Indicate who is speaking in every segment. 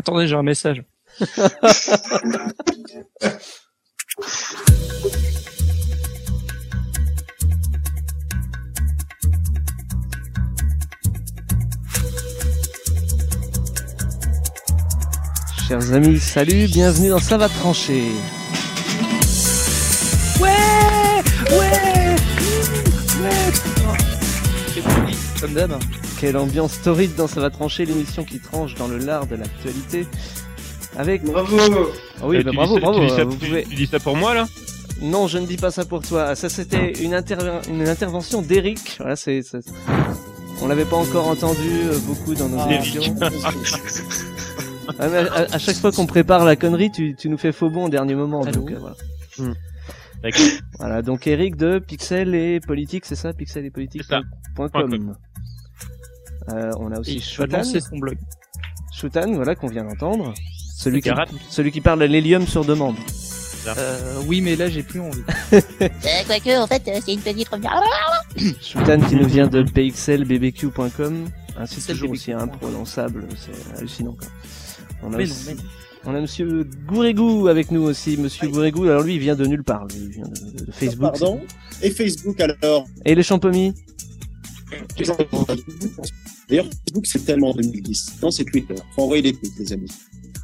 Speaker 1: Attendez, j'ai un message.
Speaker 2: Chers amis, salut, bienvenue dans Ça va trancher.
Speaker 1: Ouais Ouais Ouais Comme d'hab.
Speaker 2: Quelle ambiance torride dans Ça va trancher, l'émission qui tranche dans le lard de l'actualité. Avec.
Speaker 3: Bravo
Speaker 2: Ah oui,
Speaker 4: Eh,
Speaker 2: bah bravo, bravo.
Speaker 4: Tu dis, ça,
Speaker 2: vous
Speaker 4: tu-
Speaker 2: pouvez-
Speaker 4: tu dis ça pour moi là?
Speaker 2: Non, je ne dis pas ça pour toi. Ça, c'était une, interve- une intervention d'Eric. Voilà, c'est. c'est- On l'avait pas encore entendu euh, beaucoup dans nos
Speaker 3: Ah.
Speaker 2: émissions. Ah, mais à, à chaque fois qu'on prépare la connerie, tu, tu nous fais faux bon au dernier moment.
Speaker 1: Allô
Speaker 2: Donc, euh, voilà.
Speaker 4: D'accord.
Speaker 2: Voilà, donc Eric de Pixel et Politique, c'est ça? Pixel et Politique
Speaker 4: C'est ça.
Speaker 2: point
Speaker 4: Point
Speaker 2: com. Euh, on a aussi
Speaker 1: Et
Speaker 2: Shutan,
Speaker 1: son blog.
Speaker 2: Shutan, voilà, qu'on vient d'entendre. Celui qui,
Speaker 4: Karat.
Speaker 2: celui qui parle à l'hélium sur demande.
Speaker 1: Euh, oui, mais là, j'ai plus envie.
Speaker 5: Euh, Quoique, en fait, euh, c'est une petite première.
Speaker 2: Shutan qui nous vient de pxlbbq.com. Un site
Speaker 1: Pixel
Speaker 2: toujours aussi imprononçable, c'est hallucinant quoi. On a,
Speaker 1: Mais non,
Speaker 2: aussi-
Speaker 1: mais non.
Speaker 2: on a monsieur Gourégou avec nous aussi, monsieur Gourégou. Alors lui, il vient de nulle part, lui, il vient de, de Facebook.
Speaker 3: Pardon? Et Facebook alors?
Speaker 2: Et les champomis
Speaker 3: D'ailleurs, Facebook c'est tellement 2010. Non, c'est Twitter. Faut envoyer des tweets, les amis.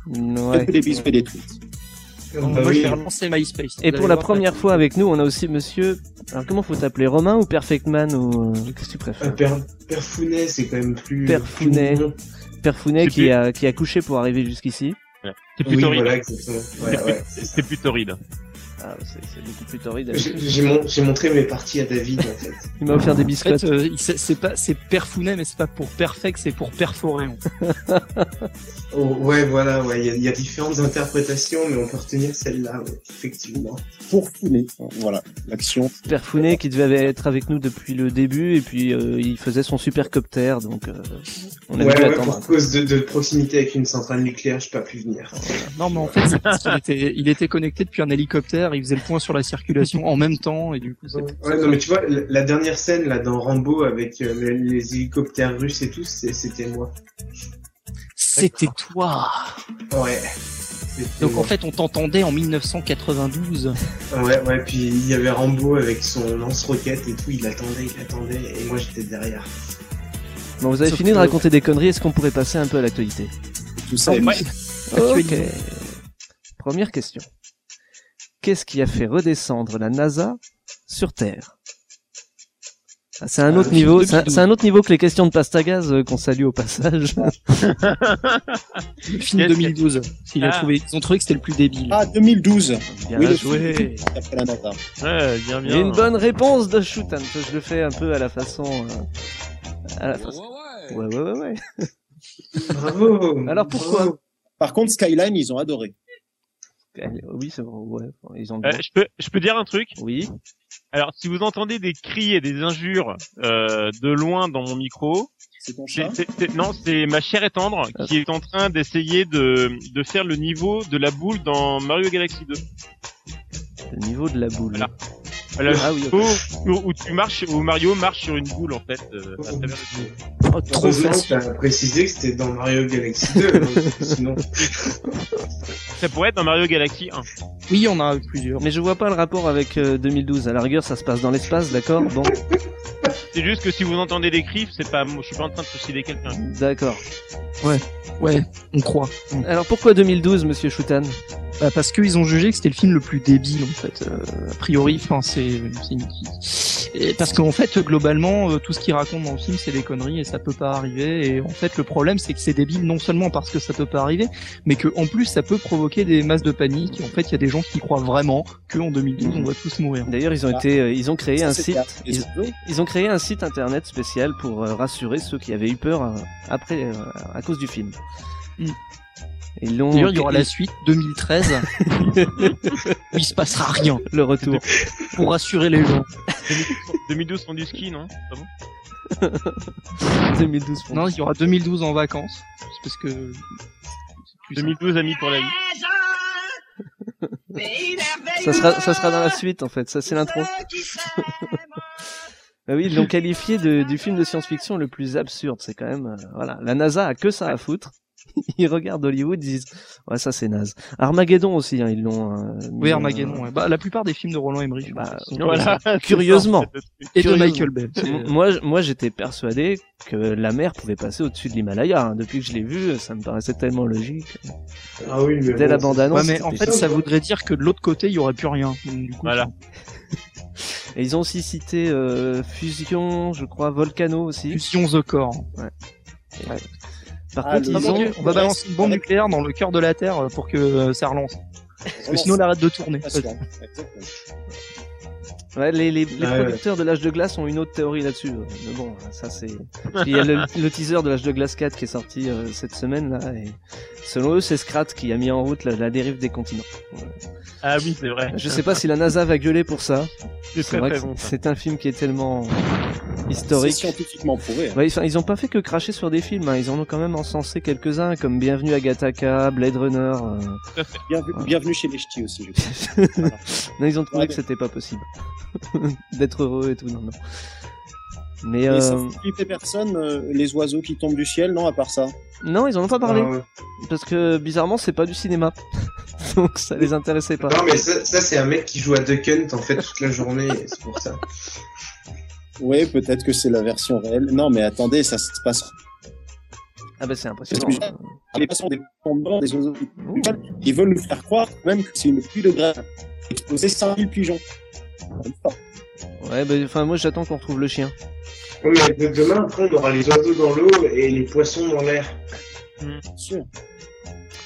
Speaker 2: Ouais.
Speaker 3: Faites des bisous et des tweets. Bah
Speaker 1: moi, je
Speaker 3: oui.
Speaker 1: relancer MySpace.
Speaker 2: Et pour la première fois avec nous, on a aussi monsieur. Alors comment faut t'appeler Romain ou Perfectman ou euh, qu'est-ce que tu
Speaker 6: Euh,
Speaker 2: préfères
Speaker 6: Père, Père Founet, c'est quand même plus.
Speaker 2: Père
Speaker 6: plus
Speaker 2: Founet.
Speaker 6: mignon.
Speaker 2: Perfounet
Speaker 4: C'est
Speaker 2: qui
Speaker 4: plus-
Speaker 2: a qui a couché pour arriver jusqu'ici.
Speaker 4: C'est
Speaker 6: Oui,
Speaker 4: plutôt torride.
Speaker 6: voilà. Ouais, ouais, c'est ça.
Speaker 2: Ah, c'est c'est beaucoup plus torride.
Speaker 6: J'ai j'ai mon- j'ai montré mes parties à David, en fait.
Speaker 2: Il m'a offert des
Speaker 1: En
Speaker 2: biscottes.
Speaker 1: fait, euh, il- c'est pas, c'est perfounet, mais c'est pas pour perfect, c'est pour fait.
Speaker 6: Oh, ouais, voilà, ouais, il y, a- il y a différentes interprétations, mais on peut retenir celle-là, ouais, effectivement.
Speaker 3: Pour fouler. Voilà, l'action.
Speaker 2: Perfounet qui devait être avec nous depuis le début et puis euh, il faisait son supercopter donc euh, on a
Speaker 6: Ouais,
Speaker 2: dû
Speaker 6: ouais,
Speaker 2: attendre.
Speaker 6: pour cause de, de proximité avec une centrale nucléaire, je peux pas pu venir.
Speaker 1: Non, mais en fait, c'est parce qu'il était, il était connecté depuis un hélicoptère, il faisait le point sur la circulation en même temps, et du coup, c'est
Speaker 6: Ouais, non, mais tu vois, la, dernière scène, là, dans Rambo, avec euh, les, les hélicoptères russes et tout, c'était moi.
Speaker 1: c'était toi.
Speaker 6: Ouais.
Speaker 1: Donc en fait, on t'entendait en 1992.
Speaker 6: Ouais, ouais, puis il y avait Rambo avec son lance-roquette et tout, il attendait, il attendait, et moi j'étais derrière.
Speaker 2: Bon, vous avez
Speaker 1: Sauf
Speaker 2: fini de raconter des conneries, est-ce qu'on pourrait passer un peu à l'actualité?
Speaker 3: Tout ça. Est-
Speaker 1: oui.
Speaker 2: Ok.
Speaker 1: Actualité.
Speaker 2: Première question. Qu'est-ce qui a fait redescendre la NASA sur Terre Ah, C'est un
Speaker 6: Euh,
Speaker 2: autre niveau, c'est un- autre niveau que les questions de Pastagaz euh, qu'on salue au passage.
Speaker 1: Le film
Speaker 4: Yes,
Speaker 1: 2012. Ils, ont
Speaker 4: Ah.
Speaker 1: trouvé, ils ont trouvé que c'était le plus débile.
Speaker 3: Ah, 2012.
Speaker 2: Bien
Speaker 3: oui,
Speaker 2: joué.
Speaker 4: Ouais, bien,
Speaker 2: Il y a
Speaker 4: bien.
Speaker 2: une bonne réponse de Shutan. Je le fais un peu à la façon. euh, à la façon- Ouais, ouais, ouais, ouais.
Speaker 6: Bravo!
Speaker 2: Alors, pourquoi
Speaker 6: bravo.
Speaker 3: Par contre, Skyline, ils ont adoré.
Speaker 2: Oui, c'est vrai. Ouais, ils ont.
Speaker 4: Euh, je peux, je peux dire un truc?
Speaker 2: Oui.
Speaker 4: Alors, si vous entendez des cris et des injures euh, de loin dans mon micro,
Speaker 3: C'est ton
Speaker 4: non, c'est ma chère et tendre qui est en train d'essayer de, de faire le niveau de la boule dans Mario Galaxy 2.
Speaker 2: Le niveau de la boule.
Speaker 4: Voilà. Voilà,
Speaker 2: Ah oui.
Speaker 4: où, tu marches, où Mario marche sur une boule en fait. euh, à travers le jeu.
Speaker 2: Oh, trop facile.
Speaker 6: t'as précisé que c'était dans Mario Galaxy 2, hein, parce que sinon.
Speaker 4: Ça pourrait être dans Mario Galaxy 1.
Speaker 1: Oui, il y en a plusieurs.
Speaker 2: Mais je vois pas le rapport avec euh, 2012. À la rigueur, ça se passe dans l'espace, d'accord? Bon,
Speaker 4: C'est juste que si vous entendez des cris, c'est pas, moi, je suis pas en train de trucider quelqu'un.
Speaker 2: d'accord.
Speaker 1: Ouais, on croit.
Speaker 2: Alors pourquoi 2012, Monsieur Shutan
Speaker 1: Bah, parce qu'ils ont jugé que c'était le film le plus débile en fait. Euh, a priori, enfin c'est parce qu'en fait globalement euh, tout ce qu'ils racontent dans le film c'est des conneries et ça peut pas arriver. Et en fait le problème c'est que c'est débile non seulement parce que ça peut pas arriver, mais que en plus ça peut provoquer des masses de panique. En fait il y a des gens qui croient vraiment que en 2012 on va tous mourir.
Speaker 2: D'ailleurs, ils ont
Speaker 3: Ah.
Speaker 2: été, euh, ils ont créé
Speaker 3: Ça,
Speaker 2: un site. Ils, ils ont créé un site internet spécial pour euh, rassurer ceux qui avaient eu peur euh, après, euh, à cause du film.
Speaker 1: Hmm.
Speaker 2: Ils l'ont.
Speaker 1: D'ailleurs il y aura la suite 2013 où il se passera rien
Speaker 2: le retour.
Speaker 1: pour rassurer les gens.
Speaker 4: 2012 font du ski, non Pas bon
Speaker 2: 2012. pour-
Speaker 1: Non il y aura 2012 en vacances c'est parce que c'est plus
Speaker 4: 2012 amis pour la vie.
Speaker 2: Ça sera, ça sera dans la suite en fait. Ça c'est l'intro. Bah oui, ils l'ont qualifié de, du film de science-fiction le plus absurde. C'est quand même, euh, voilà, la NASA a que ça à foutre. ils regardent Hollywood, ils disent ouais ça c'est naze. Armageddon aussi, hein, ils l'ont. euh,
Speaker 1: Oui,
Speaker 2: euh,
Speaker 1: Armageddon. ouais. Bah, la plupart des films de Roland Emmerich.
Speaker 2: Bah.
Speaker 4: Voilà.
Speaker 2: Curieusement.
Speaker 1: Et de. Michael Bay.
Speaker 2: M- Moi, moi, j'étais persuadé que la mer pouvait passer au-dessus de l'Himalaya. hein. Depuis que je l'ai vu, ça me paraissait tellement logique.
Speaker 6: Ah oui, mais
Speaker 2: Dès
Speaker 6: bon,
Speaker 2: la
Speaker 6: c'est-
Speaker 2: bande-annonce,
Speaker 1: Ouais, mais en fait, ça voudrait dire que de l'autre côté, il y aurait plus rien. Donc, du coup,
Speaker 4: Voilà.
Speaker 2: Et ils ont aussi cité euh, Fusion, je crois, Volcano aussi.
Speaker 1: Fusion the Core.
Speaker 2: Par
Speaker 3: Ah,
Speaker 2: contre, ils ont...
Speaker 1: on va balancer une bombe nucléaire dans le cœur de la Terre euh, pour que euh, ça relance. Parce que sinon, elle arrête de tourner.
Speaker 2: Ouais, les, les, les
Speaker 6: Ouais,
Speaker 2: producteurs de l'âge de glace ont une autre théorie là-dessus. Mais bon, ça c'est. Il y a le, le teaser de l'âge de glace 4 qui est sorti euh, cette semaine là. Et selon eux, c'est Scrat qui a mis en route la, la dérive des continents.
Speaker 4: Ah oui, c'est vrai.
Speaker 2: Je sais pas si la NASA va gueuler pour ça.
Speaker 4: C'est
Speaker 2: C'est
Speaker 4: très
Speaker 2: vrai
Speaker 4: très
Speaker 2: que
Speaker 4: bon.
Speaker 2: c'est un film qui est tellement
Speaker 3: C'est
Speaker 2: historique.
Speaker 3: scientifiquement prouvé. hein.
Speaker 2: Ouais, enfin, ils ont pas fait que cracher sur des films, hein. ils en ont quand même encensé quelques-uns, comme Bienvenue à Gattaca, Blade Runner. euh.
Speaker 3: Bienvenue,
Speaker 2: Ouais.
Speaker 3: bienvenue chez les ch'tis aussi. je crois. Voilà.
Speaker 2: Non, ils ont trouvé
Speaker 3: Ouais,
Speaker 2: que c'était pas possible d'être heureux et tout. Non, non. Mais
Speaker 3: Et ça
Speaker 2: euh,
Speaker 3: flipper personne, euh, les oiseaux qui tombent du ciel, non, à part ça
Speaker 2: non, ils en ont pas parlé
Speaker 6: Ah ouais.
Speaker 2: parce que bizarrement c'est pas du cinéma, donc ça les intéressait pas.
Speaker 6: Non, mais ça, ça c'est un mec qui joue à Duck Hunt en fait toute la journée, c'est pour ça.
Speaker 3: Oui, peut-être que c'est la version réelle. Non, mais attendez, ça se passe.
Speaker 2: Ah bah c'est impressionnant.
Speaker 3: Les passants des blancs, des oiseaux ils veulent nous faire croire même que c'est une pluie de graines. Exposer 5000 pigeons.
Speaker 2: Ouais, bah enfin moi j'attends qu'on retrouve le chien.
Speaker 6: Oui, mais demain, après, on aura les oiseaux dans l'eau et les poissons dans l'air.
Speaker 3: Bien sûr.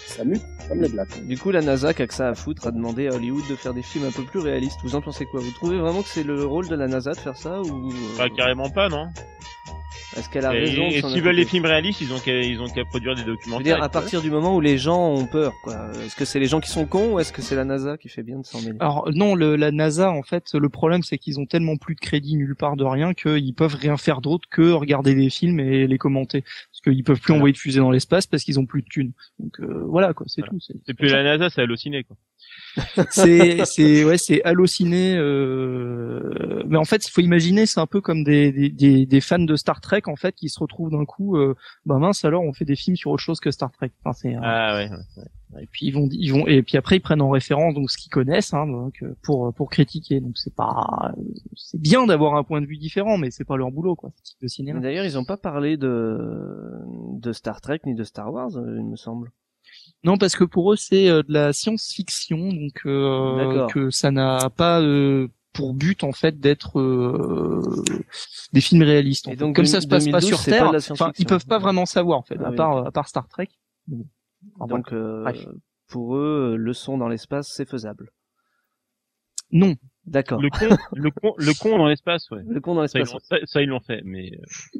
Speaker 3: Ça mute comme les blagues.
Speaker 2: Du coup la NASA qui a que ça à foutre a demandé à Hollywood de faire des films un peu plus réalistes. Vous en pensez quoi? Vous trouvez vraiment que c'est le rôle de la NASA de faire ça ou
Speaker 4: Bah, carrément pas, non?
Speaker 2: Est-ce qu'elle a
Speaker 4: Et,
Speaker 2: raison
Speaker 4: et s'ils veulent les
Speaker 2: occuper
Speaker 4: films réalistes, ils ont qu'à ils ont qu'à produire des
Speaker 2: Je veux
Speaker 4: documentaires.
Speaker 2: dire, à partir du moment où les gens ont peur, quoi. Est-ce que c'est les gens qui sont cons ou est-ce que c'est la NASA qui fait bien de s'en mêler?
Speaker 1: Alors non, le, la NASA en fait, le problème c'est qu'ils ont tellement plus de crédit nulle part de rien qu'ils peuvent rien faire d'autre que regarder des films et les commenter. Parce qu'ils peuvent plus
Speaker 4: Voilà.
Speaker 1: envoyer de fusées dans l'espace parce qu'ils ont plus de thunes. Donc euh, voilà quoi, c'est
Speaker 4: Voilà.
Speaker 1: tout. C'est
Speaker 4: C'est plus la NASA, c'est halluciné, quoi.
Speaker 1: C'est c'est ouais c'est halluciné. Euh... Mais en fait, il faut imaginer, c'est un peu comme des, des, des, des fans de Star Trek en fait qui se retrouvent d'un coup, euh, bah mince alors on fait des films sur autre chose que Star Trek. Enfin, c'est, euh,
Speaker 4: Ah ouais. ouais.
Speaker 1: et puis ils vont ils vont et puis après ils prennent en référence donc ce qu'ils connaissent hein, donc euh, pour pour critiquer donc c'est pas c'est bien d'avoir un point de vue différent mais c'est pas leur boulot quoi ce type de cinéma
Speaker 2: D'ailleurs, ils ont pas parlé de de Star Trek ni de Star Wars, il me semble.
Speaker 1: Non parce que pour eux c'est euh, de la science-fiction donc euh, que ça n'a pas euh, pour but en fait d'être euh, des films réalistes en
Speaker 2: Et
Speaker 1: fait.
Speaker 2: donc,
Speaker 1: comme ça se passe pas
Speaker 2: 2012,
Speaker 1: sur
Speaker 2: pas
Speaker 1: Terre
Speaker 2: science-fiction.
Speaker 1: ils peuvent pas vraiment savoir en fait
Speaker 2: Ah
Speaker 1: à
Speaker 2: oui,
Speaker 1: part à part Star Trek.
Speaker 2: Donc, euh, pour eux, le son dans l'espace, c'est faisable.
Speaker 1: non
Speaker 2: D'accord.
Speaker 4: Le con, le con, le con dans l'espace, ouais.
Speaker 2: Le con dans l'espace.
Speaker 4: ça, ça, ils l'ont fait, mais euh,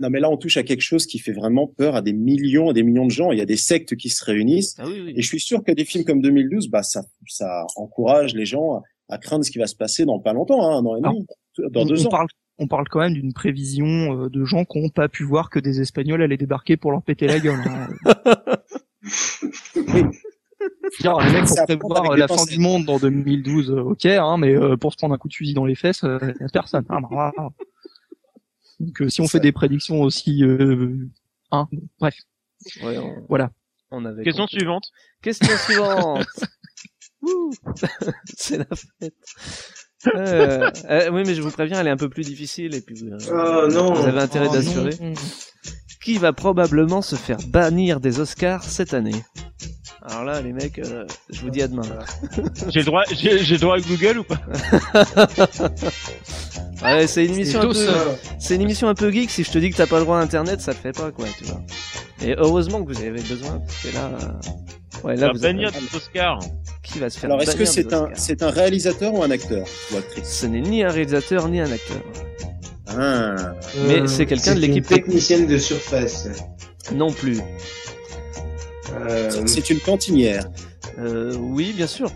Speaker 3: Non, mais là, on touche à quelque chose qui fait vraiment peur à des millions et des millions de gens. Il y a des sectes qui se réunissent.
Speaker 2: Ah oui, oui.
Speaker 3: Et je suis sûr que des films comme 2012, bah, ça, ça encourage les gens à, craindre ce qui va se passer dans pas longtemps, hein, un an et demi, dans
Speaker 1: on,
Speaker 3: deux
Speaker 1: on
Speaker 3: ans.
Speaker 1: parle on parle quand même d'une prévision euh, de gens qui ont pas pu voir que des Espagnols allaient débarquer pour leur péter la gueule. hein. Les mecs pour prévoir la fin du monde dans 2012, euh, ok, hein, mais euh, pour se prendre un coup de fusil dans les fesses, euh, y a personne. hein, bah, voilà. Donc euh, si on
Speaker 3: Ça-
Speaker 1: fait des prédictions aussi, euh, hein, bon, bref,
Speaker 2: Ouais, on,
Speaker 1: voilà.
Speaker 2: on avait
Speaker 4: question
Speaker 2: compris.
Speaker 4: suivante.
Speaker 2: Question suivante. Wouh. c'est la fête. Euh, euh, oui, mais je vous préviens, elle est un peu plus difficile et puis euh,
Speaker 6: Oh, non.
Speaker 2: vous avez intérêt
Speaker 1: Oh,
Speaker 2: d'assurer. Qui va probablement se faire bannir des Oscars cette année Alors là, les mecs, euh, je vous dis à demain.
Speaker 4: J'ai le droit, j'ai j'ai le droit à Google ou pas?
Speaker 2: Ouais, c'est une émission un peu,
Speaker 1: euh,
Speaker 2: c'est une émission un peu geek. Si je te dis que t'as pas le droit à Internet, ça te fait pas quoi, tu vois. Et heureusement que vous avez besoin, parce que là, euh, ouais, là,
Speaker 4: La
Speaker 2: vous
Speaker 4: bannir
Speaker 2: avez-
Speaker 4: des Oscars.
Speaker 2: qui va se faire
Speaker 3: Alors, est-ce que
Speaker 2: bannir
Speaker 3: c'est un, c'est un réalisateur ou un acteur ou actrice
Speaker 2: Ce n'est ni un réalisateur ni un acteur,
Speaker 3: ah.
Speaker 2: mais
Speaker 1: Euh,
Speaker 2: c'est quelqu'un de l'équipe
Speaker 6: technicienne de surface.
Speaker 2: non plus.
Speaker 6: Euh,
Speaker 3: C'est- une cantinière.
Speaker 2: Euh, oui, bien sûr.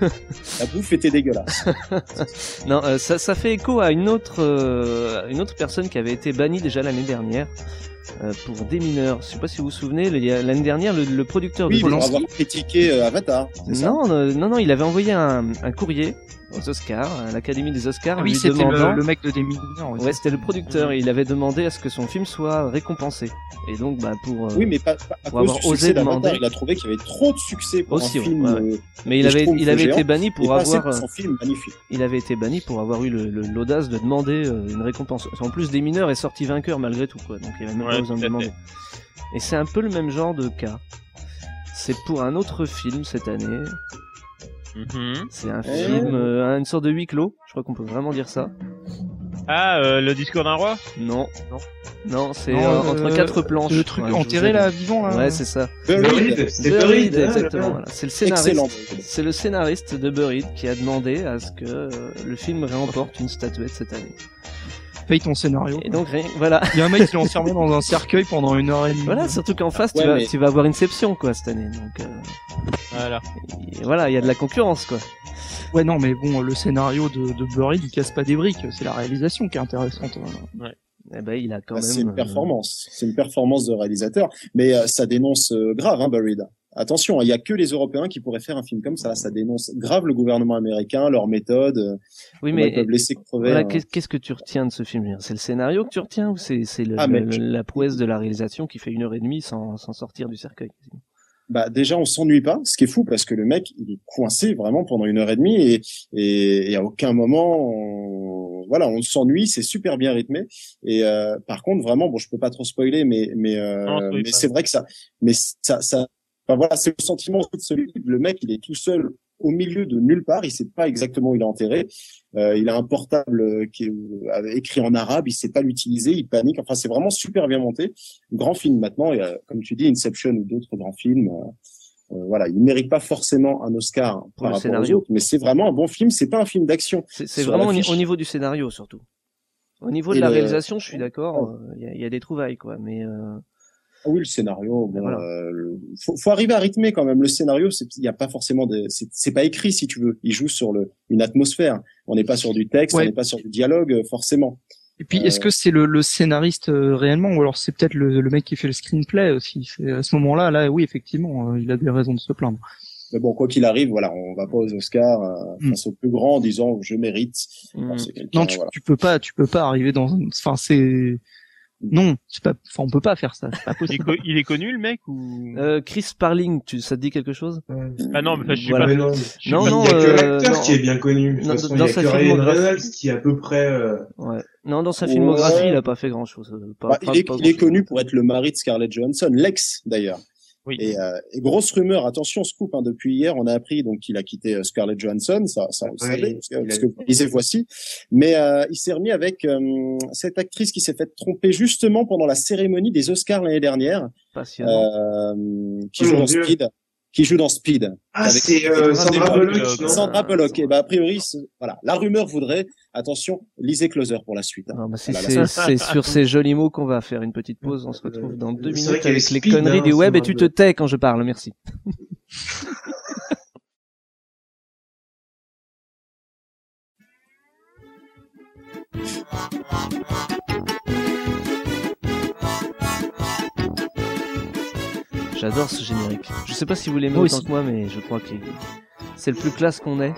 Speaker 3: La bouffe était dégueulasse.
Speaker 2: Non, euh, ça, ça fait écho à une autre, euh, une autre personne qui avait été bannie déjà l'année dernière euh, pour des mineurs. Je sais pas si vous vous souvenez, l'année dernière, le, le producteur
Speaker 3: Oui,
Speaker 2: de
Speaker 3: pour
Speaker 1: Polanski.
Speaker 3: avoir critiqué euh, Avatar.
Speaker 2: non, euh, non, non, il avait envoyé un, un courrier aux Oscars, à l'Académie des Oscars,
Speaker 1: Ah oui, c'était
Speaker 2: demandant.
Speaker 1: le, le mec de Démineur.
Speaker 2: Ouais, c'était le producteur. et il avait demandé à ce que son film soit récompensé. Et donc, bah, pour. euh,
Speaker 3: Oui, mais pas, pas à
Speaker 2: Pour
Speaker 3: cause
Speaker 2: avoir
Speaker 3: du
Speaker 2: osé demander.
Speaker 3: Il a trouvé qu'il y avait trop de succès pour
Speaker 2: Aussi,
Speaker 3: un film.
Speaker 2: ouais,
Speaker 3: euh,
Speaker 2: mais il avait, il avait été banni pour avoir.
Speaker 3: pour son film magnifique.
Speaker 2: Il avait été banni pour avoir eu l'audace de demander euh, une récompense. En plus, des mineurs est sorti vainqueur malgré tout, quoi. Donc il avait même
Speaker 4: Ouais,
Speaker 2: pas besoin de demander. Et c'est un peu le même genre de cas. C'est pour un autre film cette année.
Speaker 4: Mhm.
Speaker 2: C'est un
Speaker 3: Eh.
Speaker 2: film, euh, une sorte de huis clos. Je crois qu'on peut vraiment dire ça.
Speaker 4: Ah, euh, le discours d'un roi?
Speaker 2: Non,
Speaker 4: Non.
Speaker 2: non, c'est
Speaker 1: Non,
Speaker 2: euh,
Speaker 1: euh,
Speaker 2: entre quatre planches.
Speaker 1: Le truc
Speaker 2: Ouais,
Speaker 1: enterré là, vivant là.
Speaker 2: Ouais, c'est ça.
Speaker 6: Buried, c'était
Speaker 2: Buried,
Speaker 6: Buried, ah,
Speaker 2: exactement. voilà. C'est le scénariste. C'est le scénariste de Buried qui a demandé à ce que euh, le film remporte une statuette cette année.
Speaker 1: Paye ton scénario.
Speaker 2: Et donc rien, voilà.
Speaker 1: Il y a un mec qui l'a enfermé dans un cercueil pendant une heure et demie.
Speaker 2: Voilà, surtout qu'en face,
Speaker 3: Ouais,
Speaker 2: tu, vas,
Speaker 3: mais-
Speaker 2: tu vas avoir Inception, quoi, cette année. Donc, euh,
Speaker 4: Voilà.
Speaker 2: et voilà, il y a de la concurrence, quoi.
Speaker 1: Ouais, non, mais bon, le scénario de, de Buried, il casse pas des briques. C'est la réalisation qui est intéressante. hein.
Speaker 2: Eh ben, il a quand
Speaker 3: Bah,
Speaker 2: même.
Speaker 3: c'est une
Speaker 2: euh,
Speaker 3: performance. C'est une performance de réalisateur. Mais euh, ça dénonce euh, grave, hein, Buried. Attention, il y a que les Européens qui pourraient faire un film comme ça. Ça dénonce grave le gouvernement américain, leurs méthodes. euh,
Speaker 2: Oui,
Speaker 3: ils
Speaker 2: mais
Speaker 3: peuvent laisser crever.
Speaker 2: voilà,
Speaker 3: un-
Speaker 2: qu'est- qu'est-ce que tu retiens de ce film? C'est le scénario que tu retiens ou c'est c'est le-
Speaker 3: Ah,
Speaker 2: la prouesse de la réalisation qui fait une heure et demie sans, sans sortir du cercueil
Speaker 3: Bah déjà on s'ennuie pas, ce qui est fou parce que le mec il est coincé vraiment pendant une heure et demie et et, et à aucun moment on, voilà on s'ennuie, c'est super bien rythmé et euh, par contre vraiment bon je peux pas trop spoiler mais mais euh,
Speaker 4: Non,
Speaker 3: mais c'est vrai que ça mais ça ça enfin voilà c'est le sentiment de solitude le mec il est tout seul au milieu de nulle part, il sait pas exactement où il est enterré. Euh, il a un portable euh, qui est euh, écrit en arabe, il sait pas l'utiliser, il panique. Enfin, c'est vraiment super bien monté. Grand film maintenant, et, euh, comme tu dis, Inception ou d'autres grands films. euh, voilà, il mérite pas forcément un Oscar
Speaker 2: Pour le
Speaker 3: par rapport
Speaker 2: scénario.
Speaker 3: aux autres, mais c'est vraiment un bon film. C'est pas un film d'action.
Speaker 2: C'est vraiment au, niveau du scénario surtout. Au niveau de
Speaker 3: Et
Speaker 2: la
Speaker 3: le-
Speaker 2: réalisation, je suis d'accord, il y, y a des trouvailles, quoi. Mais
Speaker 3: oui, le scénario. Bon,
Speaker 2: Voilà.
Speaker 3: euh, faut, faut arriver à rythmer quand même. Le scénario, il y a pas forcément c'est pas écrit si tu veux. Il joue sur le une atmosphère. On n'est pas sur du texte,
Speaker 1: Ouais.
Speaker 3: on n'est pas sur du dialogue euh, forcément.
Speaker 1: Et puis, est-ce que c'est le, le scénariste euh, réellement, ou alors c'est peut-être le, le mec qui fait le screenplay aussi? À ce moment-là, là, oui, effectivement, euh, il a des raisons de se plaindre.
Speaker 3: Mais bon, quoi qu'il arrive, voilà, on va pas aux Oscars euh,
Speaker 1: Mm.
Speaker 3: face au plus grand en disant je mérite. quelqu'un,
Speaker 1: Non, tu,
Speaker 3: voilà.
Speaker 1: tu peux pas, tu peux pas arriver dans, enfin, c'est, non, c'est pas, enfin, on peut pas faire ça, c'est pas
Speaker 4: Il est,
Speaker 1: possible.
Speaker 4: il est connu le mec ou?
Speaker 2: Euh, Chris Parling, tu, ça te dit quelque chose?
Speaker 4: Ah non, mais enfin, je suis
Speaker 2: Voilà.
Speaker 4: pas.
Speaker 6: Mais non,
Speaker 4: je
Speaker 2: Non,
Speaker 4: pas-
Speaker 2: non,
Speaker 6: il y a que
Speaker 2: euh,
Speaker 6: l'acteur qui est bien connu. De
Speaker 2: Non,
Speaker 6: façon,
Speaker 2: dans
Speaker 6: il y a
Speaker 2: sa
Speaker 6: que
Speaker 2: filmographie-
Speaker 6: Reynolds qui est à peu près. euh,
Speaker 2: Ouais. Non, dans sa filmographie, il a pas fait euh, Pas,
Speaker 3: Bah,
Speaker 2: pas-
Speaker 3: il est,
Speaker 2: pas
Speaker 3: il est connu pour être le mari de Scarlett Johansson, l'ex d'ailleurs.
Speaker 4: Oui.
Speaker 3: Et, euh, et grosse rumeur, attention, scoop, hein, depuis hier, on a appris donc qu'il a quitté euh, Scarlett Johansson, ça, ça on le savait, parce que, parce vous lisez voici. Mais euh, il s'est remis avec euh, cette actrice qui s'est fait tromper justement pendant la cérémonie des Oscars l'année dernière, euh, qui
Speaker 6: Oh
Speaker 3: joue dans
Speaker 6: Dieu.
Speaker 3: Qui joue dans Speed.
Speaker 6: Ah, c'est euh, Sandra
Speaker 3: Sandra
Speaker 6: Bullock,
Speaker 4: Bullock.
Speaker 6: non?
Speaker 3: Sandra Bullock. Et ben a priori, voilà, la rumeur voudrait, attention, lisez Closer pour la suite. hein.
Speaker 2: Non, bah,
Speaker 3: Voilà,
Speaker 2: c'est sur ces jolis mots qu'on va faire une petite pause. On se retrouve dans deux minutes avec les
Speaker 6: speed,
Speaker 2: conneries
Speaker 6: hein,
Speaker 2: du web et tu te tais quand je parle. Merci. J'adore ce générique. Je sais pas si vous l'aimez
Speaker 1: Moi
Speaker 2: autant que moi, mais je crois que c'est le plus classe qu'on ait.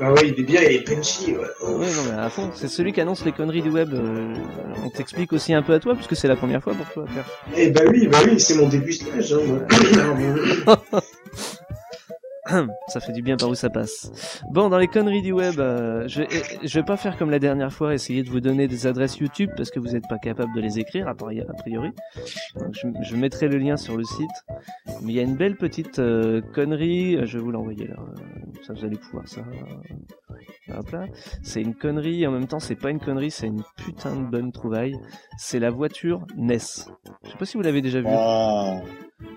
Speaker 6: Ah ouais, il est bien, il est punchy. Ouais.
Speaker 2: Oui, non, mais à fond. C'est celui qui annonce les conneries du web. euh, on t'explique aussi un peu à toi, puisque c'est la première fois pour toi à faire.
Speaker 6: Eh bah oui, bah oui, c'est mon début stage. Hein,
Speaker 2: ça fait du bien par où ça passe. Bon, dans les conneries du web, euh, je, vais, je vais pas faire comme la dernière fois, essayer de vous donner des adresses YouTube parce que vous n'êtes pas capable de les écrire a pri- a priori. Donc, je, je mettrai le lien sur le site. Mais il y a une belle petite euh, connerie, je vais vous l'envoyer là. Euh, Ça vous allez pouvoir ça. euh, Hop là. C'est une connerie, en même temps c'est pas une connerie, c'est une putain de bonne trouvaille. C'est la voiture NES. Je sais pas si vous l'avez déjà vu.
Speaker 3: Ah.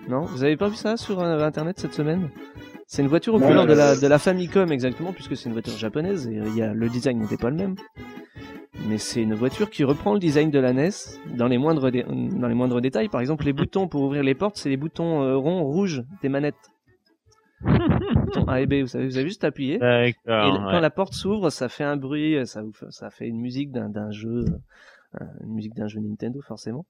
Speaker 2: Non, vous avez pas vu ça sur euh, internet cette semaine? C'est une voiture aux couleurs de la, de la Famicom exactement, puisque c'est une voiture japonaise et il y a, le design n'était pas le même. Mais c'est une voiture qui reprend le design de la NES dans les moindres, dé- dans les moindres détails. Par exemple, les boutons pour ouvrir les portes, c'est les boutons euh, ronds rouges des manettes. Boutons A et B, vous savez, vous avez juste appuyé. Et
Speaker 4: D'accord.
Speaker 2: le-
Speaker 4: ouais.
Speaker 2: quand la porte s'ouvre, ça fait un bruit, ça, vous fait- ça fait une musique d'un d'un jeu, euh, une musique d'un jeu Nintendo forcément.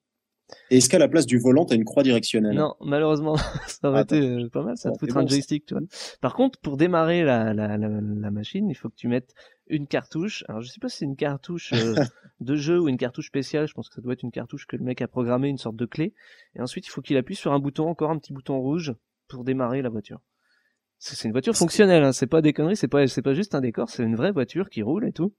Speaker 3: Et est-ce qu'à la place du volant, t'as une croix directionnelle?
Speaker 2: Non, malheureusement, ça aurait
Speaker 3: Attends.
Speaker 2: été euh, pas mal, ça
Speaker 3: Bon,
Speaker 2: te foutre
Speaker 3: c'est
Speaker 2: un joystick, tu vois. Par contre, pour démarrer la, la, la, la machine, il faut que tu mettes une cartouche. Alors, je sais pas si c'est une cartouche euh, de jeu ou une cartouche spéciale. Je pense que ça doit être une cartouche que le mec a programmé, une sorte de clé. Et ensuite, il faut qu'il appuie sur un bouton, encore un petit bouton rouge, pour démarrer la voiture. C'est c'est une voiture fonctionnelle, hein. c'est pas des conneries, c'est pas, c'est pas juste un décor, c'est une vraie voiture qui roule et tout,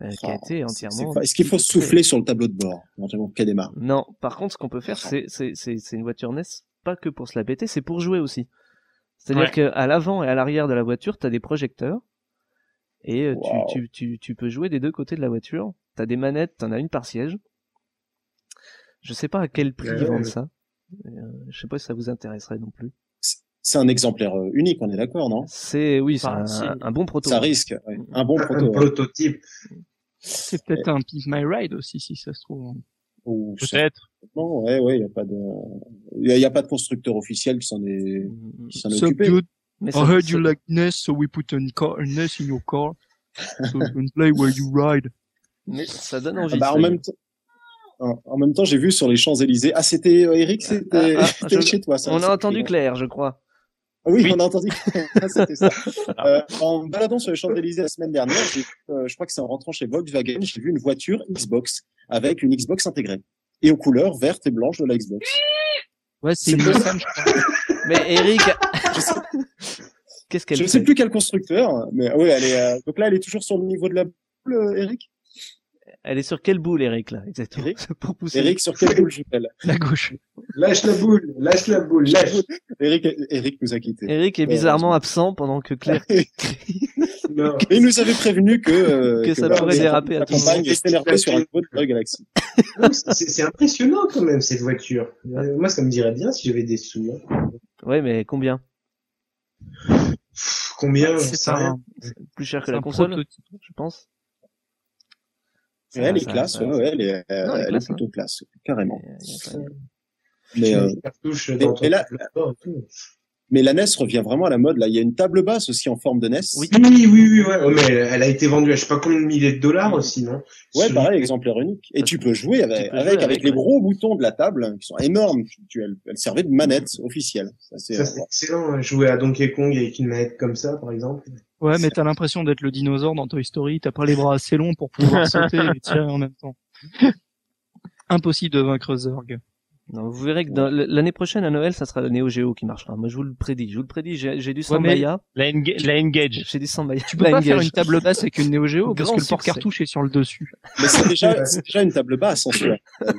Speaker 2: euh, qui a été entièrement.
Speaker 3: Est-ce qu'il faut souffler sur le tableau de bord éventuellement pour qu'elle démarre?
Speaker 2: Non, par contre, ce qu'on peut faire, c'est c'est c'est c'est une voiture NES, pas que pour se la péter, c'est pour jouer aussi. C'est-à-dire
Speaker 4: Ouais.
Speaker 2: que à l'avant et à l'arrière de la voiture, t'as des projecteurs et euh,
Speaker 3: Wow.
Speaker 2: tu, tu tu tu peux jouer des deux côtés de la voiture. T'as des manettes, t'en as une par siège. Je sais pas à quel prix
Speaker 6: Ouais,
Speaker 2: ils vendent
Speaker 6: ouais.
Speaker 2: ça. Euh, je sais pas si ça vous intéresserait non plus.
Speaker 3: C'est un exemplaire euh, unique, on est d'accord, non?
Speaker 2: C'est oui, c'est
Speaker 1: Bah,
Speaker 2: un,
Speaker 1: c'est-
Speaker 2: un bon proto.
Speaker 3: Ça risque. ouais. Un bon
Speaker 6: Un
Speaker 3: proto. ouais.
Speaker 6: prototype.
Speaker 1: C'est peut-être un Piece My Ride aussi, si ça se trouve.
Speaker 3: Ou
Speaker 4: Peut-être.
Speaker 3: certainement, ouais, ouais, il y a pas de, il y y a pas de constructeur officiel qui s'en est, qui s'en est
Speaker 1: So
Speaker 3: occupé.
Speaker 1: good. I heard you like NES, so we put a car, a NES in your car. So you can play where you ride.
Speaker 2: mais ça donne
Speaker 3: Ah
Speaker 2: envie.
Speaker 3: bah, en même temps, en même temps, j'ai vu sur les Champs Élysées. Ah, c'était euh, Eric, c'était
Speaker 2: Ah, ah, je-
Speaker 3: chez toi. Ça,
Speaker 2: On a entendu Claire, je crois.
Speaker 3: Ah oui,
Speaker 4: Oui.
Speaker 3: on a entendu. Ah, c'était ça. Euh, en baladant sur les Champs Élysées la semaine dernière, j'ai, euh, je crois que c'est en rentrant chez Volkswagen, j'ai vu une voiture Xbox avec une Xbox intégrée et aux couleurs vertes et blanches de la Xbox.
Speaker 1: Ouais, c'est une je crois.
Speaker 2: Mais Eric,
Speaker 3: Je sais,
Speaker 2: qu'est-ce qu'elle
Speaker 3: je sais plus quel constructeur, mais oui, elle est. euh, donc là, elle est toujours sur le niveau de la boule, euh, Eric?
Speaker 2: Elle est sur quelle boule, Eric, là, exactement?
Speaker 3: Eric?
Speaker 2: Pour pousser.
Speaker 3: Eric, sur quelle boule j'appelle
Speaker 1: La gauche.
Speaker 6: Lâche la boule, lâche la boule, lâche.
Speaker 3: Eric, Eric nous a quittés.
Speaker 2: Eric est
Speaker 3: Ouais,
Speaker 2: bizarrement absent pendant que Claire.
Speaker 6: Non.
Speaker 3: Et il nous avait prévenu que, euh,
Speaker 2: Que ça pourrait déraper à tout moment.
Speaker 3: compagne s'énervait sur un niveau de la galaxie.
Speaker 6: C'est impressionnant quand même cette voiture. Euh, Moi, ça me dirait bien si j'avais des sous. hein.
Speaker 2: Ouais, mais combien?
Speaker 6: Pff, Combien?
Speaker 1: C'est.
Speaker 2: Plus cher que la console,
Speaker 1: prototype.
Speaker 2: je pense.
Speaker 3: Ouais, elle est
Speaker 2: Ça-
Speaker 3: classe,
Speaker 2: ça-
Speaker 3: ouais, ouais, elle est, euh,
Speaker 2: Non, elle est
Speaker 3: elle est
Speaker 2: classe,
Speaker 3: plutôt classe, carrément. Mais, euh, là- mais la NES revient vraiment à la mode, là. Il y a une table basse aussi en forme de NES.
Speaker 2: Oui.
Speaker 6: Oui, oui, oui, ouais. Oh, mais elle, a été vendue à je sais pas combien de milliers de dollars aussi, non?
Speaker 3: Ouais,
Speaker 6: Sur-
Speaker 3: pareil, exemplaire unique. Et tu peux jouer avec,
Speaker 2: peux
Speaker 3: avec,
Speaker 2: jouer
Speaker 3: avec
Speaker 2: avec,
Speaker 3: les
Speaker 2: ouais.
Speaker 3: gros boutons de la table, hein, qui sont énormes. Tu, elle, elle servait de manette officielle. Ça, c'est,
Speaker 6: excellent. Jouer à Donkey Kong avec une manette comme ça, par exemple.
Speaker 1: Ouais, mais t'as l'impression d'être le dinosaure dans Toy Story. T'as pas les bras assez longs pour pouvoir sauter et tirer en même temps. Impossible de vaincre Zurg.
Speaker 2: Non, vous verrez que l'année prochaine à Noël, ça sera le Neo Geo qui marchera. Moi, je vous le prédis. Je vous le prédis. J'ai du Sambaya.
Speaker 4: La, Enga- la Engage.
Speaker 2: J'ai du Sambaya.
Speaker 1: Tu peux pas faire une table basse avec une Neo Geo parce que le
Speaker 2: succès.
Speaker 1: porte-cartouche est sur le dessus.
Speaker 3: mais c'est déjà, c'est déjà une table basse en soi. Euh,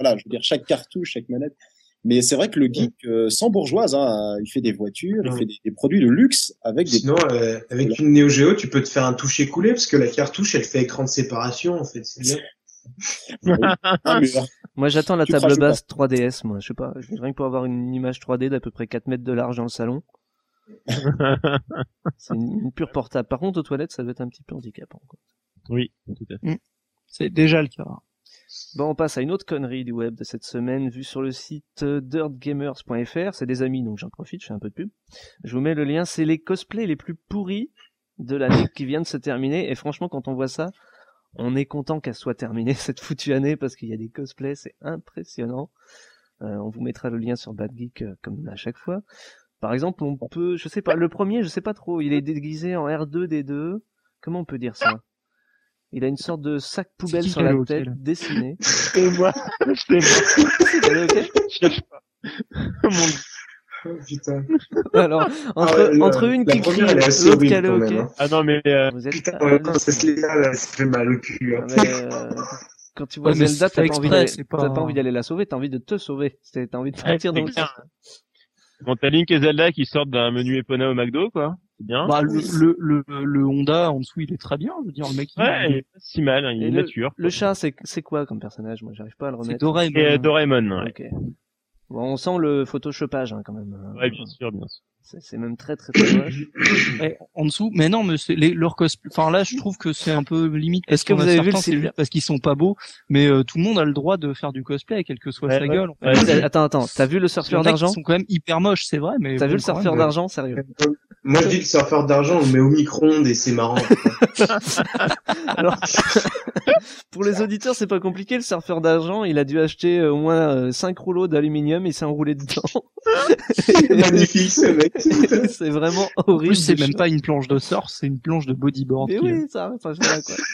Speaker 3: voilà, je veux dire, chaque cartouche, chaque manette. Mais c'est vrai que le geek, euh, sans bourgeoise, hein, il fait des voitures, il fait des, des produits de luxe avec des
Speaker 6: Sinon, euh, avec une Neo Geo, tu peux te faire un toucher coulé parce que la cartouche, elle fait écran de séparation, en fait. C'est bien.
Speaker 3: mur.
Speaker 2: Moi, j'attends la
Speaker 3: Tu
Speaker 2: table basse 3DS, moi. Je sais pas. Rien que pour avoir une image 3D d'à peu près 4 mètres de large dans le salon. C'est une, une pure portable. Par contre, aux toilettes, ça doit être un petit peu handicapant. quoi.
Speaker 4: oui, tout à fait.
Speaker 1: C'est déjà le cas.
Speaker 2: Bon, on passe à une autre connerie du web de cette semaine, vue sur le site dirtgamers.fr. C'est des amis, donc j'en profite, je fais un peu de pub. Je vous mets le lien. C'est les cosplays les plus pourris de l'année qui vient de se terminer. Et franchement, quand on voit ça, on est content qu'elle soit terminée cette foutue année parce qu'il y a des cosplays, c'est impressionnant. Euh, on vous mettra le lien sur Bad Geek euh, comme à chaque fois. Par exemple, on peut, je sais pas, le premier, je sais pas trop, il est déguisé en R2D2. Comment on peut dire ça? Il a une sorte de sac poubelle sur la tête, dessiné.
Speaker 4: C'est moi. C'est moi.
Speaker 2: Elle est ok
Speaker 4: Je sais pas. Mon
Speaker 6: Oh, putain.
Speaker 2: Alors, entre,
Speaker 6: Ah ouais, le-
Speaker 2: entre une qui crie,
Speaker 6: est assez
Speaker 2: l'autre qui a
Speaker 6: horrible
Speaker 2: le
Speaker 6: quand même,
Speaker 2: hockey.
Speaker 6: hein.
Speaker 4: Ah non, mais euh,
Speaker 2: Vous êtes
Speaker 6: Putain, en même temps, cette là là, ça fait mal au cul. hein.
Speaker 2: Mais, euh, quand tu vois
Speaker 1: Ouais,
Speaker 2: Zelda,
Speaker 1: c'est
Speaker 2: t'as pas,
Speaker 1: c'est pas-
Speaker 2: pas envie d'aller la sauver, t'as envie de te sauver. C'est- T'as envie de partir
Speaker 4: c'est
Speaker 2: dans le.
Speaker 4: Bon, t'as Link et Zelda qui sortent d'un menu Epona au McDo, quoi. C'est bien.
Speaker 1: Bah, le, le, le, le Honda en dessous, il est très bien. Je veux dire, le mec, il-
Speaker 4: ouais, il est pas si mal, hein, il est
Speaker 2: le-
Speaker 4: mature.
Speaker 2: Le chat, c'est c'est quoi comme personnage? Moi, j'arrive pas à le
Speaker 1: c'est
Speaker 2: remettre.
Speaker 1: Doraemon.
Speaker 4: Et euh, Doraemon, ouais.
Speaker 2: Ok. Bon, on sent le photoshopage hein, quand même.
Speaker 4: Ouais, bien sûr, bien sûr.
Speaker 2: C'est c'est même très très très moche.
Speaker 1: Ouais, en dessous. Mais non, mais c'est les, leur cosplay. Enfin là, je trouve que c'est un peu limite.
Speaker 2: Est-ce que vous avez vu
Speaker 1: c'est parce qu'ils sont pas beaux, mais euh, tout le monde a le droit de faire du cosplay, quelle que soit
Speaker 4: Ouais,
Speaker 1: sa
Speaker 4: ouais.
Speaker 1: gueule. en fait.
Speaker 4: Ouais,
Speaker 2: Euh, Attends, attends, t'as vu le surfeur d'argent
Speaker 1: sont quand même hyper moches, c'est vrai, mais
Speaker 2: T'as
Speaker 1: bon,
Speaker 2: vu le surfeur d'argent, sérieux
Speaker 6: Moi, je dis le surfeur d'argent, on le met au micro-ondes et c'est marrant.
Speaker 2: Alors, pour les auditeurs, c'est pas compliqué. Le surfeur d'argent, il a dû acheter euh, au moins 5 rouleaux d'aluminium et s'est enroulé dedans.
Speaker 6: Magnifique, ce mec.
Speaker 2: c'est vraiment
Speaker 1: En
Speaker 2: horrible.
Speaker 1: plus, c'est même pas une planche de surf, c'est une planche de bodyboard.
Speaker 2: Mais oui,
Speaker 1: euh,
Speaker 2: ça, enfin, je sais pas, quoi.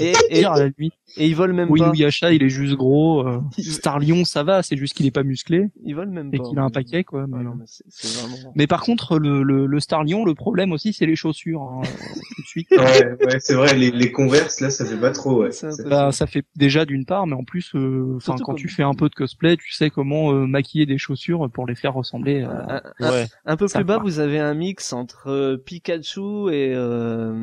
Speaker 2: Et, et,
Speaker 1: à la limite.
Speaker 2: et il vole même
Speaker 1: Oui,
Speaker 2: pas.
Speaker 1: oui, Achat, il est juste gros. euh, Star Lion, ça va, c'est juste qu'il est pas musclé
Speaker 2: Il vole même
Speaker 1: et
Speaker 2: pas.
Speaker 1: qu'il a un paquet, quoi.
Speaker 2: Ouais,
Speaker 1: mais-
Speaker 2: non, mais vraiment.
Speaker 1: Mais par contre, le, le, le Star Lion, le problème aussi, c'est les chaussures. hein, euh, tout de suite.
Speaker 6: Ouais, ouais, c'est vrai, les, les converses, là, ça fait pas trop, ouais.
Speaker 2: Peu-
Speaker 1: Bah, ça fait déjà d'une part, mais en plus, euh, enfin, quand
Speaker 2: comme-
Speaker 1: tu fais un peu de cosplay, tu sais comment euh, maquiller des chaussures pour les faire ressembler. à...
Speaker 2: Un, un-
Speaker 4: Ouais.
Speaker 2: un peu Plus bas, vous avez un mix entre euh, Pikachu et euh...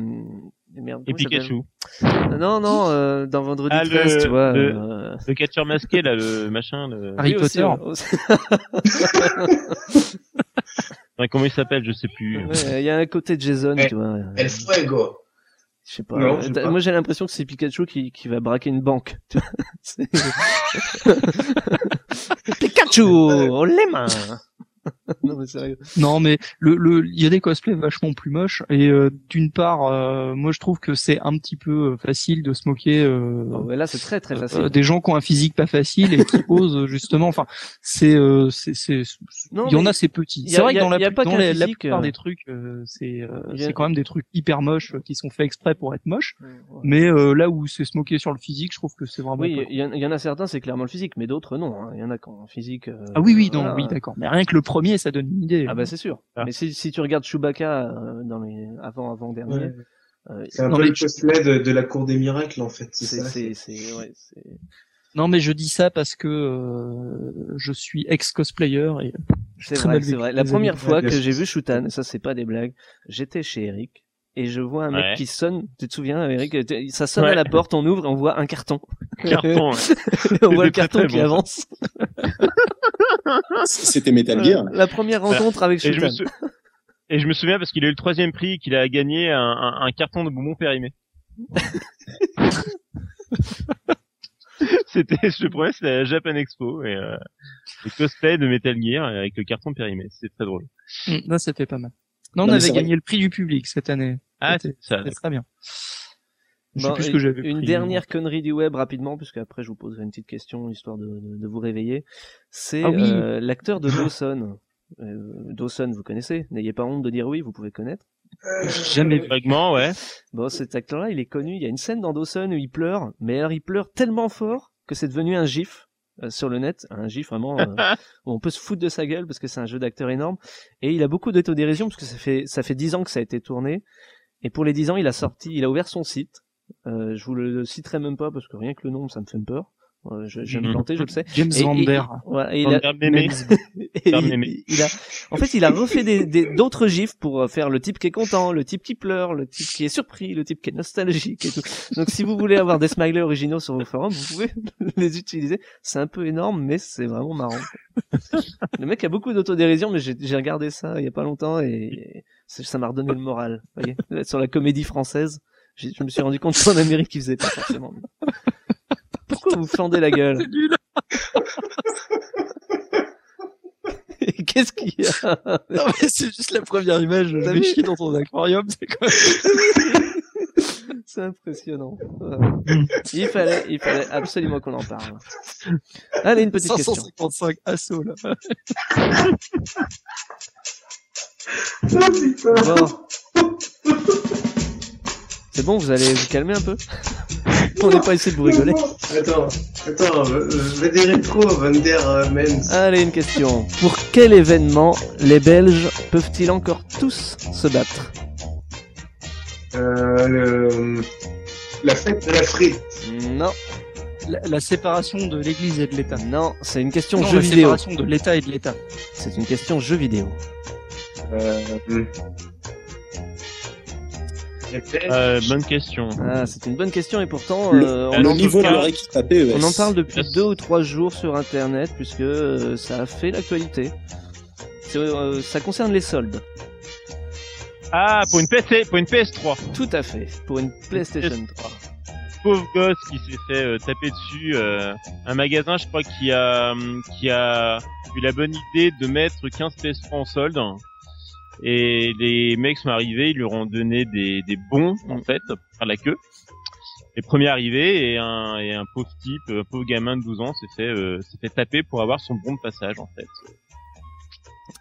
Speaker 2: et merde,
Speaker 4: Et Pikachu.
Speaker 2: s'appelle Non, non, euh, dans Vendredi
Speaker 4: Ah,
Speaker 2: 13,
Speaker 4: le-
Speaker 2: tu vois.
Speaker 4: le-
Speaker 2: euh,
Speaker 4: Le catcheur masqué, là, le machin, le...
Speaker 1: Harry
Speaker 2: oui,
Speaker 1: Potter.
Speaker 2: ouais, aussi.
Speaker 4: Ouais, comment il s'appelle, je sais plus.
Speaker 2: Ouais, Il y a un côté Jason,
Speaker 6: Ouais.
Speaker 2: tu vois. euh,
Speaker 6: El Fuego.
Speaker 2: Je sais pas.
Speaker 6: Non.
Speaker 2: Moi, j'ai l'impression que c'est Pikachu qui, qui va braquer une banque. Pikachu, on les mains. non mais sérieux.
Speaker 1: Non, mais le, le, il y a des cosplays vachement plus moches. Et euh, d'une part, euh, moi, je trouve que c'est un petit peu euh, facile de se moquer. euh,
Speaker 2: Oh, ouais, là, c'est très très
Speaker 1: euh,
Speaker 2: facile.
Speaker 1: des gens qui ont un physique pas facile et qui osent justement. Enfin, c'est, euh, c'est, c'est,
Speaker 2: Non,
Speaker 1: il y en
Speaker 2: mais
Speaker 1: a c'est petit. C'est vrai que dans la,
Speaker 2: pas
Speaker 1: dans plupart des trucs, euh, c'est, euh, c'est quand même des trucs hyper moches qui sont faits exprès pour être moches.
Speaker 2: Ouais.
Speaker 1: Mais euh, là où c'est se moquer sur le physique, je trouve que c'est vraiment.
Speaker 2: Oui,
Speaker 1: pas
Speaker 2: il y, en- il y en a certains, c'est clairement le physique, mais d'autres non. hein. Il y en a qui ont un physique. euh,
Speaker 1: Ah oui, oui, non,
Speaker 2: voilà.
Speaker 1: oui, d'accord. Mais rien que le premier, ça donne une idée.
Speaker 2: Ah bah c'est sûr.
Speaker 4: Ah.
Speaker 2: Mais si, si tu regardes Chewbacca euh, dans les avant avant dernier,
Speaker 6: Ouais.
Speaker 2: euh,
Speaker 6: C'est un
Speaker 1: Non,
Speaker 6: peu
Speaker 1: mais
Speaker 6: le de, de la cour des miracles, en fait. C'est
Speaker 2: ouais,
Speaker 1: Non, mais je dis ça parce que euh, je suis ex-cosplayer et
Speaker 2: c'est
Speaker 1: très
Speaker 2: vrai,
Speaker 1: mal
Speaker 2: c'est vrai. La première fois que j'ai vu Shutan, ça c'est pas des blagues, j'étais chez Eric et je vois un mec
Speaker 4: Ouais.
Speaker 2: qui sonne. Tu te souviens, Eric Ça sonne
Speaker 4: Ouais.
Speaker 2: à la porte, on ouvre, et on voit un carton.
Speaker 4: Carton, ouais.
Speaker 2: on voit le
Speaker 4: très,
Speaker 2: carton
Speaker 4: très
Speaker 2: qui
Speaker 4: bon, ça.
Speaker 2: avance.
Speaker 3: C'était Metal Gear.
Speaker 2: La première rencontre avec
Speaker 4: Et je,
Speaker 2: Shutan.
Speaker 4: me sou- et je me souviens parce qu'il a eu le troisième prix, qu'il a gagné un, un, un carton de bonbons périmés. c'était, je te promets, c'était à la Japan Expo et euh, le cosplay de Metal Gear avec le carton périmé. C'est très drôle.
Speaker 1: Hum, là, c'était pas mal. Non, on
Speaker 3: Non,
Speaker 1: avait
Speaker 3: vrai.
Speaker 1: gagné le prix du public cette année.
Speaker 4: Ah,
Speaker 1: C'était-
Speaker 4: c'est ça.
Speaker 1: Très bien. Je sais
Speaker 2: Bon,
Speaker 1: plus ce que j'avais
Speaker 2: Une
Speaker 1: pris,
Speaker 2: dernière connerie du web rapidement, puisque après je vous poserai une petite question histoire de, de, de vous réveiller. C'est
Speaker 1: Ah oui.
Speaker 2: euh, l'acteur de Dawson. Euh, Dawson, vous connaissez? N'ayez pas honte de dire oui, vous pouvez connaître.
Speaker 1: J'ai Jamais.
Speaker 4: Vaguement, ouais.
Speaker 2: Bon, cet acteur-là, il est connu. Il y a une scène dans Dawson où il pleure, mais alors il pleure tellement fort que c'est devenu un gif euh, sur le net, un gif vraiment euh, où on peut se foutre de sa gueule parce que c'est un jeu d'acteur énorme. Et il a beaucoup d'autodérision parce que ça fait ça fait dix ans que ça a été tourné. Et pour les dix ans, il a sorti, il a ouvert son site. Euh, je vous le citerai même pas parce que rien que le nom, ça me fait peur. Euh, je, je vais me
Speaker 4: Mhm.
Speaker 2: planter, je le sais.
Speaker 1: James Vander.
Speaker 2: Ouais, il a, il, a, en fait, il a refait des, des- d'autres gifs pour euh, faire le type qui est content, le type qui pleure, le type qui est surpris, le type qui est nostalgique et tout. Donc, si vous voulez avoir des smileys originaux sur vos forums, vous pouvez les utiliser. C'est un peu énorme, mais c'est vraiment marrant. Le mec a beaucoup d'autodérision, mais j'ai, j'ai regardé ça il y a pas longtemps et ça m'a redonné le moral. Vous voyez, sur la comédie française, je me suis rendu compte qu'en Amérique, ils faisaient pas forcément. Pourquoi vous fendez la gueule Et Qu'est-ce qu'il y a
Speaker 1: Non, mais c'est juste la première image. Je
Speaker 2: T'as
Speaker 1: vais
Speaker 2: vu
Speaker 1: chier dans ton aquarium. C'est quoi
Speaker 2: C'est impressionnant. Il fallait, il fallait absolument qu'on en parle. Allez, une petite question.
Speaker 1: 555 assauts, là.
Speaker 6: Ah, putain.
Speaker 2: Bon. C'est bon, vous allez vous calmer un peu? On n'est pas ici de vous rigoler.
Speaker 6: Attends, attends, euh, euh, des rétro Van der euh, Mens.
Speaker 2: Allez, une question. Pour quel événement les Belges peuvent-ils encore tous se battre?
Speaker 6: Euh, le... La fête de la frite.
Speaker 2: Non,
Speaker 1: La, la séparation de l'Église et de l'État.
Speaker 2: non, c'est une question
Speaker 1: Non,
Speaker 2: jeu
Speaker 1: la
Speaker 2: vidéo.
Speaker 1: séparation de l'État et de l'État.
Speaker 2: C'est une question jeu vidéo.
Speaker 6: Euh...
Speaker 4: Euh, bonne question.
Speaker 2: Ah, c'est une bonne question et pourtant
Speaker 3: Le-
Speaker 2: euh, on,
Speaker 3: le
Speaker 2: en,
Speaker 3: niveau de PES.
Speaker 2: on en parle depuis
Speaker 4: Yes.
Speaker 2: deux ou trois jours sur Internet puisque euh, ça a fait l'actualité. euh, ça concerne les soldes.
Speaker 4: Ah, pour une PS, pour une PS3.
Speaker 2: Tout à fait. Pour une PlayStation 3.
Speaker 4: Pauvre gosse qui s'est fait euh, taper dessus. euh, un magasin, je crois, qui a, qui a eu la bonne idée de mettre 15 PS3 en solde. Et les mecs sont arrivés, ils leur ont donné des, des bons, en fait, pour faire la queue. Les premiers arrivés et un, et un pauvre type, un pauvre gamin de 12 ans s'est fait, euh, s'est fait taper pour avoir son bon de passage, en fait.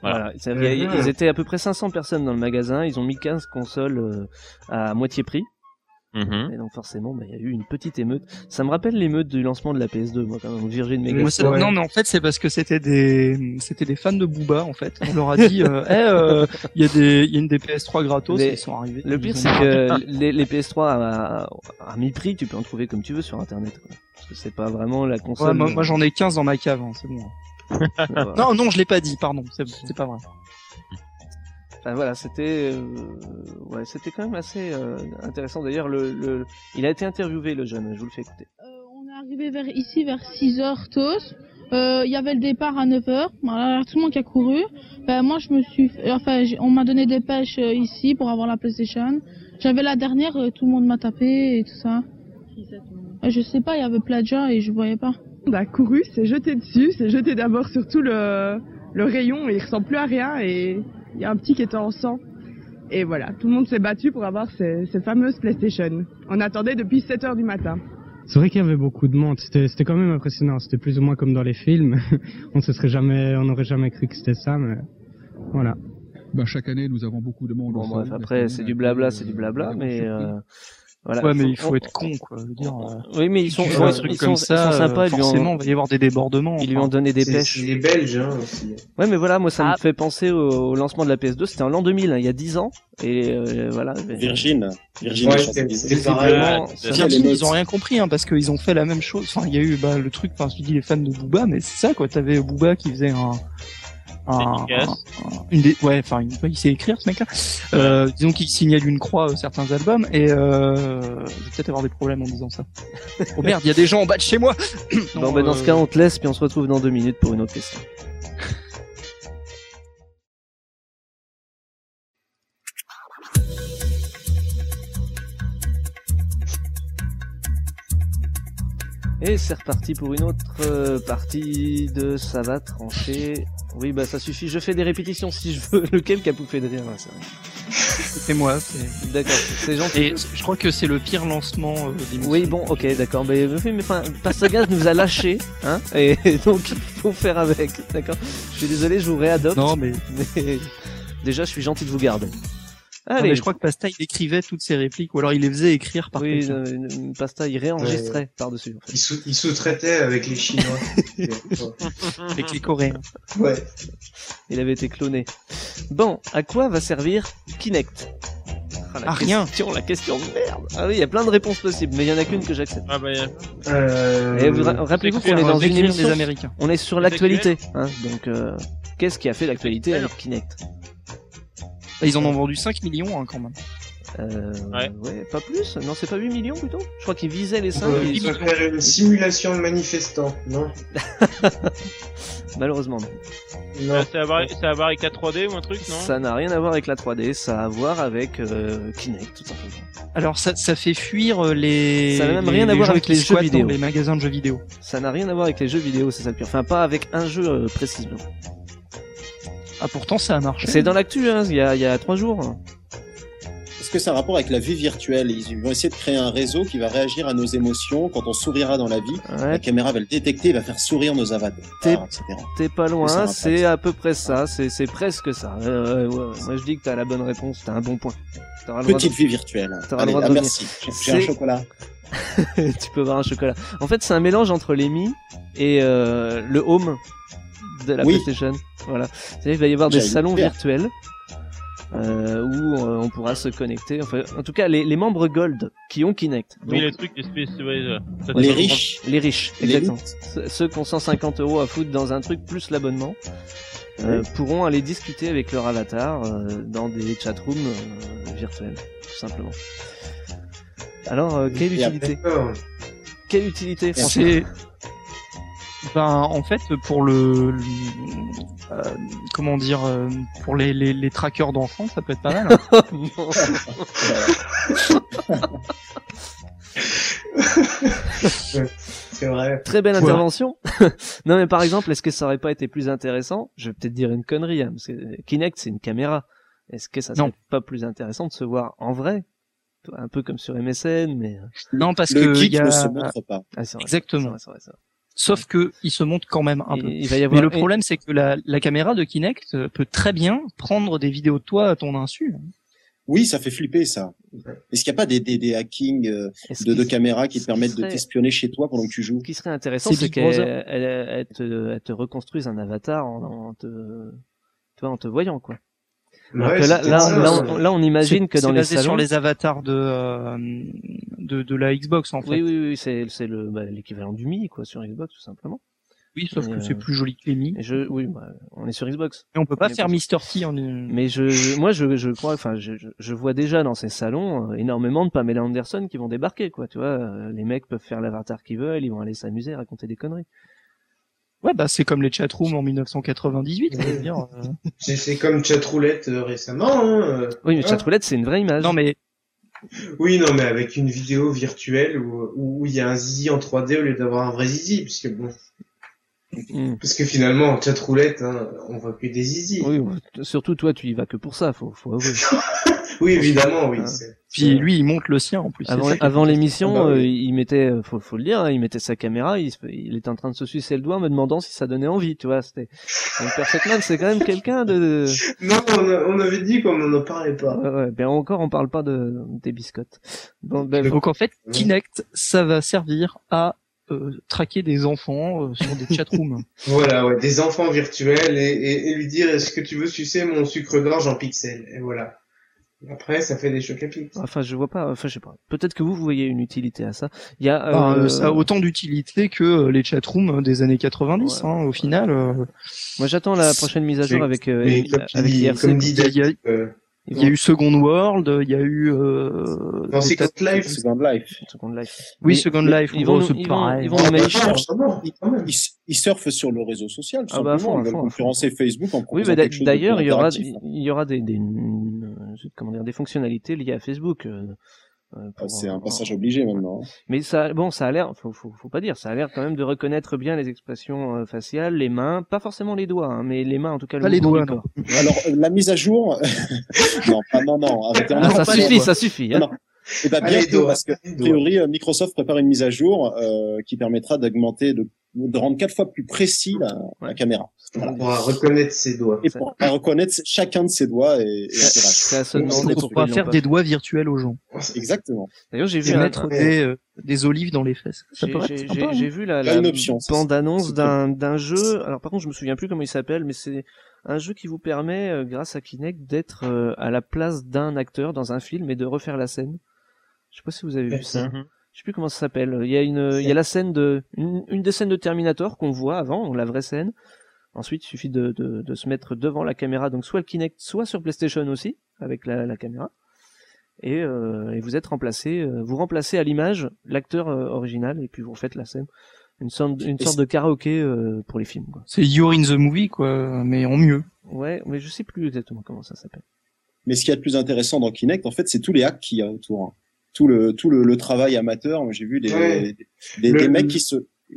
Speaker 4: Voilà.
Speaker 2: Voilà. Ils, avaient-
Speaker 6: Mhm.
Speaker 2: ils étaient à peu près 500 personnes dans le magasin. Ils ont mis 15 consoles euh, à moitié prix.
Speaker 4: Mhm.
Speaker 2: Et donc forcément, bah, il y a eu une petite émeute. Ça me rappelle l'émeute du lancement de la PS2, moi, quand même, Virgin
Speaker 1: Moi,
Speaker 2: Megastore.
Speaker 6: Ouais.
Speaker 1: Non, mais en fait, c'est parce que c'était des, c'était des fans de Booba, en fait. On leur a dit, euh, Eh, euh, il y a des, il y a une des PS3 gratos,
Speaker 2: Mais
Speaker 1: ils sont arrivés.
Speaker 2: Le pire, c'est que les, les PS3 à, à mi-prix, tu peux en trouver comme tu veux sur Internet. Quoi. Parce que c'est pas vraiment la console.
Speaker 1: Ouais, moi, moi, j'en ai 15 dans ma cave, hein, c'est bon. Non, non, je l'ai pas dit, pardon, c'est, c'est pas vrai.
Speaker 2: Enfin, voilà, c'était, euh, ouais, c'était quand même assez euh, intéressant. D'ailleurs, le, le, il a été interviewé, le jeune. Je vous le fais écouter.
Speaker 7: Euh, on est arrivé vers ici vers 6h tous. Euh, Il y avait le départ à 9h. Voilà, tout le monde qui a couru. Ben, moi, je me suis, enfin, on m'a donné des pêches euh, ici pour avoir la PlayStation. J'avais la dernière, euh, tout le monde m'a tapé et tout ça. Euh, Je sais pas, il y avait plein de gens et je voyais pas.
Speaker 8: On a couru, s'est jeté dessus, s'est jeté d'abord sur tout le, le rayon et il ressemble plus à rien et il y a un petit qui était en sang. Et voilà, tout le monde s'est battu pour avoir ces, ces fameuses PlayStation. On attendait depuis 7 heures du matin.
Speaker 9: C'est vrai qu'il y avait beaucoup de monde. C'était, c'était quand même impressionnant. C'était plus ou moins comme dans les films. on se serait jamais, on n'aurait jamais cru que c'était ça, mais voilà.
Speaker 10: Bah, chaque année, nous avons beaucoup de monde.
Speaker 2: Bon, bref, après, c'est du blabla, c'est du blabla, mais euh, voilà.
Speaker 1: ouais, mais il faut être con, quoi. Je veux dire, euh,
Speaker 2: Oui, mais ils sont,
Speaker 1: tu
Speaker 2: ils sont, ils sont- ils sympas.
Speaker 1: euh,
Speaker 2: ils lui ont-
Speaker 1: forcément, il va y avoir des débordements.
Speaker 2: Ils lui ont donné des pêches.
Speaker 6: c'est les Belges, hein, aussi.
Speaker 2: Ouais, mais voilà, moi, ça
Speaker 1: Ah.
Speaker 2: me fait penser au, au lancement de la PS2. C'était en l'an 2000, hein, il y a 10 ans. Et euh, voilà.
Speaker 3: Virgin. Virgin
Speaker 6: Ouais,
Speaker 4: Ouais,
Speaker 3: c'est-
Speaker 1: Virgin,
Speaker 3: les
Speaker 1: ils ont rien compris, hein, parce qu'ils ont fait la même chose. Enfin, il y a eu bah, le truc, enfin, tu dis les fans de Booba, mais c'est ça, quoi. T'avais Booba qui faisait un, un, un- une des, ouais, enfin, une- il sait écrire ce mec-là. Euh, disons qu'il signale une croix euh, certains albums, et euh, je vais peut-être avoir des problèmes en disant ça. Oh merde, il y a des gens en bas de chez moi.
Speaker 2: Bon,
Speaker 1: Non,
Speaker 2: bah, dans
Speaker 1: euh,
Speaker 2: ce cas, on te laisse, puis on se retrouve dans deux minutes pour une autre question. Et c'est reparti pour une autre partie de ça va trancher. Oui, bah ça suffit, je fais des répétitions si je veux. Lequel qui a pouffé de rire
Speaker 1: c'est moi. c'est-
Speaker 2: D'accord, c'est gentil.
Speaker 1: Et je crois que c'est le pire lancement euh, d'émission.
Speaker 2: Oui, bon, ok, d'accord. Mais, mais, enfin, Pastagas nous a lâché, hein, et donc il faut faire avec, d'accord? Je suis désolé, je vous réadopte.
Speaker 1: Non, mais,
Speaker 2: mais déjà, je suis gentil de vous garder.
Speaker 1: Non,
Speaker 2: Allez,
Speaker 1: mais je crois que Pasta il écrivait toutes ses répliques, ou alors il les faisait écrire par
Speaker 2: oui,
Speaker 1: quelqu'un.
Speaker 2: euh, une Pasta, il réenregistrait par-dessus. En fait.
Speaker 6: Ils sous- ils sous-traitaient avec les Chinois.
Speaker 1: avec les Coréens.
Speaker 6: ouais.
Speaker 2: Il avait été cloné. Bon, à quoi va servir Kinect? Ah, la
Speaker 1: À rien.
Speaker 2: question, La question de merde. Ah oui, il y a plein de réponses possibles, mais il y en a qu'une que j'accepte.
Speaker 4: Ah bah, y a-
Speaker 6: Euh,
Speaker 2: Et vous ra- rappelez-vous qu'on est dans une émission,
Speaker 1: des Américains.
Speaker 2: on est sur l'actualité, hein, donc euh, qu'est-ce qui a fait l'actualité avec Kinect?
Speaker 1: Ils en ont vendu 5 millions hein, quand même.
Speaker 2: Euh,
Speaker 4: Ouais.
Speaker 2: ouais, pas plus Non, c'est pas 8 millions plutôt? Je crois qu'ils visaient les 5
Speaker 6: euh, ils vont faire une simulation de manifestants, non?
Speaker 2: Malheureusement non.
Speaker 6: Non.
Speaker 4: Ah, ça, a à voir, ça a à voir avec la 3D ou un truc, non?
Speaker 2: Ça n'a rien à voir avec la 3D, ça a à voir avec euh, Kinect tout simplement.
Speaker 1: Alors ça, ça fait fuir euh, les.
Speaker 2: Ça n'a même
Speaker 1: les-
Speaker 2: rien à voir avec les jeux vidéo.
Speaker 1: les magasins de jeux vidéo.
Speaker 2: Ça n'a rien à voir avec les jeux vidéo, c'est ça le pire. Enfin, pas avec un jeu euh, précisément.
Speaker 1: Ah pourtant ça a marché.
Speaker 2: C'est dans l'actu, hein, il y a, il y a 3 jours.
Speaker 3: Est-ce que c'est un rapport avec la vie virtuelle? Ils vont essayer de créer un réseau qui va réagir à nos émotions. Quand on sourira dans la vie, la caméra va le détecter et va faire sourire nos avatars,
Speaker 2: T'es-
Speaker 3: etc.
Speaker 2: t'es pas loin, c'est à peu près ça, c'est c'est presque ça. Euh, ouais, ouais. Moi je dis que t'as la bonne réponse, t'as un bon point. De-
Speaker 3: Petite vie virtuelle. Allez,
Speaker 2: droit de
Speaker 3: ah, merci. J'ai- un chocolat.
Speaker 2: tu peux avoir un chocolat. En fait, c'est un mélange entre les Mi et euh, le Home de la
Speaker 3: Oui.
Speaker 2: PlayStation. Voilà. C'est-à-dire qu'il va y avoir des salons
Speaker 3: faire.
Speaker 2: virtuels euh, où euh, on pourra se connecter. Enfin, en tout cas, les, les membres Gold qui ont Kinect.
Speaker 4: Oui,
Speaker 2: Donc,
Speaker 4: les trucs, les espèces, ouais, euh, ça
Speaker 3: Les riches.
Speaker 2: les riches, exactement. Ceux- Ceux qui ont 150 euros à foutre dans un truc plus l'abonnement euh, pourront aller discuter avec leur avatar euh, dans des chatrooms euh, virtuels, tout simplement. Alors, euh, quelle utilité? Quelle utilité, franchement
Speaker 1: Ben, en fait, pour le, le- euh, comment dire, euh, pour les, les, les trackers d'enfants, ça peut être pas mal. hein.
Speaker 6: C'est vrai.
Speaker 2: Très belle
Speaker 1: Ouais.
Speaker 2: intervention. non mais par exemple, est-ce que ça aurait pas été plus intéressant? Je vais peut-être dire une connerie, hein, parce que Kinect c'est une caméra. Est-ce que ça serait
Speaker 1: Non.
Speaker 2: pas plus intéressant de se voir en vrai? Un peu comme sur MSN, mais
Speaker 1: non, parce
Speaker 3: Le
Speaker 1: que
Speaker 3: geek
Speaker 1: il y a...
Speaker 3: ne se montre pas.
Speaker 2: ah, vrai,
Speaker 1: Exactement.
Speaker 2: c'est vrai, c'est vrai, c'est vrai.
Speaker 1: Sauf que il se monte quand même un peu.
Speaker 2: il va y avoir
Speaker 1: Mais le problème, c'est que la, la caméra de Kinect euh, peut très bien prendre des vidéos de toi à ton insu.
Speaker 3: Oui, ça fait flipper ça. Est-ce qu'il n'y a pas des, des, des hackings euh, de, de caméras qui te permettent de t'espionner chez toi pendant que tu joues
Speaker 2: Ce qui serait intéressant,
Speaker 1: C'est
Speaker 2: qu'elle
Speaker 1: Brother.
Speaker 2: elle, elle te, elle te reconstruise un avatar en, en te, tu vois, en te voyant quoi.
Speaker 6: Ouais,
Speaker 2: que là, là,
Speaker 6: ça,
Speaker 2: là, on, là, on imagine que dans
Speaker 1: c'est
Speaker 2: les
Speaker 1: basé
Speaker 2: salons.
Speaker 1: sur les avatars de, euh, de de la Xbox en fait.
Speaker 2: Oui, oui, oui, c'est c'est le bah, l'équivalent du Mi quoi sur Xbox tout simplement.
Speaker 1: Oui, sauf que
Speaker 2: euh,
Speaker 1: c'est plus joli que les Mi.
Speaker 2: Je, oui, bah, on est sur Xbox.
Speaker 1: Et on peut pas faire. Mr. T en une...
Speaker 2: Mais je, je- moi, je, je crois, enfin, je, je, je vois déjà dans ces salons euh, énormément de Pamela Anderson qui vont débarquer, quoi. Tu vois, euh, les mecs peuvent faire l'avatar qu'ils veulent, ils vont aller s'amuser, raconter des conneries.
Speaker 1: Ouais, bah c'est comme les chatrooms en 1998. je veux dire, euh.
Speaker 6: C'est c'est comme chatroulette euh, récemment. Hein. euh.
Speaker 2: Oui, mais
Speaker 6: Ah.
Speaker 2: chatroulette, c'est une vraie image.
Speaker 1: Non mais
Speaker 6: Oui, non, mais avec une vidéo virtuelle où où il y a un zizi en 3D au lieu d'avoir un vrai zizi, puisque bon,
Speaker 2: Mm.
Speaker 6: parce que finalement en chatroulette, hein, on voit que des zizi.
Speaker 2: Oui, surtout toi, tu y vas que pour ça, faut, faut avouer.
Speaker 6: Oui, évidemment, oui.
Speaker 1: Puis lui il monte le sien en plus.
Speaker 2: Avant, avant l'émission,
Speaker 6: Ah bah oui.
Speaker 2: euh, il mettait, euh, faut, faut le dire, hein, il mettait sa caméra, il, il était en train de se sucer le doigt en me demandant si ça donnait envie, tu vois. C'était, donc Perfect Man, c'est quand même quelqu'un de,
Speaker 6: Non, on, a- on avait dit qu'on n'en parlait pas.
Speaker 2: ouais, ouais, ben encore, on parle pas de, des biscottes. Bon, ben,
Speaker 1: Donc en fait. Kinect, ça va servir à euh, traquer des enfants euh, sur des chatrooms.
Speaker 6: Voilà, ouais, des enfants virtuels et, et, et lui dire est-ce que tu veux sucer mon sucre gorge en pixels? Et voilà. Après, ça fait des chocs à pics.
Speaker 2: Enfin, je vois pas. Enfin, je sais pas. Peut-être que vous, vous voyez une utilité à ça. Il y a.
Speaker 1: Enfin,
Speaker 2: euh,
Speaker 1: euh, ça a autant d'utilité que euh, les chatrooms des années 90.
Speaker 2: Ouais.
Speaker 1: hein, au final, euh,
Speaker 2: Moi, j'attends la prochaine mise à jour avec euh,
Speaker 6: Mais
Speaker 2: avec IRC.
Speaker 6: comme dit David, euh,
Speaker 1: il y a eu Second World, il y a eu. Euh,
Speaker 6: Second Life,
Speaker 3: Second Life.
Speaker 2: Second Life.
Speaker 1: Oui, Second Life,
Speaker 2: Ils vont, ils vont,
Speaker 1: pareil.
Speaker 2: ils vont
Speaker 6: Ah, bah, même.
Speaker 3: Ils, ils surfent sur le réseau social, tout
Speaker 2: Ah bah, fond,
Speaker 3: Ils veulent concurrencer Facebook en
Speaker 2: Oui, mais d'ailleurs, il y aura, il y aura des, des, euh, comment dire, des fonctionnalités liées à Facebook. Euh,
Speaker 3: Ah,
Speaker 2: pour-
Speaker 3: C'est un passage obligé maintenant. hein.
Speaker 2: Mais ça, bon, ça a l'air, faut, faut, faut pas dire, ça a l'air quand même de reconnaître bien les expressions euh, faciales, les mains, pas forcément les doigts, hein, mais les mains en tout cas. le
Speaker 1: Pas les
Speaker 2: mouvement
Speaker 1: doigts, non.
Speaker 3: Alors, la mise à jour, non, pas, non, non, arrêtez.
Speaker 2: Ah,
Speaker 3: est
Speaker 2: ça suffit,
Speaker 3: les
Speaker 2: ça suffit. Hein.
Speaker 3: Et bah
Speaker 6: Allez,
Speaker 3: bientôt, parce que, a priori, euh, Microsoft prépare une mise à jour euh, qui permettra d'augmenter, de, de rendre quatre fois plus précis la, caméra.
Speaker 6: On pourra reconnaître ses doigts.
Speaker 3: Et pour reconnaître chacun de ses doigts et, et
Speaker 2: c'est à se demander pourquoi
Speaker 1: faire
Speaker 2: pas
Speaker 1: des doigts virtuels aux gens
Speaker 3: Exactement.
Speaker 2: D'ailleurs, j'ai vu
Speaker 1: mettre des, euh, des olives dans les fesses. Ça
Speaker 2: J'ai
Speaker 1: pourrait
Speaker 2: j'ai-
Speaker 1: être sympa,
Speaker 2: j'ai- j'ai
Speaker 1: hein.
Speaker 2: vu la, la
Speaker 3: ça,
Speaker 2: bande-annonce d'un d'un jeu. Alors par contre, je me souviens plus comment il s'appelle, mais c'est un jeu qui vous permet, euh, grâce à Kinect, d'être euh, à la place d'un acteur dans un film et de refaire la scène. Je sais pas si vous avez vu ça.
Speaker 4: Mhm.
Speaker 2: Je sais plus comment ça s'appelle. Il y a une, il y a la scène de, une, une des scènes de Terminator qu'on voit avant, la vraie scène. Ensuite, il suffit de, de, de se mettre devant la caméra, donc soit le Kinect, soit sur PlayStation aussi, avec la, la caméra. Et, euh, et vous êtes remplacé, euh, vous remplacez à l'image l'acteur euh, original, et puis vous refaites la scène. Une sorte, une
Speaker 3: Et
Speaker 2: sorte de karaoké euh, pour les films.
Speaker 1: C'est You're in the movie, quoi, mais en mieux.
Speaker 2: Ouais, mais je sais plus exactement comment ça s'appelle.
Speaker 3: Mais ce qui est le plus intéressant dans Kinect, en fait, c'est tous les hacks qu'il y a autour. Tout le tout le, le travail amateur. Moi, J'ai vu des,
Speaker 6: Ouais.
Speaker 3: des,
Speaker 6: Le-
Speaker 3: des mecs qui se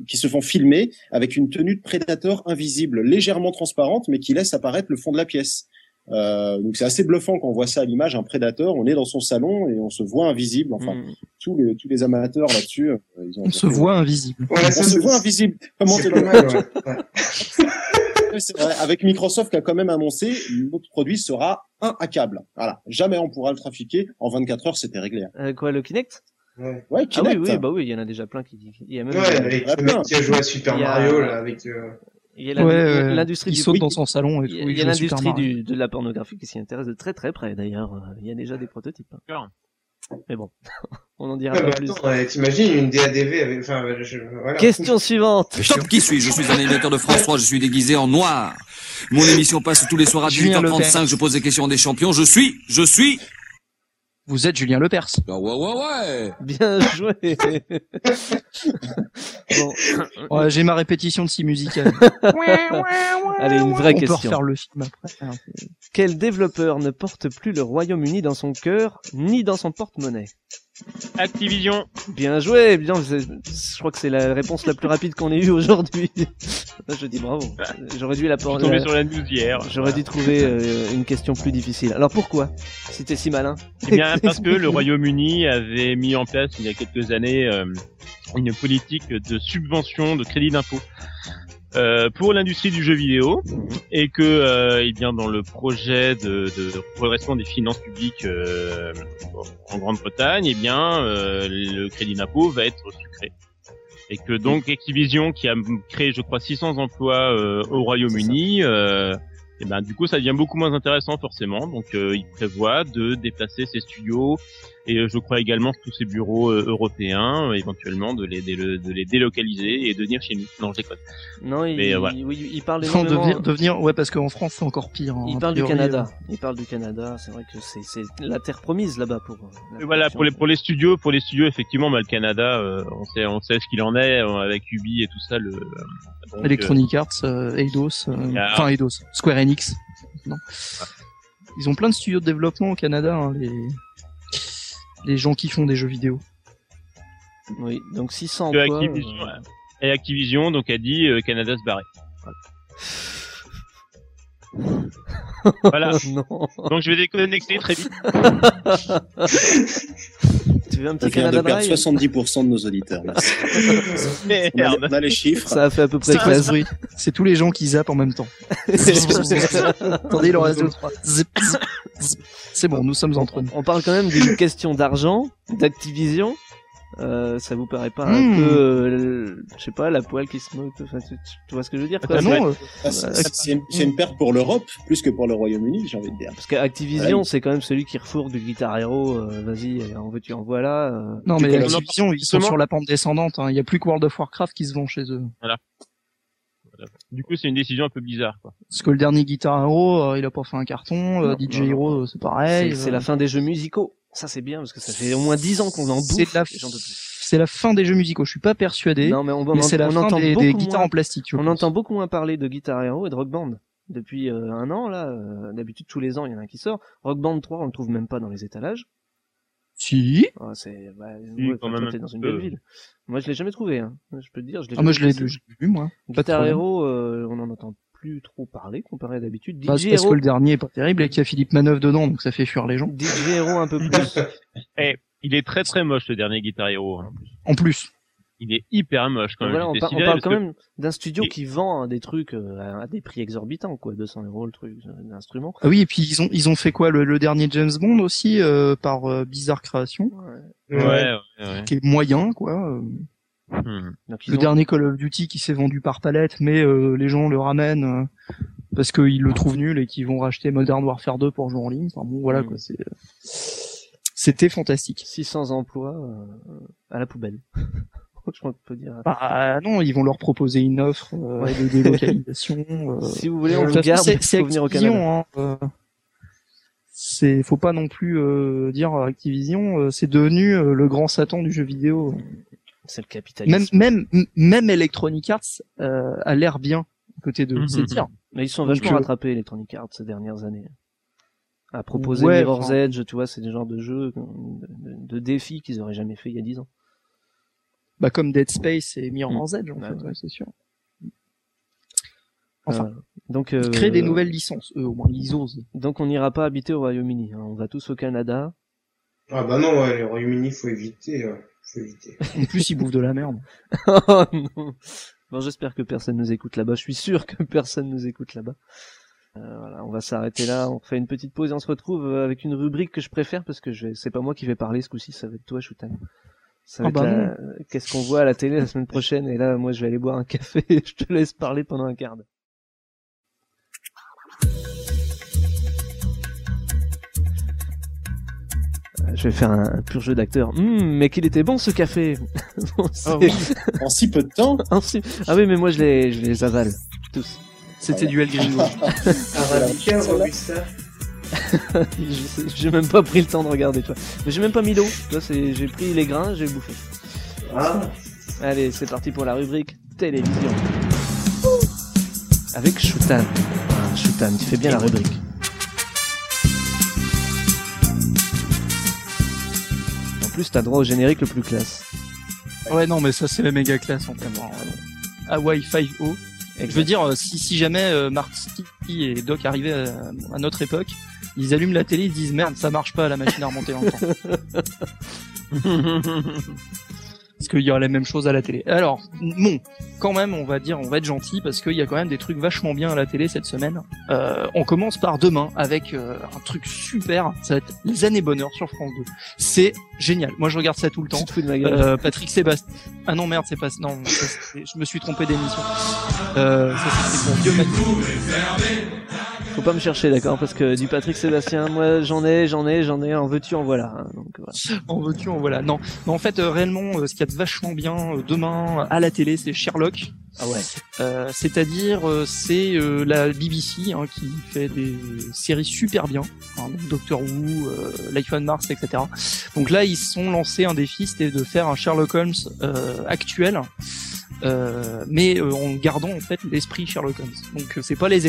Speaker 3: qui se font filmer avec une tenue de prédateur invisible, légèrement transparente, mais qui laisse apparaître le fond de la pièce. Euh, donc c'est assez bluffant quand on voit ça à l'image, un prédateur. On est dans son salon et on se voit invisible. Enfin,
Speaker 2: Mm.
Speaker 3: tous les tous les amateurs là-dessus, euh, ils ont.
Speaker 1: On se voit invisible.
Speaker 6: Ouais,
Speaker 3: On se voit invisible. Comment
Speaker 6: C'est
Speaker 3: c'est vrai. Avec Microsoft qui a quand même annoncé, notre produit sera inhackable. Voilà. Jamais on pourra le trafiquer. En 24 heures, c'était réglé.
Speaker 2: Euh, quoi, le Kinect?
Speaker 6: Ouais,
Speaker 3: Ouais,
Speaker 2: Ah
Speaker 3: Kinect.
Speaker 2: oui, oui, bah oui, il y en a déjà plein qui. Il y a même.
Speaker 6: Ouais, avec le mec qui a joué à Super
Speaker 2: Il y a-
Speaker 6: Mario, là, avec... euh,
Speaker 2: Il y a
Speaker 1: Ouais,
Speaker 2: l'industrie du
Speaker 1: saute dans son salon et
Speaker 2: Il
Speaker 1: tout.
Speaker 2: y a, il y a l'industrie de la pornographie qui s'y intéresse de très très près d'ailleurs. Il y a déjà des prototypes. hein. Mais bon, on en dira
Speaker 6: Ouais,
Speaker 2: pas
Speaker 6: mais
Speaker 2: plus.
Speaker 6: t'imagines une DADV avec... Enfin, je... voilà.
Speaker 2: Question suivante.
Speaker 11: Top, qui suis-je? Je suis un animateur de France 3, je suis déguisé en noir. Mon émission passe tous les soirs à
Speaker 1: Julien
Speaker 11: 18h35, je pose des questions à des champions. Je suis, je suis...
Speaker 1: Vous êtes Julien Lepers.
Speaker 11: Ah ouais, ouais, ouais.
Speaker 2: Bien joué. bon.
Speaker 1: Ouais, J'ai ma répétition de si musicale.
Speaker 2: Allez, une vraie
Speaker 1: On
Speaker 2: question.
Speaker 1: peut refaire le film après. hein.
Speaker 2: Quel développeur ne porte plus le Royaume-Uni dans son cœur ni dans son porte-monnaie?
Speaker 4: Activision.
Speaker 2: Bien joué, bien. Je crois que c'est la réponse la plus rapide qu'on ait eue aujourd'hui. Je dis bravo. J'aurais dû la porter.
Speaker 4: tombé sur la news hier.
Speaker 2: J'aurais dû trouver euh, une question plus difficile. Alors pourquoi Si t'es si malin.
Speaker 4: Eh bien, parce que le Royaume-Uni avait mis en place il y a quelques années euh, une politique de subvention, de crédit d'impôt euh, pour l'industrie du jeu vidéo, et que, euh, eh bien, dans le projet de, de redressement des finances publiques euh, en Grande-Bretagne, eh bien, euh, le crédit d'impôt va être sucré. Et que donc Activision, qui a créé, je crois, 600 emplois euh, au Royaume-Uni, euh, et ben du coup ça devient beaucoup moins intéressant forcément. Donc euh, il prévoit de déplacer ses studios et euh, je crois également que tous ces bureaux euh, européens, euh, éventuellement de les, délo- de les délocaliser et de venir chez nous. Non, je déconne.
Speaker 2: Non, il,
Speaker 4: Mais, euh, voilà.
Speaker 2: oui, il parle énormément-
Speaker 1: devenir, devenir, ouais, parce qu'en France c'est encore pire. hein,
Speaker 2: Il
Speaker 1: a
Speaker 2: parle du Canada.
Speaker 1: euh.
Speaker 2: Il parle du Canada. C'est vrai que c'est c'est la terre promise là-bas pour. euh, la
Speaker 4: voilà pour les pour les studios, pour les studios effectivement, bah, le Canada, euh, on sait on sait ce qu'il en est euh, avec Ubi et tout ça. Le euh, donc,
Speaker 1: Electronic Arts, Eidos, euh, enfin Eidos, Square Enix. Non. Ils ont plein de studios de développement au Canada, hein, les les gens qui font des jeux vidéo.
Speaker 2: Oui, donc 600
Speaker 4: que
Speaker 2: emplois.
Speaker 4: Activision,
Speaker 2: euh,
Speaker 4: et Activision donc a dit euh, Canada se barrer. Voilà.
Speaker 2: non.
Speaker 4: Donc je vais déconnecter très vite.
Speaker 2: tu veux un
Speaker 3: Ça
Speaker 2: petit
Speaker 3: vient de
Speaker 2: Canada
Speaker 3: perdre
Speaker 2: Dry
Speaker 3: 70% de nos auditeurs. merci. on, a,
Speaker 4: Merde.
Speaker 3: on a les chiffres.
Speaker 2: Ça a fait à peu près 13.
Speaker 1: bruit C'est tous les gens qui zappent en même temps. Attendez, il en reste deux, trois. C'est bon, nous sommes entre nous.
Speaker 2: On parle quand même d'une question d'argent, d'Activision. Euh, ça vous paraît pas un
Speaker 1: Hmm.
Speaker 2: peu, euh, je sais pas, la poêle qui se moque enfin, tu, tu vois ce que je veux dire quoi
Speaker 1: Ah non, euh,
Speaker 3: Ah, c'est- C'est une, c'est une perte pour l'Europe plus que pour le Royaume-Uni, j'ai envie de dire.
Speaker 2: Parce qu'Activision,
Speaker 3: Ouais.
Speaker 2: c'est quand même celui qui refourgue du Guitar Hero. euh, Vas-y, euh, en veux-tu, en voilà. euh.
Speaker 1: non, mais Activision, ils sont sur la pente descendante. hein. Il y a plus que World of Warcraft qui se vend chez eux.
Speaker 4: Du coup, c'est une décision un peu bizarre. Quoi.
Speaker 1: Parce que le dernier Guitar Hero, euh, il a pas fait un carton. euh,
Speaker 2: Non,
Speaker 1: DJ
Speaker 2: non, non.
Speaker 1: Hero, euh, c'est pareil.
Speaker 2: C'est c'est
Speaker 1: euh,
Speaker 2: la fin des jeux musicaux. Ça, c'est bien parce que ça fait au moins 10 ans qu'on en bouffe.
Speaker 1: C'est la, fin des jeux musicaux. Je suis pas persuadé.
Speaker 2: Non, mais on,
Speaker 1: mais
Speaker 2: on-
Speaker 1: c'est la
Speaker 2: on
Speaker 1: fin
Speaker 2: entend
Speaker 1: des, guitares
Speaker 2: moins-
Speaker 1: en plastique.
Speaker 2: On
Speaker 1: pense.
Speaker 2: entend beaucoup moins parler de Guitar Hero et de Rock Band. Depuis euh, un an, là, euh, d'habitude tous les ans, il y en a un qui sort. Rock Band 3, on le trouve même pas dans les étalages.
Speaker 1: Si.
Speaker 2: Ah, c'est, bah,
Speaker 4: Si,
Speaker 2: ouais,
Speaker 4: quand même
Speaker 2: dans une belle ville. Moi, je l'ai jamais trouvé, hein. Je peux te dire, je l'ai
Speaker 1: Ah, moi,
Speaker 2: jamais
Speaker 1: je l'ai
Speaker 2: trouvé.
Speaker 1: je l'ai vu, moi.
Speaker 2: Guitar. Hero, euh, on en entend plus trop parler comparé à d'habitude.
Speaker 1: Bah, parce
Speaker 2: Hero,
Speaker 1: que le dernier est pas terrible et qu'il y a Philippe Manœuvre dedans, donc ça fait fuir les gens.
Speaker 2: DJ Hero un peu plus.
Speaker 4: Eh, il est très très moche le dernier Guitar Hero. hein.
Speaker 1: En plus.
Speaker 4: Il est hyper moche quand même.
Speaker 2: voilà, on, par- parle quand
Speaker 4: que-
Speaker 2: même d'un studio
Speaker 4: Et-
Speaker 2: qui vend hein, des trucs euh, à des prix exorbitants, quoi. 200 euros le truc, euh, l'instrument.
Speaker 1: Ah oui, et puis ils ont ils ont fait quoi le, le dernier James Bond aussi euh, par euh, Bizarre Création,
Speaker 4: Ouais, ouais, ouais.
Speaker 1: qui est moyen quoi. Euh.
Speaker 4: Hmm.
Speaker 2: Donc,
Speaker 1: Le
Speaker 2: ont-
Speaker 1: dernier Call of Duty qui s'est vendu par palette, mais euh, les gens le ramènent euh, parce qu'ils le trouvent nul et qu'ils vont racheter Modern Warfare 2 pour jouer en ligne. Enfin bon, voilà
Speaker 2: Mm.
Speaker 1: quoi. C'est c'était fantastique.
Speaker 2: 600 emplois euh, à la poubelle. Je crois qu'on peut dire.
Speaker 1: Bah non, ils vont leur proposer une offre euh, de délocalisation. euh.
Speaker 2: Si vous voulez, on
Speaker 1: façon,
Speaker 2: garde.
Speaker 1: c'est-
Speaker 2: venir au Canada.
Speaker 1: hein, euh, c'est faut pas non plus euh, dire Activision, euh, c'est devenu euh, le grand Satan du jeu vidéo.
Speaker 2: C'est le capitalisme.
Speaker 1: Même même m- même Electronic Arts euh, a l'air bien côté de
Speaker 4: Mhm.
Speaker 1: c'est dire.
Speaker 2: Mais ils sont
Speaker 1: Donc,
Speaker 2: vachement
Speaker 1: euh,
Speaker 2: rattrapés, Electronic Arts, ces dernières années. À proposer
Speaker 1: Ouais,
Speaker 2: Mirror's
Speaker 1: enfin-
Speaker 2: Edge, tu vois, c'est des genres de jeux, de, défis qu'ils auraient jamais fait il y a 10 ans.
Speaker 1: Bah comme Dead Space et Mirror's Edge en
Speaker 2: Bah
Speaker 1: fait,
Speaker 2: ouais.
Speaker 1: ouais, c'est sûr. Enfin,
Speaker 2: Euh, donc, euh,
Speaker 1: créer des nouvelles licences, eux au moins ils osent.
Speaker 2: Donc on n'ira pas habiter au Royaume-Uni. hein. On va tous au Canada.
Speaker 6: Ah bah non, ouais, le Royaume-Uni, faut éviter. faut éviter.
Speaker 1: En plus ils bouffent de la merde.
Speaker 2: oh non. Bon, j'espère que personne nous écoute là-bas. Je suis sûr que personne nous écoute là-bas. Euh, voilà, on va s'arrêter là. On fait une petite pause et on se retrouve euh, avec une rubrique que je préfère parce que je... c'est pas moi qui vais parler ce coup-ci, ça va être toi, Shoutan. Ça va
Speaker 1: Ah
Speaker 2: être
Speaker 1: bah
Speaker 2: la- Qu'est-ce qu'on voit à la télé la semaine prochaine? Et là, moi, je vais aller boire un café. et je te laisse parler pendant un quart d'heure. Je vais faire un, pur jeu d'acteur. Hum, mais qu'il était bon ce café. Bon,
Speaker 3: Ah oui, en si peu de temps.
Speaker 2: En si- Ah oui, mais moi je les, je les avale tous.
Speaker 1: C'était du El Gringo.
Speaker 6: Un radical, Robusta.
Speaker 2: Je- J'ai même pas pris le temps de regarder, toi. Mais j'ai même pas mis l'eau. J'ai pris les grains, j'ai bouffé.
Speaker 6: Ah.
Speaker 2: Allez, c'est parti pour la rubrique télévision. Avec Shoutan. Ah, Shoutan, tu fais bien la rubrique. Plus, t'as droit au générique le plus classe.
Speaker 1: Ouais, non, mais ça, c'est la méga classe, en euh, Hawaii 5.0. Je veux dire, euh, si, si jamais euh, Marty et Doc arrivaient à, à notre époque, ils allument la télé, ils se disent merde, ça marche pas la machine à remonter dans le temps. Parce qu'il y aura la même chose à la télé. Alors, bon, quand même, on va dire, on va être gentil parce qu'il y a quand même des trucs vachement bien à la télé cette semaine. Euh, on commence par demain avec euh, un truc super. Ça va être les années bonheur sur France 2. C'est génial. Moi, je regarde ça tout le temps.
Speaker 2: De ma gueule.
Speaker 1: Euh, Patrick Sébastien. Ah non, merde, c'est pas. Non, ça, je me suis trompé d'émission. Euh, ça, c'est pour Dieu
Speaker 2: Faut pas me chercher, d'accord Parce que du Patrick Sébastien, moi, j'en ai, j'en ai, j'en ai, en veux-tu, en voilà. hein, donc, voilà.
Speaker 1: En veux-tu, en voilà. Non, non en fait, euh, réellement, euh, ce qu'il y a de vachement bien euh, demain à la télé, c'est Sherlock.
Speaker 2: Ah ouais.
Speaker 1: C'est-à-dire, c'est la BBC hein, qui fait des séries super bien, hein, donc Doctor Who, Life on Mars, etc. Donc là, ils sont lancés un défi, c'était de faire un Sherlock Holmes actuel, euh, mais euh, en gardant en fait l'esprit Sherlock Holmes. Donc euh, c'est pas les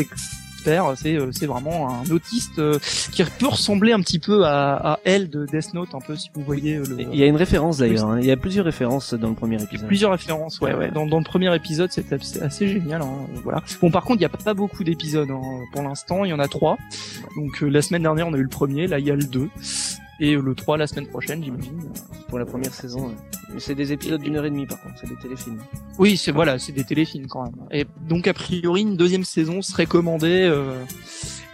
Speaker 1: c'est euh, c'est vraiment un autiste euh, qui peut ressembler un petit peu à, à elle de Death Note, un peu si vous voyez euh, le.
Speaker 2: Il y a une référence d'ailleurs, hein. il y a plusieurs références dans le premier épisode.
Speaker 1: Plusieurs références, ouais, ouais. Dans, dans le premier épisode, c'est assez, génial. Hein, voilà. Bon, par contre, il n'y a pas beaucoup d'épisodes hein, pour l'instant. Il y en a trois. Donc la semaine dernière, on a eu le premier. Là, il y a le deux. Et le 3 la semaine prochaine, j'imagine.
Speaker 2: Pour la première saison, ouais. C'est des épisodes d'une heure et demie par contre, c'est des téléfilms.
Speaker 1: Oui, c'est voilà, c'est des téléfilms quand même. Et donc a priori, une deuxième saison serait commandée euh,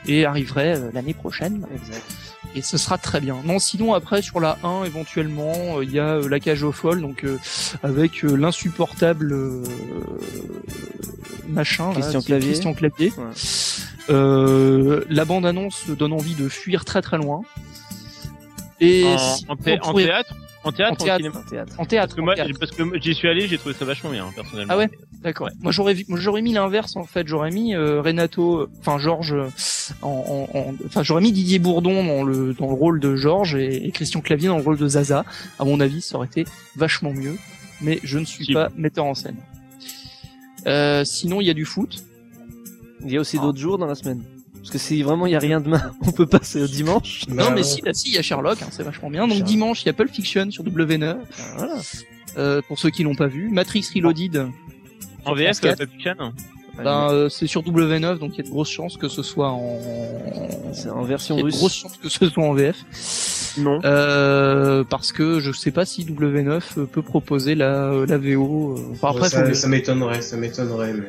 Speaker 1: et arriverait euh, l'année prochaine.
Speaker 2: Exact.
Speaker 1: Et ce sera très bien. Non, sinon après sur la 1 éventuellement, euh, il y a euh, la cage aux folles, donc euh, avec l'insupportable euh, machin,
Speaker 2: Christian Clavier.
Speaker 1: Christian Clavier.
Speaker 2: Ouais.
Speaker 1: Euh, la bande annonce donne envie de fuir très très loin. Et
Speaker 4: en,
Speaker 1: si
Speaker 4: en thé-
Speaker 1: on
Speaker 4: en
Speaker 1: pourrait-
Speaker 4: théâtre? En théâtre
Speaker 1: En théâtre.
Speaker 4: cinéma
Speaker 2: En théâtre.
Speaker 1: en théâtre,
Speaker 4: Parce que moi,
Speaker 1: théâtre.
Speaker 4: parce que j'y suis allé, j'ai trouvé ça vachement bien, personnellement.
Speaker 1: Ah ouais? D'accord. Moi j'aurais vu, moi, j'aurais mis l'inverse en fait. J'aurais mis euh, Renato, enfin Georges, euh, en, en- en- enfin j'aurais mis Didier Bourdon dans le dans le rôle de Georges et, et Christian Clavier dans le rôle de Zaza. À mon avis, ça aurait été vachement mieux. Mais je ne suis
Speaker 4: Si.
Speaker 1: pas metteur en scène. Euh, sinon, il y a du foot.
Speaker 2: Il y a aussi d'autres jours dans la semaine. Parce que si vraiment il y a rien demain, on peut passer au dimanche.
Speaker 1: non, mais si, là, si, il y a Sherlock, hein, c'est vachement bien. Donc
Speaker 2: Sherlock.
Speaker 1: dimanche, il y a Pulp Fiction sur W9.
Speaker 2: Voilà.
Speaker 1: Euh, pour ceux qui l'ont pas vu, Matrix Reloaded.
Speaker 4: En VF,
Speaker 1: France 4.
Speaker 4: Pulp Fiction
Speaker 1: Ben, euh, c'est sur W9, donc il y a de grosses chances que ce soit en,
Speaker 2: C'est en version
Speaker 1: il y a de
Speaker 2: russe.
Speaker 1: grosses chances que ce soit en VF.
Speaker 4: Non.
Speaker 1: Euh, parce que je sais pas si W9 euh, peut proposer la, la VO. euh, Enfin, après,
Speaker 6: ça,
Speaker 1: faut-
Speaker 6: ça m'étonnerait, ça m'étonnerait, mais.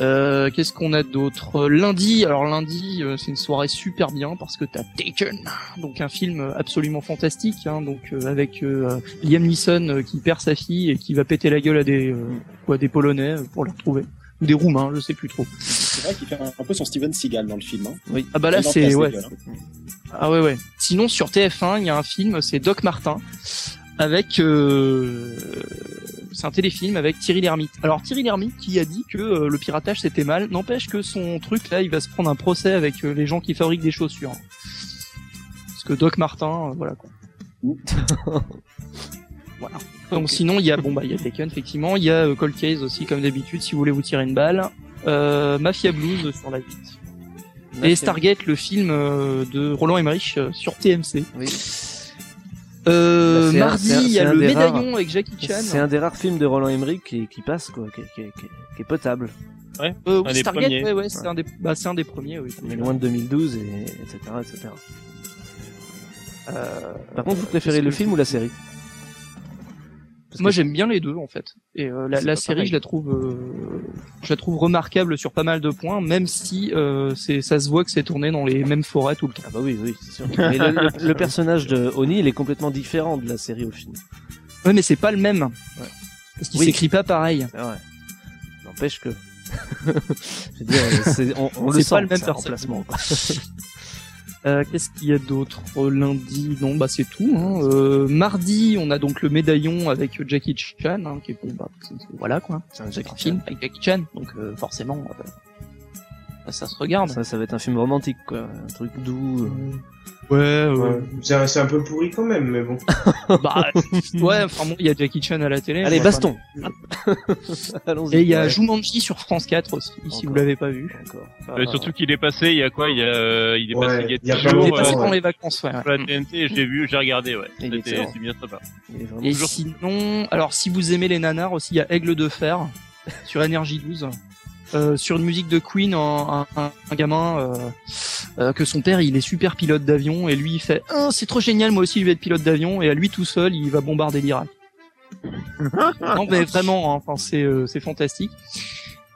Speaker 1: Euh, qu'est-ce qu'on a d'autre? Lundi, alors lundi, euh, c'est une soirée super bien parce que t'as Taken, donc un film absolument fantastique, hein, donc euh, avec euh, Liam Neeson euh, qui perd sa fille et qui va péter la gueule à des euh, quoi, des Polonais pour le retrouver ou des Roumains, je sais plus trop.
Speaker 3: C'est vrai qu'il fait un, un peu son Steven Seagal dans le film. Hein.
Speaker 1: Oui. Ah bah là c'est ouais.
Speaker 3: gueules, hein.
Speaker 1: Ah ouais ouais. Sinon sur TF1, il y a un film, c'est Doc Martin avec euh, c'est un téléfilm avec Thierry Lhermitte. Alors Thierry Lhermitte qui a dit que euh, le piratage c'était mal, n'empêche que son truc là, il va se prendre un procès avec euh, les gens qui fabriquent des chaussures. Parce que Doc Martin, euh, voilà quoi. voilà. Donc sinon il y a bon bah il y a Taken effectivement, il y a Cold Case aussi comme d'habitude si vous voulez vous tirer une balle. Mafia Blues sur la 8. Et
Speaker 2: Mafia-
Speaker 1: Stargate, le film de Roland Emmerich sur TMC.
Speaker 2: Oui.
Speaker 1: Euh,
Speaker 2: Bah,
Speaker 1: mardi, il y a le médaillon
Speaker 2: rares-
Speaker 1: avec Jackie Chan.
Speaker 2: C'est un des rares films de Roland Emmerich qui, qui passe, quoi, qui, qui- qui- qui est potable.
Speaker 4: Ouais.
Speaker 1: Euh, oui, Stargate,
Speaker 4: premiers.
Speaker 1: ouais, ouais, c'est un des, bah, c'est un des premiers, oui.
Speaker 2: On est loin de 2012, et, etc., etc.
Speaker 1: Euh,
Speaker 2: Par contre, vous préférez le film ou la série? Parce
Speaker 1: Moi,
Speaker 2: que-
Speaker 1: j'aime bien les deux, en fait. Et euh, la, la série,
Speaker 2: pareil.
Speaker 1: je la trouve, euh, je la trouve remarquable sur pas mal de points, même si euh, c'est, ça se voit que c'est tourné dans les mêmes forêts tout le temps.
Speaker 2: Ah bah oui, oui, c'est sûr. Mais le, le- le personnage de Oni, il est complètement différent de la série au film.
Speaker 1: Ouais, mais c'est pas le même.
Speaker 2: Ouais.
Speaker 1: Parce qu'il
Speaker 2: Oui.
Speaker 1: s'écrit pas pareil.
Speaker 2: C'est vrai. N'empêche que. Je veux dire, c'est- on, on le
Speaker 1: C'est pas le même
Speaker 2: remplacement.
Speaker 1: Euh, qu'est-ce qu'il y a d'autre Euh, Lundi, non, bah c'est tout. Hein. Euh, mardi, on a donc le médaillon avec Jackie Chan, hein, qui est bon, bah, voilà quoi.
Speaker 2: C'est un Jackie
Speaker 1: film avec Jackie Chan, donc euh, forcément. Euh, ça, ça se regarde.
Speaker 2: Ça, ça va être un film romantique, quoi. Un truc doux. euh.
Speaker 1: Ouais,
Speaker 6: Ouais. C'est un- peu pourri quand même, mais bon.
Speaker 1: bah, ouais, enfin bon, il y a Jackie Chan à la télé.
Speaker 2: Allez, baston. Allons-y.
Speaker 1: Et il y a
Speaker 2: Ouais.
Speaker 1: Jumanji sur France 4 aussi, si
Speaker 2: Encore.
Speaker 1: vous l'avez pas vu.
Speaker 2: D'accord.
Speaker 4: Euh, surtout qu'il est passé, il y a quoi Il y a, euh, il est
Speaker 6: Ouais,
Speaker 4: passé il y a
Speaker 6: il y a
Speaker 4: jours,
Speaker 1: Il est passé pendant
Speaker 6: ouais.
Speaker 1: les vacances, ouais.
Speaker 4: la TNT je l'ai vu, j'ai regardé, ouais. C'était bien sympa.
Speaker 1: Et sinon, alors si vous aimez les nanars aussi, il y a Aigle de fer sur Energy 12. Euh, sur une musique de Queen, un, un, un gamin euh, euh, que son père il est super pilote d'avion et lui il fait oh, c'est trop génial moi aussi je vais être pilote d'avion et à lui tout seul il va bombarder l'Irak. non mais vraiment, hein, enfin c'est euh, c'est fantastique.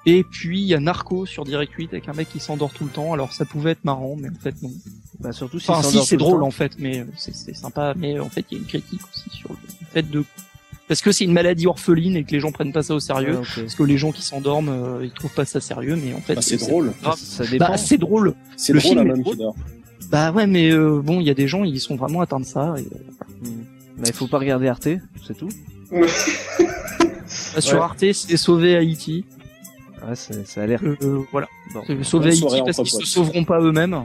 Speaker 1: Et puis il y a Narco sur Direct 8 avec un mec qui s'endort tout le temps. Alors ça pouvait être marrant mais en fait non.
Speaker 2: Bah, surtout si
Speaker 1: Enfin si c'est drôle en fait mais c'est sympa mais en fait il y a une critique aussi sur le fait de parce que c'est une maladie orpheline et que les gens prennent pas ça au sérieux
Speaker 2: Ouais,
Speaker 1: parce que les gens qui s'endorment euh, ils trouvent pas ça sérieux mais en fait
Speaker 3: Bah, c'est drôle.
Speaker 2: Ça dépend.
Speaker 1: Bah, c'est drôle.
Speaker 3: C'est
Speaker 1: Le
Speaker 3: drôle
Speaker 1: film
Speaker 3: à
Speaker 1: est
Speaker 3: même
Speaker 1: drôle.
Speaker 3: qui dort.
Speaker 1: Bah ouais mais euh, bon il y a des gens ils sont vraiment atteints de ça. Et, euh,
Speaker 2: Bah, il faut pas regarder Arte, c'est tout.
Speaker 1: bah, sur
Speaker 6: Ouais.
Speaker 1: Arte c'est sauver Haïti.
Speaker 2: Ouais, c'est- ça a l'air.
Speaker 1: Euh, voilà.
Speaker 2: Bon.
Speaker 1: C'est sauver Haïti parce qu'ils se sauveront pas eux-mêmes.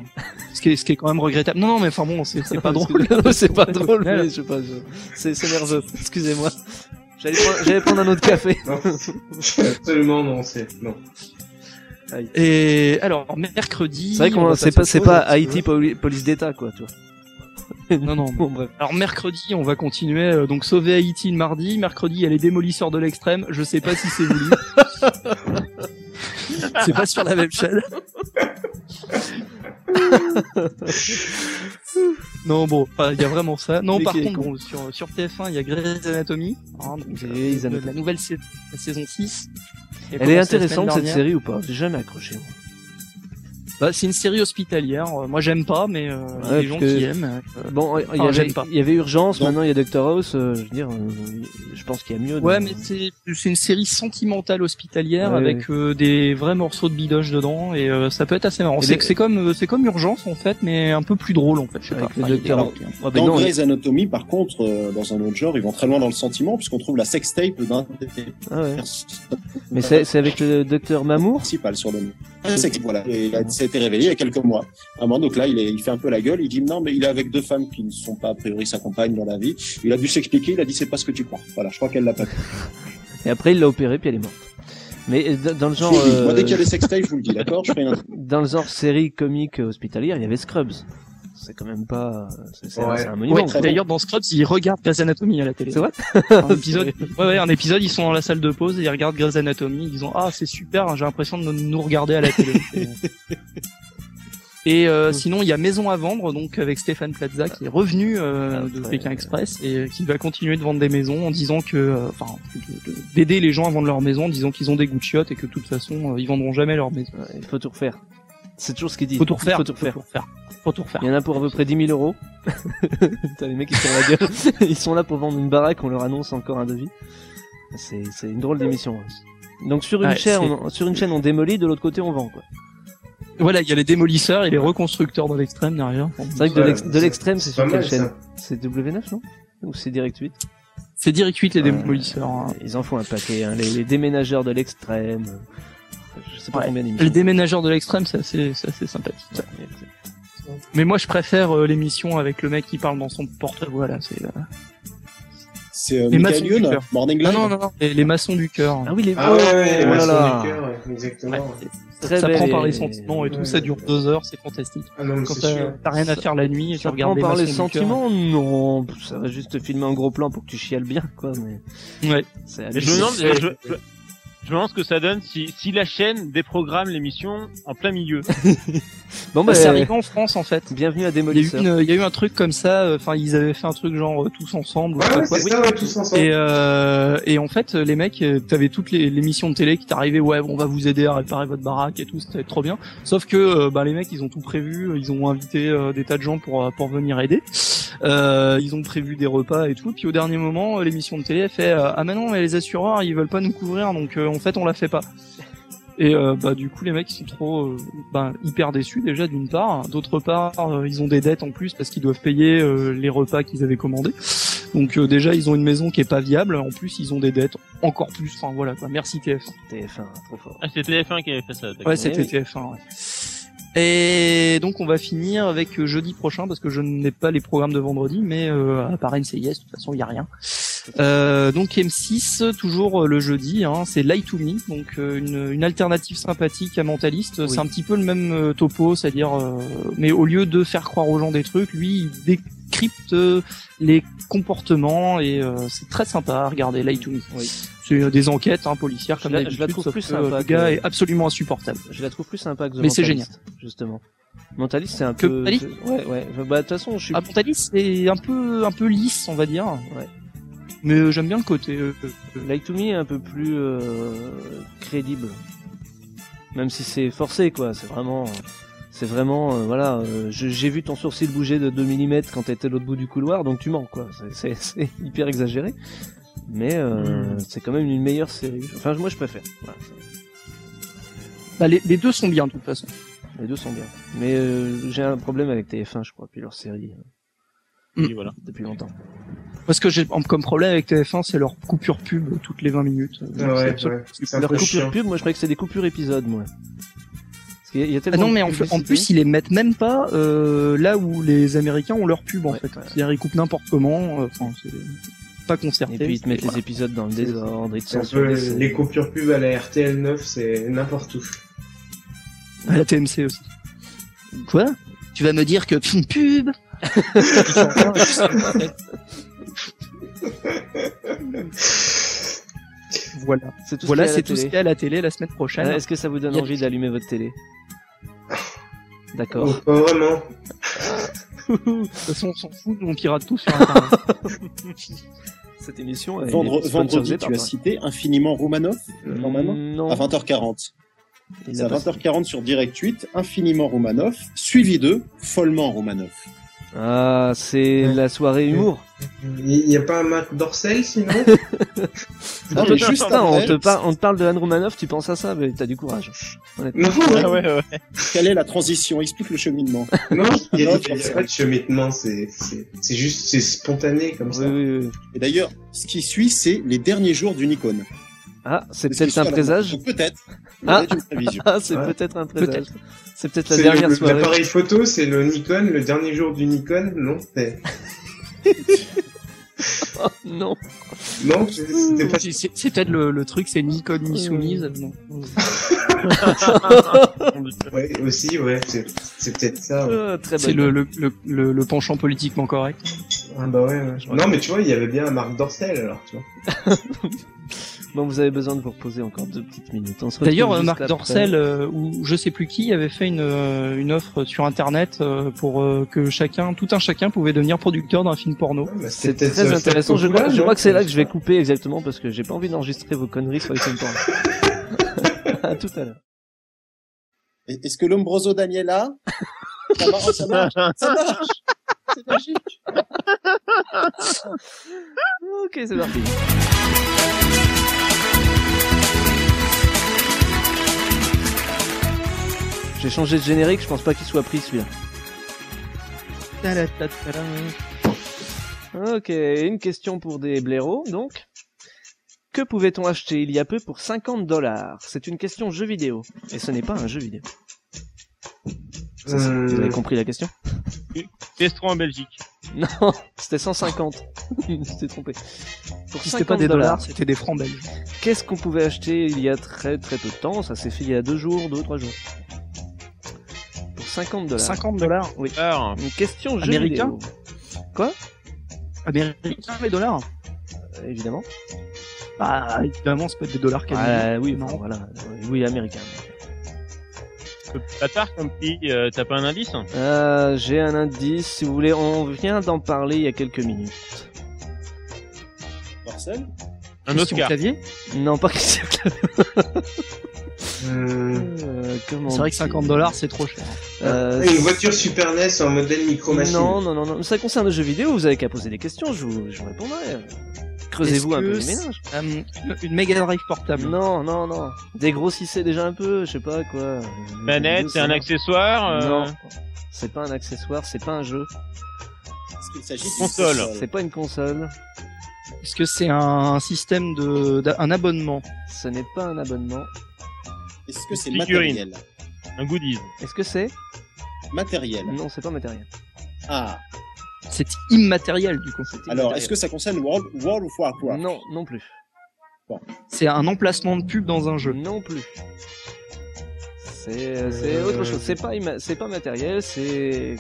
Speaker 1: Ce qui est ce qui est quand même regrettable. Non non mais enfin bon c'est pas drôle.
Speaker 2: c'est pas drôle, mais je sais pas. je- C'est nerveux. Excusez-moi. J'allais prendre, j'allais prendre un autre café.
Speaker 6: Non. Absolument non, c'est non.
Speaker 1: Et alors mercredi.
Speaker 2: C'est vrai
Speaker 1: on
Speaker 2: qu'on c'est pas pas Haïti police d'État quoi, tu vois.
Speaker 1: Non, non.
Speaker 2: Bon bref.
Speaker 1: Alors mercredi, on va continuer. euh, donc sauver Haïti le mardi. Mercredi, il y a les démolisseurs de l'extrême. Je sais pas si c'est voulu. c'est pas sur la même chaîne. non bon, enfin, il y a vraiment ça. Non,
Speaker 2: Mais
Speaker 1: par
Speaker 2: qui est
Speaker 1: contre, bon, sur sur TF1, il y a Grey's Anatomy. hein, donc,
Speaker 2: Grey's
Speaker 1: euh, la nouvelle la saison 6. qui a
Speaker 2: Elle est intéressante cette série ou pas? J'ai jamais accroché. moi.
Speaker 1: Bah, c'est une série hospitalière. Euh, Moi, j'aime pas, mais euh, il y a des gens
Speaker 2: que-
Speaker 1: qui aiment. euh,
Speaker 2: Bon, il y
Speaker 1: Enfin,
Speaker 2: avait
Speaker 1: j'aime pas.
Speaker 2: il y avait Urgence, maintenant il y a Doctor House. euh, je veux dire, euh, je pense qu'il y a mieux.
Speaker 1: Ouais,
Speaker 2: dans-
Speaker 1: mais c'est c'est une série sentimentale hospitalière
Speaker 2: Ouais,
Speaker 1: avec euh, des vrais morceaux de bidoche dedans et euh, ça peut être assez marrant. C'est c'est comme euh, c'est comme Urgence en fait, mais un peu plus drôle en fait. Je sais
Speaker 2: Avec
Speaker 1: pas. Enfin,
Speaker 2: Ah,
Speaker 3: Dans
Speaker 2: non,
Speaker 3: Grey's Anatomy, par contre, euh, dans un autre genre, ils vont très loin dans le sentiment, puisqu'on trouve la sextape d'un des
Speaker 2: Ah ouais. Mais c'est c'est avec le docteur Mamour
Speaker 3: principal sur le Sex, voilà. Et il été révélé il y a quelques mois. À un moment, donc là, il, est, il fait un peu la gueule. Il dit non, mais il est avec deux femmes qui ne sont pas a priori sa compagne dans la vie. Il a dû s'expliquer. Il a dit c'est pas ce que tu crois. Voilà, je crois qu'elle l'a pas.
Speaker 2: Et après il l'a opéré puis elle est morte. Mais euh, dans- le genre.
Speaker 3: Moi,
Speaker 2: euh,
Speaker 3: dès qu'il y a des sextapes, je vous le dis, d'accord Je fais un...
Speaker 2: dans le genre série comique hospitalière, il y avait Scrubs. C'est quand même pas, c'est c'est un-
Speaker 6: Ouais.
Speaker 2: c'est un monument.
Speaker 1: Ouais, D'ailleurs, dans Scrubs, ils regardent Grey's Anatomy à la télé.
Speaker 2: C'est vrai
Speaker 1: un épisode, ouais, ouais, un épisode, ils sont dans la salle de pause et ils regardent Grey's Anatomy. Ils disent ah c'est super, j'ai l'impression de nous regarder à la télé. Et euh, sinon, il y a Maison à vendre, donc avec Stéphane Plaza qui est revenu euh,
Speaker 2: Ah,
Speaker 1: de Pékin Express et qui va continuer de vendre des maisons en disant que, euh, enfin, de- de- d'aider les gens à vendre leur maison, en disant qu'ils ont des goûts de chiottes et que de toute façon, euh, ils vendront jamais leur maison.
Speaker 2: Ouais, Il faut tout refaire. C'est toujours ce qu'il dit.
Speaker 1: Faut tout refaire.
Speaker 2: Faut tout refaire.
Speaker 1: Faut tout refaire. Faut tout refaire.
Speaker 2: Il y en a pour à peu près 10 000 euros. T'as les mecs qui sont la gueule. Ils sont là pour vendre une baraque, on leur annonce encore un devis. C'est, c'est une drôle d'émission. ouais. Donc sur une
Speaker 1: Ouais,
Speaker 2: chaîne, on, sur une chaîne on démolit, de l'autre côté on vend quoi.
Speaker 1: Voilà, il y a les démolisseurs et les reconstructeurs de l'extrême derrière.
Speaker 2: C'est vrai que de, l'extrême c'est sur quelle chaîne? C'est W9 non? Ou c'est Direct 8
Speaker 1: C'est Direct 8 les démolisseurs. hein.
Speaker 2: Ils en font un paquet, hein. les, les déménageurs de l'extrême. Je sais pas
Speaker 1: Ouais.
Speaker 2: combien d'émissions.
Speaker 1: Les déménageurs de l'extrême, c'est assez, c'est assez sympathique. Mais moi, je préfère euh, l'émission avec le mec qui parle dans son porte-voix là. C'est euh...
Speaker 3: C'est euh,
Speaker 1: Les
Speaker 3: Michael
Speaker 1: maçons du
Speaker 3: Youn,
Speaker 1: cœur.
Speaker 3: Morning
Speaker 1: non,
Speaker 3: Live.
Speaker 1: non, non, non, les, les maçons du cœur.
Speaker 2: Ah oui les
Speaker 6: Ah ouais, ouais, les
Speaker 2: oh
Speaker 6: maçons du cœur, exactement.
Speaker 1: Ouais,
Speaker 6: ouais.
Speaker 2: Très
Speaker 1: ça
Speaker 2: belle
Speaker 1: prend par les sentiments et tout,
Speaker 6: Ouais.
Speaker 1: ça dure deux heures, c'est fantastique.
Speaker 6: Ah non,
Speaker 1: Quand t'as rien à
Speaker 2: Ça-
Speaker 1: faire la nuit et tu
Speaker 2: Ça
Speaker 1: regardes
Speaker 2: prend
Speaker 1: les
Speaker 2: par les
Speaker 1: maçons du cœur.
Speaker 2: sentiments Non, ça va juste filmer un gros plan pour que tu chiales bien quoi. Mais
Speaker 1: Ouais.
Speaker 4: je me demande, je, me demande ce que ça donne si, si la chaîne déprogramme l'émission en plein milieu.
Speaker 2: Bon
Speaker 1: Bah,
Speaker 2: bah
Speaker 1: c'est arrivé en France en fait.
Speaker 2: bienvenue à
Speaker 1: Il y, a eu
Speaker 2: Démolisseur.
Speaker 1: une- il y a eu un truc comme ça, euh, enfin ils avaient fait un truc genre euh, tous ensemble. ou
Speaker 6: Ouais,
Speaker 1: quoi.
Speaker 6: ça, ouais, tous ensemble.
Speaker 1: Et, euh, et en fait, les mecs, t'avais toutes les l'émission de télé qui t'arrivait, ouais, on va vous aider à réparer votre baraque et tout, c'était trop bien. Sauf que, euh, bah, les mecs, ils ont tout prévu, ils ont invité euh, des tas de gens pour pour venir aider. Euh, ils ont prévu des repas et tout. Puis au dernier moment, l'émission de télé elle fait, euh, ah mais non, mais les assureurs, ils veulent pas nous couvrir, donc euh, en fait, on la fait pas. Et euh, bah du coup les mecs ils sont trop euh, bah, hyper déçus déjà d'une part, d'autre part euh, ils ont des dettes en plus parce qu'ils doivent payer euh, les repas qu'ils avaient commandés. Donc euh, déjà ils ont une maison qui est pas viable, en plus ils ont des dettes encore plus. Enfin voilà quoi. Merci TF1.
Speaker 2: TF1, trop fort.
Speaker 4: Ah, c'est TF1 qui avait fait ça. d'accord.
Speaker 1: Ouais, c'était
Speaker 2: oui.
Speaker 1: TF1. Ouais. Et donc on va finir avec euh, jeudi prochain parce que je n'ai pas les programmes de vendredi, mais euh, à part NCIS, de toute façon il y a rien. Euh, donc M6 toujours euh, le jeudi, hein, c'est Lie to Me, donc euh, une, une alternative sympathique à Mentaliste. C'est un petit peu le même topo, c'est-à-dire, euh, mais au lieu de faire croire aux gens des trucs, lui il décrypte euh, les comportements et euh, c'est très sympa à regarder Lie to Me. C'est euh, des enquêtes hein, policières comme
Speaker 2: la- je
Speaker 1: d'habitude,
Speaker 2: la trouve plus sympa
Speaker 1: Le gars
Speaker 2: que-
Speaker 1: est absolument insupportable.
Speaker 2: Je la trouve plus sympa que The
Speaker 1: Mais c'est
Speaker 2: Mentalist, justement. Mentalist, c'est un
Speaker 1: Que
Speaker 2: peu.
Speaker 1: Mentalist
Speaker 2: Ouais, ouais. Bah, de toute façon, je suis.
Speaker 1: Ah, Mentalist, c'est un peu, un peu lisse, on va dire.
Speaker 2: Ouais.
Speaker 1: Mais euh, j'aime bien le côté. euh, euh,
Speaker 2: Like to Me est un peu plus euh, crédible. Même si c'est forcé, quoi. C'est vraiment. C'est vraiment. euh, voilà. euh, J'ai vu ton sourcil bouger de 2 mm quand t'étais à l'autre bout du couloir, donc tu mens, quoi. C'est- C'est c'est hyper exagéré. Mais euh, c'est quand même une meilleure série. Enfin, moi, je préfère. Voilà,
Speaker 1: bah, les, les deux sont bien de toute façon.
Speaker 2: les deux sont bien. Mais euh, j'ai un problème avec TF1, je crois, puis leur série. euh,
Speaker 4: Oui, voilà.
Speaker 2: Depuis longtemps.
Speaker 1: Parce que j'ai comme problème avec TF1, c'est leur coupure pub toutes les 20 minutes.
Speaker 6: Ouais,
Speaker 1: c'est
Speaker 6: ouais. C'est
Speaker 2: Leur coupure
Speaker 6: chiant.
Speaker 2: pub, moi je croyais que c'était des coupures épisodes, moi. Il y a
Speaker 1: Ah non, mais en, fait- en plus, ils les mettent même pas euh, là où les Américains ont leur pub en fait. C'est-à-dire ils coupent n'importe comment. euh, Enfin, c'est pas concerté.
Speaker 2: Et puis ils te mettent
Speaker 1: Voilà.
Speaker 2: les épisodes dans le désordre, ils
Speaker 6: un peu les coupures pub à la RTL 9, c'est n'importe où.
Speaker 1: À la TMC aussi.
Speaker 5: Quoi? Tu vas me dire que pff, pub
Speaker 1: Voilà.
Speaker 2: C'est tout ce
Speaker 1: Voilà,
Speaker 2: qu'il y a à la
Speaker 1: c'est tout ce
Speaker 2: télé.
Speaker 1: qu'il y a à la télé la semaine prochaine.
Speaker 2: Ah, Est-ce que ça vous donne envie d'allumer votre télé? D'accord.
Speaker 6: pas vraiment.
Speaker 1: De toute façon, on s'en fout, on pirate tout sur Internet.
Speaker 2: Cette émission elle
Speaker 3: Vendre-
Speaker 2: est
Speaker 3: vendredi, tu as cité Infiniment Romanov, euh, normalement,
Speaker 2: Non.
Speaker 3: à 20h40.
Speaker 2: Il
Speaker 3: C'est à
Speaker 2: pas-
Speaker 3: 20h40 sur Direct 8, Infiniment Romanov, suivi de Follement Romanov.
Speaker 2: Ah, c'est la soirée humour.
Speaker 6: Il n'y a pas un Marc Dorcel sinon
Speaker 3: Non, mais juste
Speaker 2: on, te par- on te parle de Anne Romanoff, tu penses à ça, mais t'as du courage. Honnêtement.
Speaker 6: Non,
Speaker 4: Ah ouais, ouais.
Speaker 3: Quelle est la transition? Explique le cheminement.
Speaker 6: non, il n'y a,
Speaker 3: Non,
Speaker 6: pas de cheminement, c'est juste, c'est spontané comme ça.
Speaker 2: Oui, oui, oui.
Speaker 3: Et d'ailleurs, ce qui suit, c'est les derniers jours d'une icône.
Speaker 2: Ah, c'est peut-être un présage.
Speaker 3: Peut-être.
Speaker 2: Ah. Ah, c'est peut-être un présage. C'est peut-être la dernière
Speaker 6: le-
Speaker 2: soirée.
Speaker 6: L'appareil photo, c'est le Nikon, le dernier jour du Nikon, non c'est-
Speaker 2: Oh, non.
Speaker 6: Non, c'était pas
Speaker 1: C'est- peut-être le, le truc, c'est ni code ni soumise. Non.
Speaker 6: Ouais, aussi, ouais, c'est peut-être ça. ouais.
Speaker 2: Ah,
Speaker 1: C'est le, le, le, le, le penchant politiquement correct.
Speaker 6: Ah bah ouais, ouais. Non, mais tu vois, il y avait bien un Marc Dorcel alors, tu vois.
Speaker 2: Bon, vous avez besoin de vous reposer encore deux petites minutes.
Speaker 1: D'ailleurs, Marc. Dorcel euh, ou je sais plus qui avait fait une, euh, une offre sur Internet euh, pour euh, que chacun, tout un chacun pouvait devenir producteur d'un film porno.
Speaker 6: Ouais, bah,
Speaker 2: C'est très
Speaker 6: ça,
Speaker 2: intéressant. Je crois, je
Speaker 6: hein,
Speaker 2: crois que c'est là que je vais couper exactement parce que j'ai pas envie d'enregistrer vos conneries sur les films porno. à tout à l'heure.
Speaker 3: Est-ce que l'Ombroso Daniela? Ça marche, ça marche, ça marche. C'est magique.
Speaker 2: Ok, c'est parti. J'ai changé de générique, je pense pas qu'il soit pris celui-là. Ok, une question pour des blaireaux, donc. Que pouvait-on acheter il y a peu pour 50 dollars? C'est une question jeu vidéo, et ce n'est pas un jeu vidéo. Ça, c'est- Vous avez
Speaker 6: Euh,
Speaker 2: compris la question?
Speaker 4: PS3 en Belgique.
Speaker 2: Non, c'était 150. Je m'étais trompé. Pour
Speaker 1: Si c'était pas des
Speaker 2: 50
Speaker 1: dollars, c'était des francs belges.
Speaker 2: Qu'est-ce qu'on pouvait acheter il y a très très peu de temps? Ça s'est fait il y a deux jours, deux trois jours. Pour 50 dollars.
Speaker 1: 50 dollars
Speaker 2: Oui.
Speaker 4: Alors,
Speaker 2: Une question jeu
Speaker 1: Américain
Speaker 2: vidéo. Quoi?
Speaker 1: Américains, les dollars
Speaker 2: Euh, Évidemment.
Speaker 1: Bah, évidemment, ça peut être des dollars canadiens.
Speaker 2: Ah, oui,
Speaker 1: non.
Speaker 2: voilà. Oui, américain.
Speaker 4: Qatar comme prix, euh, t'as pas un indice
Speaker 2: Euh, J'ai un indice, si vous voulez. On vient d'en parler il y a quelques minutes.
Speaker 3: Marcel?
Speaker 4: Un
Speaker 1: Christian
Speaker 4: Oscar.
Speaker 1: Clavier?
Speaker 2: Non, pas Christian Clavier.
Speaker 1: C'est vrai que 50 dollars, c'est trop cher.
Speaker 2: Euh,
Speaker 6: Une voiture Super NES en modèle micro machine.
Speaker 2: Non, non, non, non. Ça concerne le jeu vidéo, vous avez qu'à poser des questions, je vous, je vous répondrai. Creusez-vous un peu
Speaker 1: c'est-
Speaker 2: ménages.
Speaker 1: Euh, une- Mega Drive portable?
Speaker 2: Non, non, non. Dégrossissez déjà un peu, je sais pas quoi.
Speaker 4: Manette, c'est un accessoire. euh,
Speaker 2: Non. C'est pas un accessoire, c'est pas un jeu.
Speaker 3: Est-ce qu'il s'agit d'une
Speaker 4: Console.
Speaker 2: C'est pas une console.
Speaker 1: Est-ce que c'est un système de, un abonnement?
Speaker 2: Ce n'est pas un abonnement.
Speaker 3: Est-ce que c'est matériel
Speaker 4: Un goodies.
Speaker 2: Est-ce que c'est
Speaker 3: Matériel.
Speaker 2: Non, c'est pas matériel.
Speaker 3: Ah.
Speaker 1: C'est immatériel du coup.
Speaker 3: Alors, est-ce que ça concerne World, World of Warcraft?
Speaker 2: Non, non plus.
Speaker 1: C'est un emplacement de pub dans un jeu.
Speaker 2: Non plus. C'est c'est autre chose. C'est pas imma- c'est pas matériel, c'est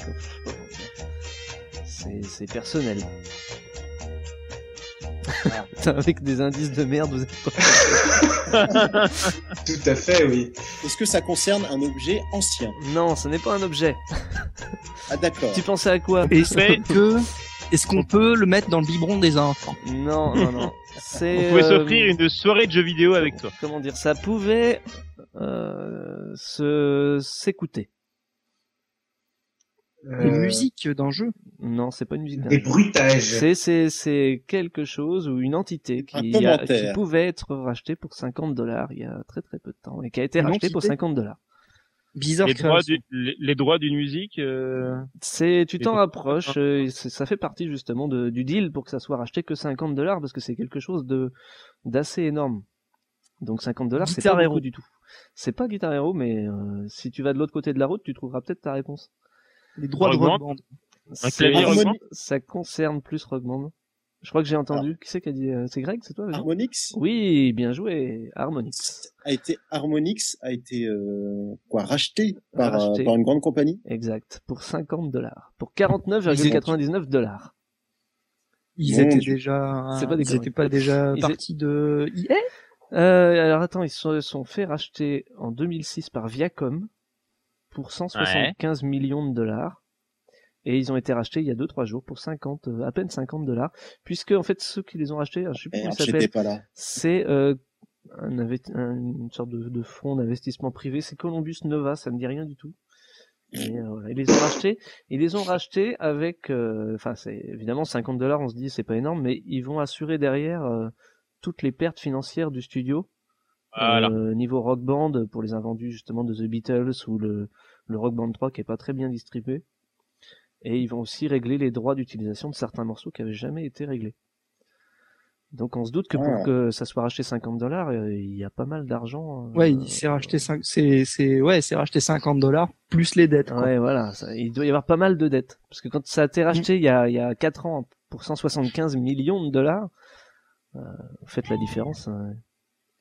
Speaker 2: c'est c'est personnel. Avec des indices de merde, vous êtes pas.
Speaker 6: Tout à fait, oui.
Speaker 3: Est-ce que ça concerne un objet ancien?
Speaker 2: Non, ce n'est pas un objet.
Speaker 3: Ah d'accord.
Speaker 2: Tu pensais à quoi?
Speaker 1: Est-ce que est-ce qu'on peut le mettre dans le biberon des enfants?
Speaker 2: Non, non, non. C'est.
Speaker 4: On pouvait
Speaker 2: euh,
Speaker 4: s'offrir une soirée de jeux vidéo avec toi.
Speaker 2: Comment dire Ça pouvait euh, se s'écouter.
Speaker 1: Une musique d'un jeu
Speaker 2: Non, c'est pas une musique d'un
Speaker 6: Des bruitages.
Speaker 2: C'est c'est c'est quelque chose ou une entité qui,
Speaker 3: Un
Speaker 2: a- qui
Speaker 3: commentaire.
Speaker 2: pouvait être rachetée pour 50 dollars il y a très très peu de temps et qui a été
Speaker 1: Une
Speaker 2: rachetée pour
Speaker 1: entité
Speaker 2: 50 dollars.
Speaker 1: Bizarre
Speaker 4: Les droits, du- les, les droits d'une musique. euh,
Speaker 2: C'est, tu t'en rapproches, euh, c'est- ça fait partie justement de, du deal pour que ça soit racheté que 50 dollars parce que c'est quelque chose de d'assez énorme. Donc 50 dollars, c'est pas beaucoup du tout. C'est pas Guitar Hero, mais euh, si tu vas de l'autre côté de la route, tu trouveras peut-être ta réponse.
Speaker 1: Les droits de
Speaker 4: Rock Band. Un clavier Band
Speaker 2: Ça concerne plus Rock Band. Je crois que j'ai entendu. Qui c'est qui a dit euh, C'est Greg, c'est toi
Speaker 3: Harmonix?
Speaker 2: Oui, bien joué, Harmonix.
Speaker 3: a été Harmonix a été euh, quoi racheté par, euh,
Speaker 2: Racheté.
Speaker 3: par une grande compagnie?
Speaker 2: Exact, pour 50 dollars. Pour 49,99 dollars.
Speaker 1: Ils étaient
Speaker 3: Dieu.
Speaker 1: déjà
Speaker 2: C'est pas des
Speaker 1: ils étaient pas déjà
Speaker 2: Ils
Speaker 1: partis de EA
Speaker 2: Euh, alors attends, ils se sont, sont fait racheter en 2006 par Viacom pour 175 millions de dollars. Et ils ont été rachetés il y a 2-3 jours pour 50, euh, à peine 50 dollars. Puisque, en fait, ceux qui les ont rachetés, alors, je sais plus comment
Speaker 3: là.
Speaker 2: c'est euh, un une sorte de, de fonds d'investissement privé. C'est Columbus Nova, ça me dit rien du tout. Et, euh, voilà, ils les ont rachetés. Ils les ont rachetés avec, euh, enfin, c'est évidemment 50 dollars. On se dit c'est pas énorme, mais ils vont assurer derrière euh, toutes les pertes financières du studio.
Speaker 4: Voilà.
Speaker 2: Euh, niveau Rock Band pour les invendus justement de The Beatles ou le, le Rock Band 3 qui est pas très bien distribué. Et ils vont aussi régler les droits d'utilisation de certains morceaux qui avaient jamais été réglés. Donc on se doute que pour
Speaker 3: Ah.
Speaker 2: que ça soit racheté 50 dollars, il y a pas mal d'argent. euh,
Speaker 1: Ouais, il s'est racheté 5 c'est c'est ouais, c'est racheté 50 dollars plus les dettes quoi.
Speaker 2: Ouais, voilà, ça- il doit y avoir pas mal de dettes. Parce que quand ça a été racheté il y a, il y a 4 ans pour 175 millions de dollars, euh, faites la différence. hein.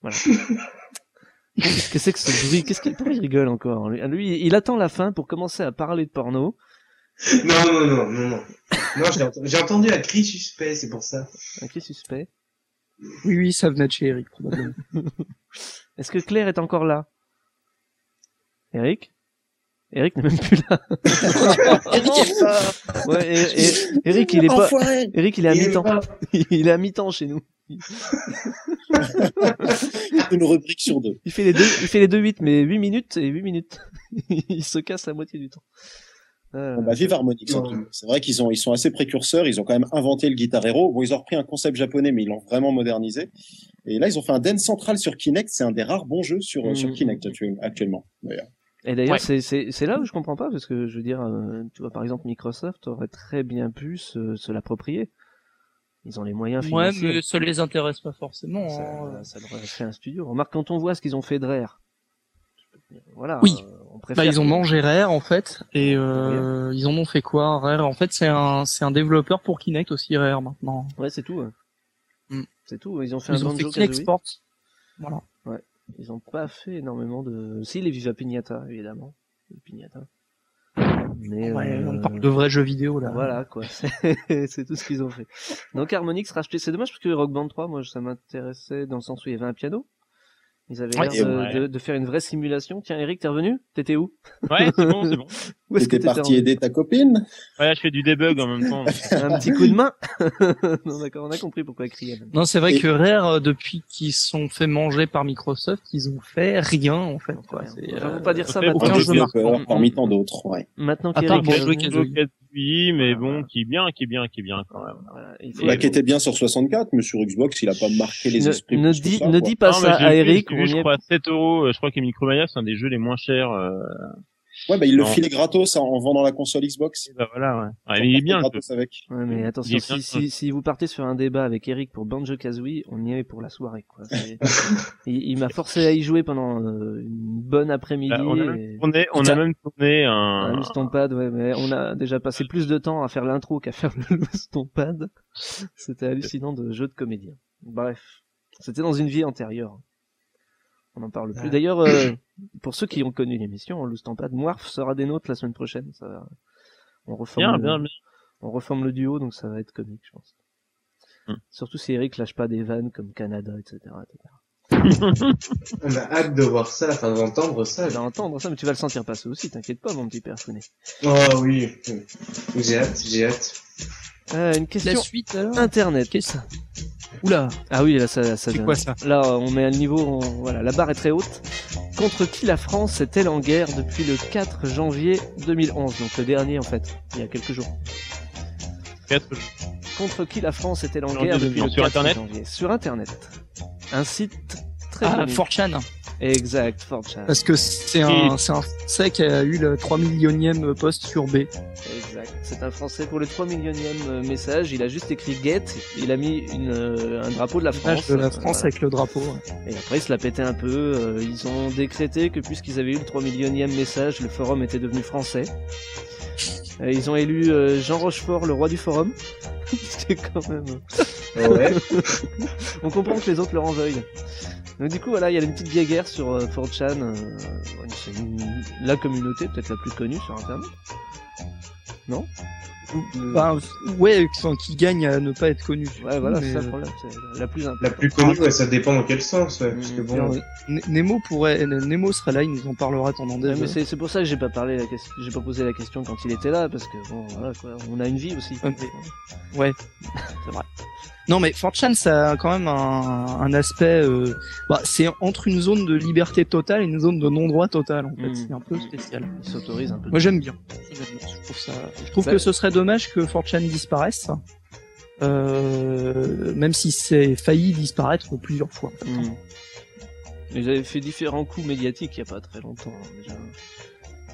Speaker 2: Voilà. Qu'est-ce que c'est que ce bruit? Qu'est-ce qu'il pourquoi il rigole encore? Lui, lui, il attend la fin pour commencer à parler de porno.
Speaker 6: Non, non, non, non, non. Non, j'ai ent- j'ai entendu un cri suspect, c'est pour ça.
Speaker 2: Un cri suspect.
Speaker 1: Oui oui, ça venait de chez Eric probablement.
Speaker 2: Est-ce que Claire est encore là? Eric? Eric n'est même plus là.
Speaker 1: Eric est pas
Speaker 2: Ouais, et- et- Eric, il est pas.
Speaker 3: Enfoiré
Speaker 2: Eric, il est à mi-temps. Il est à mi-temps chez nous.
Speaker 3: Une rubrique sur deux.
Speaker 2: Il fait les deux, il fait les deux 8, mais 8 minutes et 8 minutes. il se casse la moitié du temps. Euh,
Speaker 3: Bon, bah, vive Harmonix.
Speaker 6: Ouais.
Speaker 3: C'est vrai qu'ils ont, ils sont assez précurseurs. Ils ont quand même inventé le Guitar Hero. Bon, ils ont repris un concept japonais, mais ils l'ont vraiment modernisé. Et là, ils ont fait un Dance Central sur Kinect. C'est un des rares bons jeux sur,
Speaker 2: Mhm.
Speaker 3: sur Kinect actu- actuellement. d'ailleurs.
Speaker 2: Et d'ailleurs,
Speaker 4: Ouais.
Speaker 2: c'est, là où je comprends pas, parce que je veux dire, euh, tu vois, par exemple, Microsoft aurait très bien pu se, se l'approprier. Ils ont les moyens
Speaker 1: Ouais,
Speaker 2: financiers.
Speaker 1: mais ça les intéresse pas forcément.
Speaker 2: ça,
Speaker 1: hein.
Speaker 2: ça leur aurait fait un studio. Remarque, quand on voit ce qu'ils ont fait de Rare. Voilà.
Speaker 1: Oui.
Speaker 2: euh, on préfère
Speaker 1: Bah, ils ont
Speaker 2: que-
Speaker 1: mangé Rare en fait et euh, ils en ont fait quoi Rare? En fait c'est un c'est un développeur pour Kinect aussi Rare maintenant.
Speaker 2: Ouais, c'est tout. ouais.
Speaker 1: Mm.
Speaker 2: C'est tout. Ils ont fait
Speaker 1: Ils
Speaker 2: un
Speaker 1: ont fait Kinect. Sports. Voilà.
Speaker 2: Ils ont pas fait énormément de. Si les Viva Pignata, évidemment. Les Pignata. Mais
Speaker 1: Ouais,
Speaker 2: euh,
Speaker 1: on parle de vrais jeux vidéo là.
Speaker 2: Voilà quoi, c'est tout ce qu'ils ont fait. Donc Harmonix racheté, c'est dommage parce que Rock Band 3, moi ça m'intéressait dans le sens où il y avait un piano. Ils avaient
Speaker 1: Ouais,
Speaker 2: l'air
Speaker 3: et
Speaker 2: de,
Speaker 4: ouais.
Speaker 2: de- de faire une vraie simulation. Tiens Eric, t'es revenu? T'étais où?
Speaker 4: Ouais, c'est bon, c'est bon.
Speaker 2: Où est-ce que
Speaker 3: T'étais
Speaker 2: t'étais
Speaker 3: parti aider ta copine
Speaker 4: Ouais, je fais du debug en même temps.
Speaker 2: Un petit coup de main Non d'accord, on a compris pourquoi il criait.
Speaker 1: Non, c'est vrai
Speaker 3: Et-
Speaker 1: que Rare, euh, depuis qu'ils sont fait manger par Microsoft, ils ont fait rien en fait. Quoi.
Speaker 2: Rien.
Speaker 1: C'est,
Speaker 2: Enfin,
Speaker 1: euh,
Speaker 2: pas dire ça
Speaker 3: Un
Speaker 2: maintenant.
Speaker 1: aucun jeu
Speaker 3: développeur
Speaker 1: marquant.
Speaker 3: parmi tant d'autres. Ouais.
Speaker 2: Maintenant est revenu-
Speaker 1: Kazooie.
Speaker 4: Kazooie, mais bon, qui est bien, qui est bien, qui est bien quand même.
Speaker 2: Voilà, il faut-
Speaker 3: Bah, qui était bien sur 64, mais sur Xbox, il a pas marqué les
Speaker 2: ne,
Speaker 3: esprits.
Speaker 2: ne dis,
Speaker 3: ça,
Speaker 2: ne dis pas ça à Eric,
Speaker 4: je crois, 7 euros. euh, Je crois que Micromania, c'est un des jeux les moins chers
Speaker 3: Ouais, bah, il le filait gratos en, en vendant la console Xbox.
Speaker 4: Bah voilà, ouais. Ouais, mais il est bien,
Speaker 3: gratos avec.
Speaker 2: Ouais, mais attention, si, si, si vous partez sur un débat avec Eric pour Banjo Kazooie, on y est pour la soirée. Quoi. Il il m'a forcé à y jouer pendant euh, une bonne après-midi.
Speaker 4: Bah, on a même
Speaker 2: et-
Speaker 4: tourné, on a même tourné un,
Speaker 2: Un Loustonpad, ouais, mais on a déjà passé plus de temps à faire l'intro qu'à faire le Loustonpad. C'était hallucinant de jeu de comédien. Bref, c'était dans une vie antérieure. On n'en parle plus.
Speaker 6: Ouais.
Speaker 2: D'ailleurs, euh, pour ceux qui ont connu l'émission, Loustonpad, Moirf sera des nôtres la semaine prochaine. Ça, va- on reforme,
Speaker 4: Bien,
Speaker 2: le,
Speaker 4: bien, bien.
Speaker 2: on reforme le duo, donc ça va être comique, je pense.
Speaker 4: Hmm.
Speaker 2: Surtout si Eric lâche pas des vannes comme Canada, etc. etc.
Speaker 6: On a hâte de voir ça, enfin d'entendre ça.
Speaker 2: Tu vas entendre ça, mais tu vas le sentir passer aussi, t'inquiète pas, mon petit père Founet.
Speaker 6: Oh oui, j'ai hâte, j'ai hâte.
Speaker 2: Euh, une question
Speaker 1: La suite alors?
Speaker 2: Internet.
Speaker 1: Qu'est-ce que ça Oula.
Speaker 2: Ah oui, là, ça, ça
Speaker 1: C'est
Speaker 2: devient-
Speaker 1: quoi ça?
Speaker 2: Là, on met un niveau, on- voilà, la barre est très haute. Contre qui la France est-elle en guerre depuis le 4 janvier 2011 Donc le dernier, en fait, il y a quelques jours.
Speaker 4: Quatre-
Speaker 2: Contre qui la France est-elle en guerre depuis
Speaker 4: 2011,
Speaker 2: le
Speaker 4: sur
Speaker 2: 4
Speaker 4: Internet?
Speaker 2: janvier? Sur Internet. Un site très
Speaker 1: Ah,
Speaker 2: connu.
Speaker 1: 4chan.
Speaker 2: Exact, 4chan.
Speaker 1: Parce que c'est un, c'est un Français qui a eu le 3 millionième poste sur B.
Speaker 2: Exact. C'est un Français pour le 3 millionième euh, message. Il a juste écrit get. Il a mis une, euh, un drapeau de la France.
Speaker 1: de la
Speaker 2: Euh,
Speaker 1: France avec le drapeau. ouais.
Speaker 2: Et après, il se l'a pété un peu. euh, ils ont décrété que puisqu'ils avaient eu le 3 millionième message, le forum était devenu français. Ils ont élu Jean Rochefort le roi du forum. C'était quand même.
Speaker 6: Ouais.
Speaker 2: On comprend que les autres leur en veuillent. Donc du coup, voilà, il y a une petite guéguerre sur euh, 4chan. euh, c'est une- la communauté peut-être la plus connue sur Internet. Non?
Speaker 1: Enfin, ouais, enfin, qui gagne à ne pas être connu.
Speaker 2: Ouais, voilà, c'est ça
Speaker 1: euh,
Speaker 2: le problème. C'est la plus
Speaker 6: La
Speaker 2: importante.
Speaker 6: plus connue, ouais, ça dépend dans quel sens, ouais. Parce que bon.
Speaker 1: Alors, N- Nemo pourrait, Nemo serait là, il nous en parlera pendant des
Speaker 2: Ouais, mais c'est pour ça que j'ai pas parlé la question, j'ai pas posé la question quand il était là parce que bon voilà quoi, on a une vie aussi.
Speaker 1: Ouais, Ouais, c'est vrai. Non, mais 4chan, ça a quand même un, un aspect. Euh, bah, c'est entre une zone de liberté totale et une zone de non-droit total, en fait.
Speaker 2: Mm.
Speaker 1: C'est un peu spécial.
Speaker 2: Il s'autorise un peu.
Speaker 1: Moi, j'aime bien. Je trouve ça. Je trouve
Speaker 2: Ça-
Speaker 1: que ce serait dommage que 4chan disparaisse. Euh, même si c'est failli disparaître plusieurs fois. en fait.
Speaker 2: Hmm. Ils avaient fait différents coups médiatiques il y a pas très longtemps hein, déjà.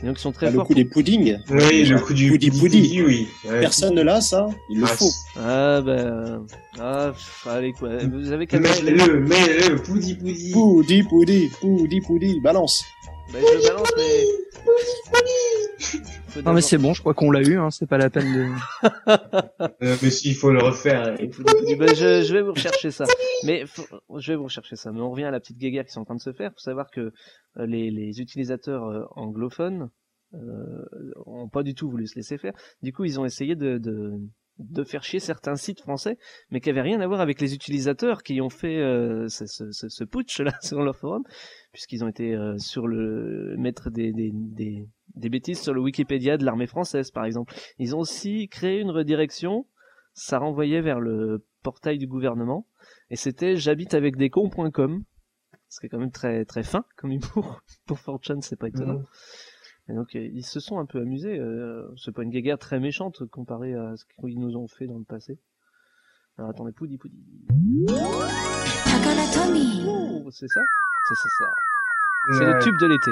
Speaker 2: Donc ils sont très
Speaker 3: Bah, le
Speaker 2: forts.
Speaker 3: coup des puddings.
Speaker 6: Oui, le coup du
Speaker 3: Poudi
Speaker 6: poudi,
Speaker 3: poudi.
Speaker 6: poudi, oui. Ouais.
Speaker 3: Personne ne l'a, ça. Il le
Speaker 6: Ah,
Speaker 3: faut.
Speaker 2: Ah bah ah pff, allez quoi, vous avez qu'à
Speaker 6: Mets-le, mets-le, poudi poudi.
Speaker 3: Poudi, poudi, poudi, poudi, balance.
Speaker 2: Bah, je le balance mais. Faut
Speaker 1: Non, mais c'est bon, je crois qu'on l'a eu, hein, c'est pas la peine de.
Speaker 6: Euh, mais s'il faut le refaire.
Speaker 2: Puis, bah, je, je vais vous rechercher ça. Mais faut- je vais vous rechercher ça. Mais on revient à la petite guéguerre qui sont en train de se faire. Faut savoir que euh, les, les utilisateurs euh, anglophones euh, ont pas du tout voulu se laisser faire. Du coup, ils ont essayé de, de, de faire chier certains sites français, mais qui avaient rien à voir avec les utilisateurs qui ont fait euh, ce, ce, ce, putsch là sur leur forum, puisqu'ils ont été euh, sur le mettre des, des, des, des bêtises sur le Wikipédia de l'armée française, par exemple. Ils ont aussi créé une redirection. Ça renvoyait vers le portail du gouvernement. Et c'était j'habite avec des cons.com ce qui est quand même très très fin comme humour. Pour 4chan c'est pas étonnant et donc euh, ils se sont un peu amusés euh, c'est pas une guéguerre très méchante comparée à ce qu'ils nous ont fait dans le passé. Alors attendez poudi poudi. Oh, c'est ça? C'est c'est ça. C'est le
Speaker 6: Ouais.
Speaker 2: tube de l'été.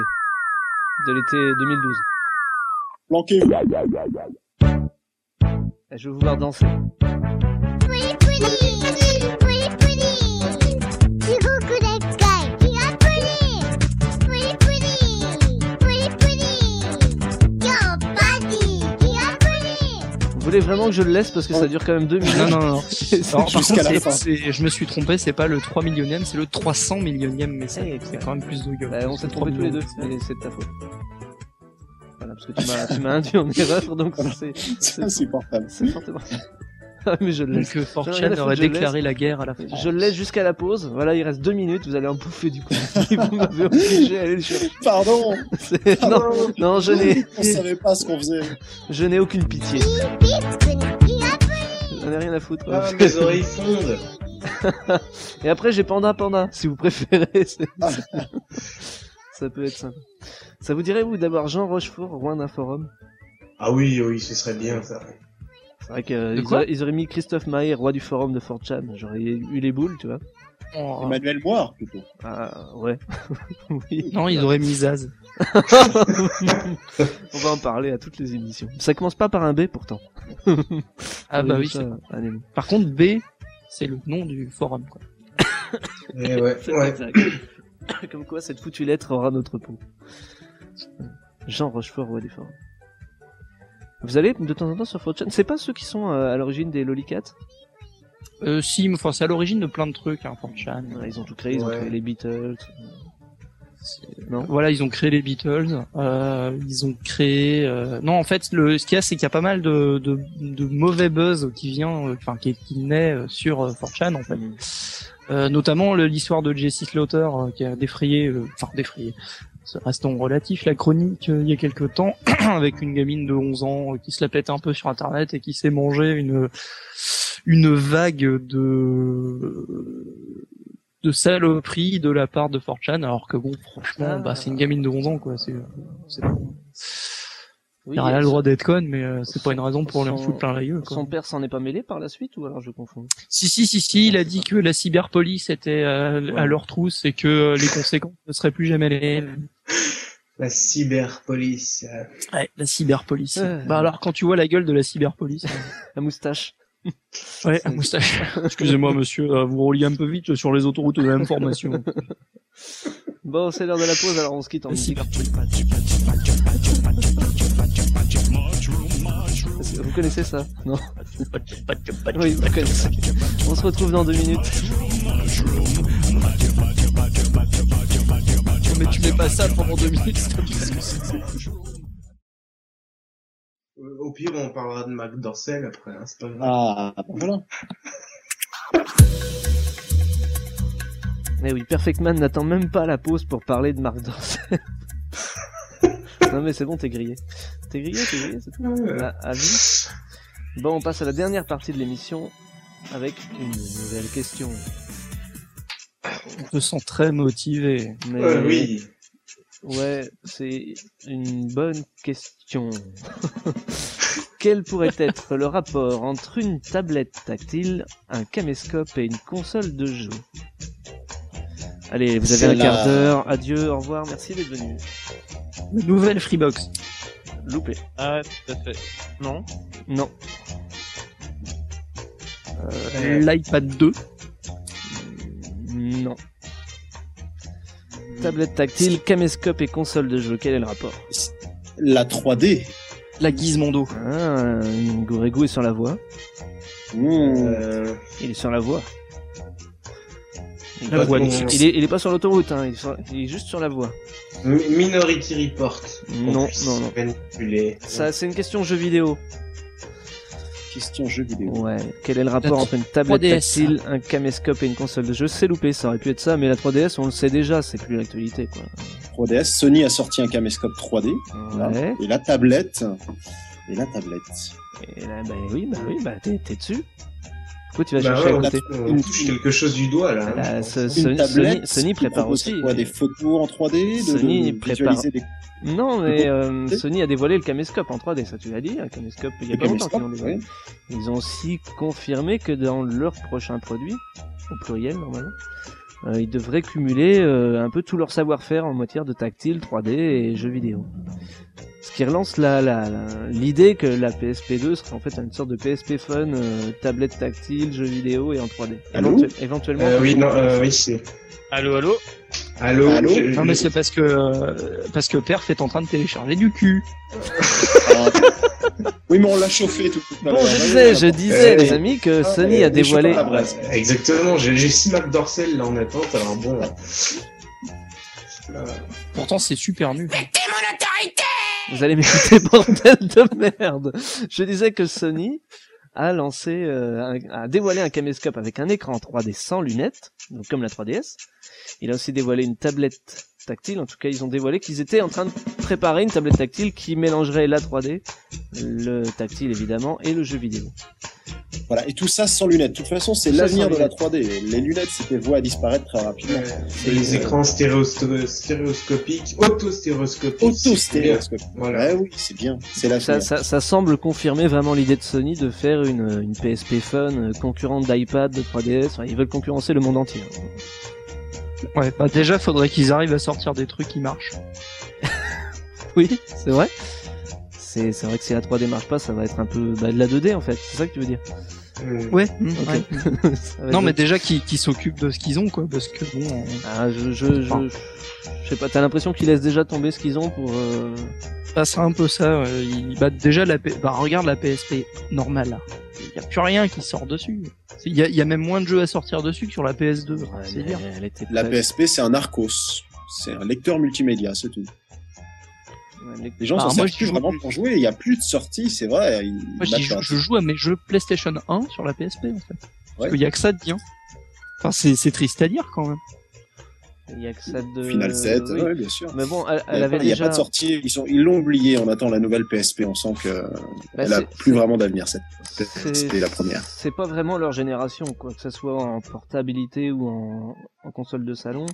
Speaker 2: De l'été 2012
Speaker 3: Planqué.
Speaker 2: Et je vais vous voir danser voulez vraiment que je le laisse parce que ça dure quand même deux minutes
Speaker 1: Non, non, non. Alors, par
Speaker 3: Jusqu'à
Speaker 1: contre,
Speaker 3: la
Speaker 1: c'est-
Speaker 3: fin.
Speaker 1: c'est- je me suis trompé, c'est pas le 3 millionième, c'est le 300 millionième message.
Speaker 2: Eh,
Speaker 1: c'est quand même plus de gueule.
Speaker 2: Bah, on s'est trompé
Speaker 1: 3
Speaker 2: tous les deux, c'est de ta faute. Voilà, parce que tu m'as, tu m'as induit en erreur, donc c'est,
Speaker 3: C'est
Speaker 2: c'est,
Speaker 3: insupportable.
Speaker 2: c'est fortement. Ah, mais je le laisse.
Speaker 1: Donc,
Speaker 2: J'en ai rien
Speaker 1: 4chan
Speaker 2: à foutre,
Speaker 1: aurait déclaré la guerre à la France.
Speaker 2: Je le laisse jusqu'à la pause. Voilà, il reste deux minutes. Vous allez en bouffer du coup. vous m'avez obligé à aller le chercher.
Speaker 3: Pardon.
Speaker 2: C'est- Non, non, je n'ai,
Speaker 3: On savait pas ce qu'on faisait.
Speaker 2: je n'ai aucune pitié. J'en ai rien à foutre.
Speaker 6: Ah, mes oreilles fondent.
Speaker 2: Et après, j'ai Panda Panda, si vous préférez. c'est-
Speaker 3: Ah.
Speaker 2: Ça peut être sympa. Ça vous dirait, vous, d'avoir Jean Rochefort, roi d'un forum?
Speaker 6: Ah oui, oui, ce serait bien, ça.
Speaker 2: C'est vrai qu'ils
Speaker 1: quoi
Speaker 2: auraient, ils auraient mis Christophe Maé, roi du forum de 4chan. J'aurais eu les boules, tu vois.
Speaker 1: Oh.
Speaker 3: Emmanuel Moire, plutôt.
Speaker 2: Ah, ouais. oui.
Speaker 1: Non, ils auraient mis Zaz.
Speaker 2: On va en parler à toutes les émissions. Ça commence pas par un B pourtant.
Speaker 1: Ah bah oui.
Speaker 2: ça,
Speaker 1: Par contre, B, c'est le nom du forum. Quoi.
Speaker 6: Eh ouais,
Speaker 2: C'est
Speaker 6: ouais.
Speaker 2: exact. Comme quoi cette foutue lettre aura notre peau. Jean Rochefort, roi des forums. Vous allez de temps en temps sur 4chan C'est pas ceux qui sont euh, à l'origine des Lollicats
Speaker 1: Euh, si, mais enfin, c'est à l'origine de plein de trucs, hein, 4chan.
Speaker 2: Ouais, Ils ont tout créé, ils ont créé les Beatles. Non
Speaker 1: Voilà, ils ont créé les Beatles. Euh, ils ont créé. euh, Non, en fait, le ce qu'il y a, c'est qu'il y a pas mal de, de, de mauvais buzz qui vient, euh, enfin, qui, qui naît euh, sur euh, 4chan en fait. Euh, notamment l'histoire de Jesse Slaughter euh, qui a défrayé, euh, enfin défrayé. Restons relatif la chronique euh, il y a quelques temps avec une gamine de 11 ans euh, qui se la pète un peu sur internet et qui s'est mangé une une vague de de saloperie de la part de 4chan alors que bon franchement
Speaker 2: Ah.
Speaker 1: bah c'est une gamine de 11 ans quoi c'est c'est pas
Speaker 2: Oui,
Speaker 1: elle a le droit d'être conne mais euh, c'est pas une raison pour lui foutre plein la gueule quoi.
Speaker 2: Son père s'en est pas mêlé par la suite ou alors je confonds
Speaker 1: Si si si si, il a dit que la cyberpolice était euh, à leur trousse et que les conséquences ne seraient plus jamais les mêmes.
Speaker 6: La cyberpolice. euh,
Speaker 1: Ouais, la cyberpolice.
Speaker 2: Ouais.
Speaker 1: Bah alors quand tu vois la gueule de la cyberpolice.
Speaker 2: La moustache.
Speaker 1: ouais, la moustache. Excusez-moi monsieur, euh, vous rouliez un peu vite sur les autoroutes de l'information.
Speaker 2: Bon, c'est l'heure de la pause, alors on se quitte en
Speaker 1: La
Speaker 2: musique. Vous connaissez ça Non Oui, vous connaissez. On se retrouve dans deux minutes.
Speaker 1: Mais tu mets pas ça pendant deux minutes.
Speaker 6: Au pire, on parlera de Mac Dorcel après, hein, c'est pas grave.
Speaker 3: Ah, bah voilà.
Speaker 2: Mais oui, Perfect Man n'attend même pas la pause pour parler de Marc Dorcel. non mais c'est bon, t'es grillé. T'es grillé, t'es grillé, c'est tout.
Speaker 6: Ouais.
Speaker 2: À, à vie. Bon, on passe à la dernière partie de l'émission avec une nouvelle question.
Speaker 1: Je me sens très motivé.
Speaker 2: Mais
Speaker 6: Euh, oui.
Speaker 2: Ouais, c'est une bonne question. Quel pourrait être le rapport entre une tablette tactile, un caméscope et une console de jeu? Allez, vous avez un
Speaker 3: la-
Speaker 2: quart d'heure. Adieu, au revoir, merci d'être venu.
Speaker 1: Nouvelle Freebox.
Speaker 2: Loupé.
Speaker 4: Ah, tout à fait. Non?
Speaker 2: Non.
Speaker 1: Euh, L'iPad 2.
Speaker 2: Non. Tablette tactile, caméscope et console de jeu, quel est le rapport
Speaker 3: La 3D.
Speaker 1: La Gizmondo.
Speaker 2: Ah, Gorego est sur la voie.
Speaker 3: Mmh.
Speaker 6: Euh,
Speaker 2: Il est sur la voie. Il,
Speaker 1: La
Speaker 2: est pas-
Speaker 1: voie
Speaker 2: il,
Speaker 1: fixe.
Speaker 2: il est, il est pas sur l'autoroute, hein, il, est sur- il est juste sur la voie.
Speaker 6: Mi- Minority Report.
Speaker 2: Non, non, non.
Speaker 6: manipuler.
Speaker 2: Ça, c'est une question jeu vidéo.
Speaker 3: Question jeu vidéo.
Speaker 2: Ouais. Quel est le rapport entre une tablette
Speaker 1: 3DS.
Speaker 2: tactile, un caméscope et une console de jeu? C'est loupé, ça aurait pu être ça, mais la 3DS, on le sait déjà, c'est plus l'actualité, quoi.
Speaker 3: 3DS. Sony a sorti un caméscope 3D. Voilà.
Speaker 2: Ouais.
Speaker 3: Et la tablette. Et la tablette.
Speaker 2: Et là, bah oui, bah oui, bah t'es dessus. Pourquoi tu vas
Speaker 6: Bah
Speaker 2: chercher
Speaker 6: ouais,
Speaker 2: à
Speaker 6: on,
Speaker 2: côté
Speaker 6: on touche quelque chose du doigt là. hein,
Speaker 2: Là, ce-. Sony,
Speaker 3: Une tablette.
Speaker 2: Sony, Sony
Speaker 3: qui
Speaker 2: prépare aussi.
Speaker 3: Quoi, des photos en 3D, de,
Speaker 2: Sony
Speaker 3: de
Speaker 2: prépare-
Speaker 3: des
Speaker 2: Non, mais euh, Sony a dévoilé le caméscope en 3D, ça tu l'as dit, un caméscope il y a
Speaker 3: des
Speaker 2: pas longtemps qu'ils l'ont dévoilé.
Speaker 3: ouais.
Speaker 2: Ils ont aussi confirmé que dans leur prochain produit, au pluriel normalement, euh, ils devraient cumuler euh, un peu tout leur savoir-faire en matière de tactile, 3D et jeux vidéo. Ce qui relance la- la- la- l'idée que la PSP2 serait en fait une sorte de PSP Fun, euh, tablette tactile, jeux vidéo et en 3D.
Speaker 3: Allô
Speaker 2: Éventu- éventuellement.
Speaker 6: Euh, oui, non, euh, oui, c'est.
Speaker 4: Allô, allô?
Speaker 6: Allô,
Speaker 3: Allô?
Speaker 6: je-
Speaker 1: Non mais c'est parce que euh, parce que Perf est en train de télécharger du cul.
Speaker 3: Oui, mais on l'a chauffé tout à
Speaker 2: Bon, je disais, je disais,
Speaker 6: Euh,
Speaker 2: les amis, que
Speaker 3: ah,
Speaker 2: Sony a dévoilé.
Speaker 6: Exactement, j'ai j'ai six Mac Dorcel là en attente, alors bon.
Speaker 1: Pourtant c'est super nul.
Speaker 2: Vous allez m'écouter, bordel de merde. Je disais que Sony a lancé, euh, a dévoilé un caméscope avec un écran 3D sans lunettes, donc comme la 3DS. Il a aussi dévoilé une tablette tactile. En tout cas, ils ont dévoilé qu'ils étaient en train de préparer une tablette tactile qui mélangerait la 3D, le tactile évidemment, et le jeu vidéo.
Speaker 3: Voilà, et tout ça sans lunettes. De toute façon, c'est l'avenir de la 3D. Les lunettes, c'était voué à disparaître très rapidement.
Speaker 6: Et les écrans stéréosto- stéréoscopiques, auto-stéréoscopiques.
Speaker 3: Auto-stéréoscopiques.
Speaker 6: Voilà.
Speaker 3: Ouais, oui, c'est bien. C'est
Speaker 2: Ça,
Speaker 3: l'avenir.
Speaker 2: ça, ça semble confirmer vraiment l'idée de Sony de faire une, une PSP Fun euh, concurrente d'iPad, de 3DS. Enfin, ils veulent concurrencer le monde entier.
Speaker 1: Ouais, bah déjà, faudrait qu'ils arrivent à sortir des trucs qui marchent.
Speaker 2: Oui, c'est vrai. C'est c'est vrai que si la 3D marche pas, ça va être un peu bah, de la 2D en fait. C'est ça que tu veux dire
Speaker 6: Euh,
Speaker 1: Ouais. mmh,
Speaker 2: Ok.
Speaker 1: ouais. Non, mais déjà qui, qui s'occupent de ce qu'ils ont, quoi, parce que bon. euh,
Speaker 2: Ah, je, je, je, je sais pas. T'as l'impression qu'ils laissent déjà tomber ce qu'ils ont pour. euh,
Speaker 1: Bah, c'est un peu ça. ouais. Il- Bah, déjà, la P- bah, regarde la PSP normale. là. Il y a plus rien qui sort dessus. Il y y a même moins de jeux à sortir dessus que sur la PS2.
Speaker 2: ouais,
Speaker 1: c'est dire.
Speaker 2: elle était
Speaker 3: La. PSP, c'est un Arcos. C'est un lecteur multimédia, c'est tout.
Speaker 2: Les-
Speaker 3: Les gens
Speaker 1: Bah,
Speaker 3: s'en servent plus vraiment
Speaker 1: plus.
Speaker 3: pour jouer. Il y a plus de sorties, c'est vrai.
Speaker 1: Moi, j'y joue- je joue à mes jeux PlayStation 1 sur la PSP, en fait. Parce
Speaker 3: Ouais.
Speaker 1: qu'il y a que ça de bien. Enfin, c'est, c'est triste à dire, quand même.
Speaker 2: Il y a que ça de.
Speaker 3: Final 7,
Speaker 2: oui.
Speaker 3: ouais, bien sûr.
Speaker 2: Mais bon, elle,
Speaker 3: Il
Speaker 2: elle
Speaker 3: y a
Speaker 2: avait
Speaker 3: pas- il y a
Speaker 2: déjà.
Speaker 3: pas de sortie. Ils sont, ils l'ont oublié. On attend la nouvelle PSP. On sent que
Speaker 2: Bah,
Speaker 3: elle a
Speaker 2: c'est-
Speaker 3: plus vraiment d'avenir cette
Speaker 2: c'est-
Speaker 3: PSP, la première.
Speaker 2: C'est pas vraiment leur génération, quoi. Que ce soit en portabilité ou en, en console de salon.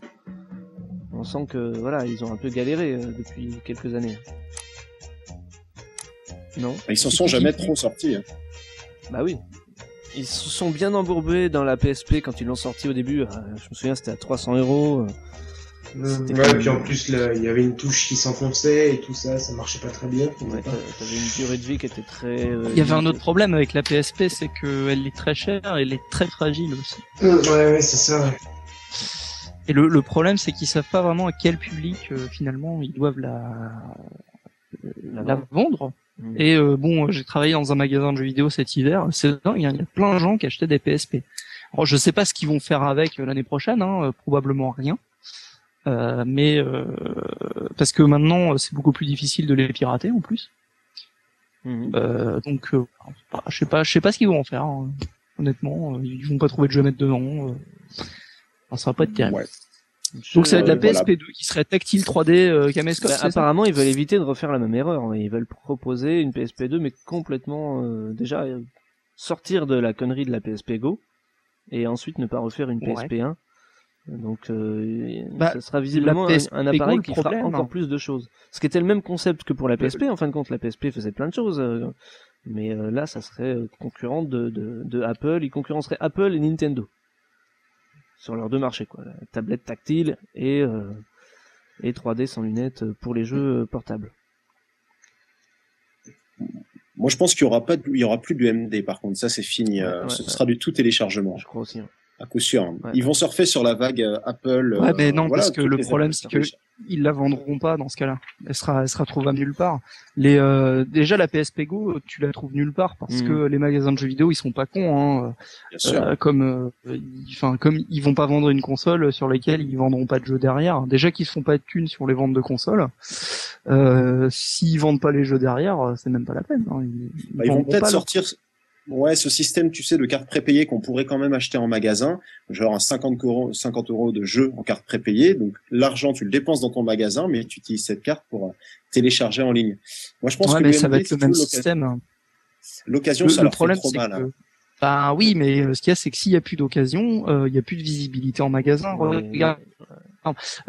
Speaker 2: On sent que voilà, ils ont un peu galéré euh, depuis quelques années. Non?
Speaker 3: Ils s'en sont jamais trop sortis. hein.
Speaker 2: Bah oui. Ils se sont bien embourbés dans la PSP quand ils l'ont sorti au début. euh, Je me souviens, c'était à 300 euros. euh,
Speaker 6: Ouais, puis en plus, il y avait une touche qui s'enfonçait et tout ça, ça marchait pas très bien.
Speaker 2: Ouais, t'a- T'avais une durée de vie qui était très.
Speaker 1: Il y avait un autre problème avec la PSP, c'est qu'elle est très chère et elle est très fragile aussi.
Speaker 6: Ouais, ouais, c'est ça.
Speaker 1: Et le, le problème, c'est qu'ils savent pas vraiment à quel public, euh, finalement, ils doivent la,
Speaker 2: La
Speaker 1: la
Speaker 2: vendre. Mm.
Speaker 1: Et euh, bon, euh, j'ai travaillé dans un magasin de jeux vidéo cet hiver. C'est dingue, il y a plein de gens qui achetaient des PSP. Alors, je sais pas ce qu'ils vont faire avec l'année prochaine, hein, probablement rien. Euh, mais euh, parce que maintenant, c'est beaucoup plus difficile de les pirater en plus.
Speaker 2: Mhm.
Speaker 1: Euh, donc, je sais pas, je sais pas ce qu'ils vont en faire. hein. Honnêtement, ils vont pas trouver de jeu à mettre dedans. Enfin, ça va pas être terrible.
Speaker 3: Ouais.
Speaker 1: Donc, ça va être la
Speaker 3: Euh, voilà.
Speaker 1: PSP2 qui serait tactile 3D euh, caméscope.
Speaker 2: Bah, apparemment, ils veulent éviter de refaire la même erreur. Ils veulent proposer une PSP2, mais complètement euh, déjà euh, sortir de la connerie de la PSP Go et ensuite ne pas refaire une
Speaker 1: Ouais.
Speaker 2: PSP1. Donc, euh,
Speaker 1: Bah,
Speaker 2: ça sera visiblement un, appareil qui fera
Speaker 1: problème,
Speaker 2: encore
Speaker 1: hein.
Speaker 2: plus de choses. Ce qui était le même concept que pour la PSP. En fin de compte, la PSP faisait plein de choses. euh, mais euh, là, ça serait concurrent de, de, de Apple. Il concurrencerait Apple et Nintendo sur leurs deux marchés, quoi. La tablette tactile et euh, et 3D sans lunettes pour les jeux euh, portables.
Speaker 3: Moi, je pense qu'il y aura pas, de- il y aura plus de MD. Par contre, ça c'est fini. euh,
Speaker 2: Ouais,
Speaker 3: ce
Speaker 2: ouais.
Speaker 3: sera du tout téléchargement.
Speaker 2: Je crois aussi. hein.
Speaker 3: À coup sûr. hein.
Speaker 2: Ouais.
Speaker 3: Ils vont surfer sur la vague euh, Apple.
Speaker 1: Ouais,
Speaker 3: euh,
Speaker 1: mais non,
Speaker 3: voilà,
Speaker 1: parce que le problème, c'est que ils la vendront pas dans ce cas-là. Elle sera, elle sera trouvable nulle part. Les, euh, déjà la PSP Go, tu la trouves nulle part parce
Speaker 2: Mhm.
Speaker 1: que les magasins de jeux vidéo, ils sont pas cons. Hein.
Speaker 3: Bien sûr.
Speaker 1: Euh, comme, euh, ils- enfin, comme ils vont pas vendre une console sur laquelle ils vendront pas de jeux derrière. Déjà qu'ils se font pas de thunes sur les ventes de consoles. Euh, s'ils vendent pas les jeux derrière, euh, c'est même pas la peine. hein. Ils,
Speaker 3: Bah, ils vont peut-être sortir ouais, ce système, tu sais, de cartes prépayées qu'on pourrait quand même acheter en magasin, genre un 50 euros, 50 euros de jeu en carte prépayée. Donc l'argent, tu le dépenses dans ton magasin, mais tu utilises cette carte pour euh, télécharger en ligne. Moi, je pense
Speaker 1: Ouais,
Speaker 3: que
Speaker 1: mais ça va être le même système. hein.
Speaker 3: L'occasion,
Speaker 1: Le,
Speaker 3: ça
Speaker 1: le
Speaker 3: leur
Speaker 1: problème,
Speaker 3: fait trop
Speaker 1: c'est
Speaker 3: mal.
Speaker 1: que, bah oui, mais ce qu'il y a, c'est que s'il y a plus d'occasion, euh, il y a plus de visibilité en magasin.
Speaker 2: Ouais,
Speaker 1: Regarde,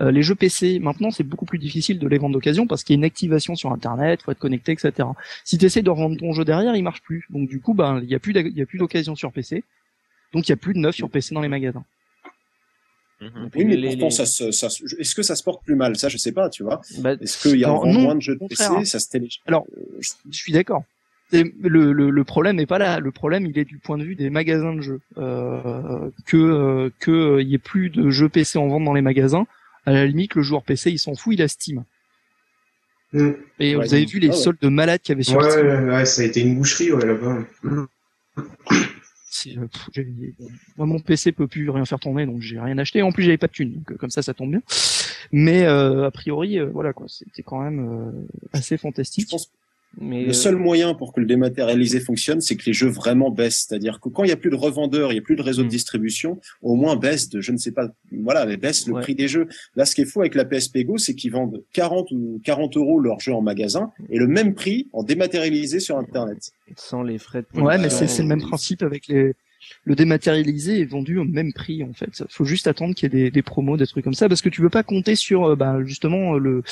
Speaker 1: euh, les jeux PC, maintenant, c'est beaucoup plus difficile de les vendre d'occasion parce qu'il y a une activation sur Internet, faut être connecté, etc. Si tu essaies de revendre ton jeu derrière, il marche plus. Donc du coup, ben, il y a plus, d'occasion sur PC. Donc il y a plus de neuf sur PC dans les magasins.
Speaker 4: Mhm.
Speaker 3: Oui, mais
Speaker 2: les-
Speaker 3: pourtant,
Speaker 2: les-
Speaker 3: ça se, ça se- est-ce que ça se porte plus mal? Ça, je sais pas, tu vois.
Speaker 2: bah,
Speaker 3: Est-ce qu'il y a
Speaker 1: non,
Speaker 3: moins de jeux de PC. Ça se télécharge.
Speaker 1: Alors, je suis d'accord. Et Le, le, le problème n'est pas là. Le problème, il est du point de vue des magasins de jeux. Euh, que euh, que euh, il y ait plus de jeux PC en vente dans les magasins. À la limite, le joueur PC, il s'en fout, il a Steam.
Speaker 6: Mm.
Speaker 1: Et
Speaker 3: Ouais,
Speaker 1: vous avez vu les
Speaker 3: ah ouais.
Speaker 1: soldes de malades qu'il y avait sur
Speaker 6: Ouais,
Speaker 1: Steam.
Speaker 6: ouais, ouais, ça a été une boucherie, ouais, là-bas.
Speaker 1: C'est, euh, pff, moi, mon PC peut plus rien faire tourner, donc j'ai rien acheté. En plus, j'avais pas de thunes, donc euh, comme ça, ça tombe bien. Mais euh, a priori, euh, voilà quoi, c'était quand même euh, assez
Speaker 3: Je
Speaker 1: fantastique.
Speaker 3: pense,
Speaker 2: Mais
Speaker 3: Le
Speaker 2: euh,
Speaker 3: seul moyen pour que le dématérialisé fonctionne, c'est que les jeux vraiment baissent. C'est-à-dire que quand il n'y a plus de revendeurs, il n'y a plus de réseau de distribution, au moins baisse de, je ne sais pas, voilà, mais baisse le
Speaker 2: Ouais.
Speaker 3: prix des jeux. Là, ce qui est fou avec la PSP Go, c'est qu'ils vendent 40 ou 40 euros leurs jeux en magasin et le même prix en dématérialisé sur Internet.
Speaker 2: sans les frais de
Speaker 1: Ouais, mais c'est c'est le même principe avec les le dématérialisé est vendu au même prix en fait. Faut juste attendre qu'il y ait des, des promos, des trucs comme ça, parce que tu veux pas compter sur euh, bah, justement euh, le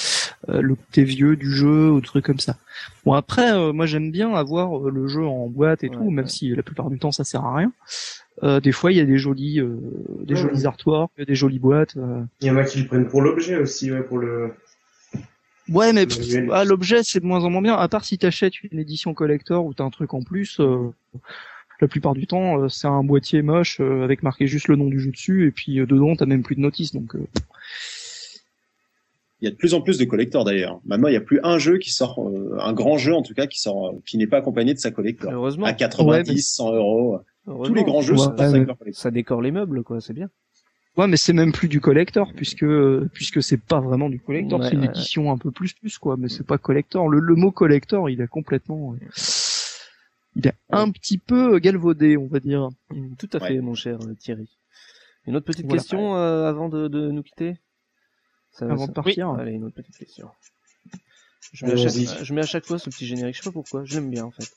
Speaker 1: euh, le côté vieux du jeu ou des trucs comme ça. Bon après, euh, moi j'aime bien avoir le jeu en boîte et tout, même si la plupart du temps ça sert à rien. Euh, des fois il y a des jolis euh, des
Speaker 6: Ouais.
Speaker 1: jolis artworks, des jolies boîtes.
Speaker 6: Il y en a qui le prennent pour l'objet aussi, ouais, pour le.
Speaker 1: Ouais, mais ah, l'objet c'est de moins en moins bien. À part si t'achètes une édition collector ou t'as un truc en plus. La plupart du temps, euh, c'est un boîtier moche euh, avec marqué juste le nom du jeu dessus et puis euh, dedans t'as même plus de notice. Donc euh,
Speaker 3: Il y a de plus en plus de collectors d'ailleurs. Maintenant, il n'y a plus un jeu qui sort, euh, un grand jeu en tout cas, qui sort, euh, qui n'est pas accompagné de sa collector.
Speaker 2: Heureusement.
Speaker 3: À 90,
Speaker 1: Ouais, mais-
Speaker 3: 100 euros. Tous les grands jeux
Speaker 1: Ouais,
Speaker 3: sortent
Speaker 1: ouais.
Speaker 2: Ça décore les meubles, quoi, c'est bien.
Speaker 1: ouais, mais c'est même plus du collector puisque euh, puisque c'est pas vraiment du collector,
Speaker 2: Ouais,
Speaker 1: c'est une
Speaker 2: ouais,
Speaker 1: édition un peu plus plus quoi. Mais c'est pas collector. Le, le mot collector, il est complètement, il est un petit peu euh, galvaudé, on va dire.
Speaker 2: Mm, Tout à
Speaker 3: Ouais.
Speaker 2: fait, mon cher euh, Thierry. Une autre petite
Speaker 1: Voilà.
Speaker 2: question euh, avant de, de nous quitter? Ça-
Speaker 1: Avant de partir.
Speaker 2: Allez, une autre petite question. Je mets, à chaque, je mets à chaque fois ce petit générique, je sais pas pourquoi, je l'aime bien en fait.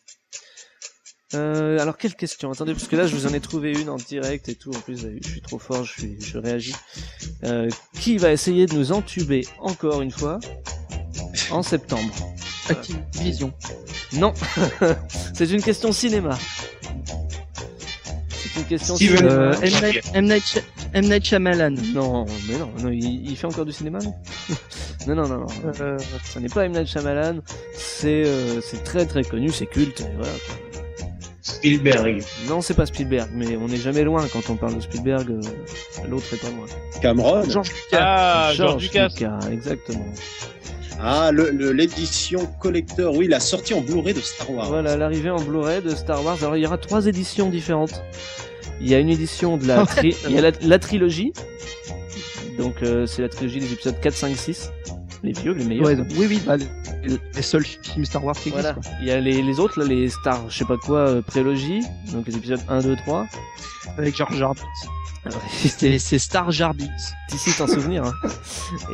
Speaker 2: Euh, alors quelle question? Attendez, parce que là je vous en ai trouvé une en direct et tout. En plus, je suis trop fort, je, suis, je réagis. Euh, qui va essayer de nous entuber encore une fois? En septembre
Speaker 1: Activision.
Speaker 2: Non, c'est une question cinéma. C'est une question cinéma.
Speaker 1: Euh, M. Night, M. Night Shy- M. Night Shyamalan.
Speaker 2: Non, mais non, non il, il fait encore du cinéma lui Non, non, non, non.
Speaker 1: Euh,
Speaker 2: Ce n'est pas M. Night Shyamalan, c'est euh, c'est très très connu, c'est culte, voilà.
Speaker 6: Spielberg.
Speaker 2: Non, c'est pas Spielberg, mais on n'est jamais loin quand on parle de Spielberg, euh, l'autre est pas loin.
Speaker 3: Cameron.
Speaker 1: George Lucas.
Speaker 4: Ah, George Lucas.
Speaker 2: exactement.
Speaker 3: Ah, le, le- l'édition collector, oui, la sortie en Blu-ray de Star Wars.
Speaker 2: Voilà, l'arrivée en Blu-ray de Star Wars. Alors il y aura trois éditions différentes. Il y a une édition de la, tri- il y a la, la trilogie. Donc euh, c'est la trilogie des épisodes 4, 5, 6. Les vieux, les meilleurs.
Speaker 1: Ouais,
Speaker 2: quoi.
Speaker 1: donc, oui, oui, bah, les, les seuls films Star Wars qui existent.
Speaker 2: Voilà. Il y a les, les autres, là, les stars, je sais pas quoi, euh, prélogie. Donc les épisodes 1, 2, 3.
Speaker 1: quoi, Avec George Jar.
Speaker 2: Ah.
Speaker 1: C'est c'est Star Jar Binks.
Speaker 2: D'ici t'en souvenir. Hein.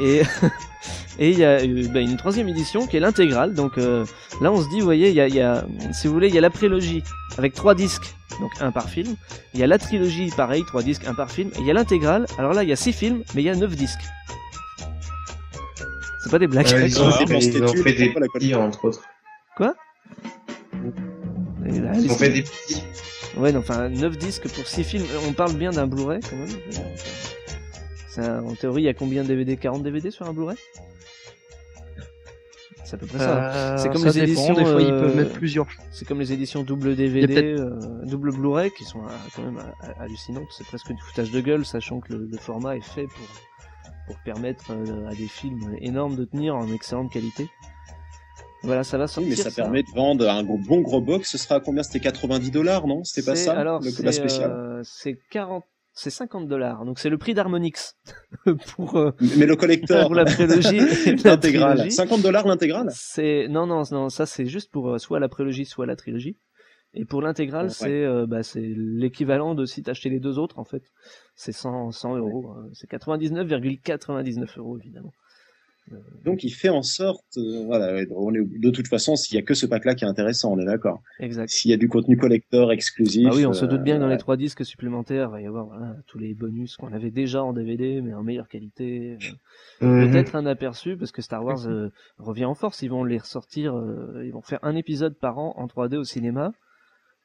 Speaker 2: Et et il y a euh, bah, une troisième édition qui est l'intégrale. Donc euh, là on se dit, vous voyez, il y a, il y a, si vous voulez, il y a la prélogie avec trois disques, donc un par film. Il y a la trilogie, pareil, trois disques, un par film. Et il y a l'intégrale. Alors là il y a six films, mais il y a neuf disques. C'est pas des blagues.
Speaker 6: Euh, ils ont
Speaker 3: Ah,
Speaker 6: fait,
Speaker 3: bon,
Speaker 6: ils ont fait des petits, entre autres.
Speaker 2: Là,
Speaker 6: Ils ont fait des petits.
Speaker 2: Ouais, non, enfin, 9 disques pour 6 films. On parle bien d'un Blu-ray, quand même. En théorie, il y a combien de DVD 40 DVD sur un Blu-ray? C'est à peu près ça.
Speaker 1: Euh,
Speaker 2: C'est comme
Speaker 1: ça
Speaker 2: les
Speaker 1: dépend,
Speaker 2: éditions,
Speaker 1: Des fois, ils
Speaker 2: euh,
Speaker 1: peuvent mettre plusieurs.
Speaker 2: C'est comme les éditions double DVD, euh, double Blu-ray, qui sont quand même hallucinantes. C'est presque du foutage de gueule, sachant que le, le format est fait pour, pour permettre à des films énormes de tenir en excellente qualité. Voilà, ça va
Speaker 3: Oui,
Speaker 2: sortir.
Speaker 3: mais ça, permet de vendre un gros, bon gros box. Ce sera à combien? C'était 90 dollars, non? C'était pas ça
Speaker 2: Alors,
Speaker 3: le, spéciale.
Speaker 2: euh, c'est 40, c'est 50 dollars. Donc c'est le prix d'Harmonix pour, euh,
Speaker 3: Mais le collector,
Speaker 2: pour la prélogie.
Speaker 3: l'intégrale.
Speaker 2: trilogie.
Speaker 3: 50 dollars l'intégrale?
Speaker 2: C'est non non non ça c'est juste pour euh, soit la prélogie soit la trilogie. Et pour l'intégrale
Speaker 3: Ouais.
Speaker 2: c'est euh, bah, c'est l'équivalent de si t'achetais les deux autres en fait. C'est 100 100 euros. hein. C'est 99,99 euros évidemment.
Speaker 3: Donc il fait en sorte, euh, voilà, on est, de toute façon, s'il y a que ce pack-là qui est intéressant, on est d'accord.
Speaker 2: Exact.
Speaker 3: S'il y a du contenu collector exclusif.
Speaker 2: Ah oui, on se doute bien que dans
Speaker 3: euh,
Speaker 2: les trois disques supplémentaires, il va y avoir voilà, tous les bonus qu'on avait déjà en DVD, mais en meilleure qualité. euh,
Speaker 6: Mhm.
Speaker 2: Peut-être un aperçu, parce que Star Wars euh, revient en force. Ils vont les ressortir, euh, ils vont faire un épisode par an en 3D au cinéma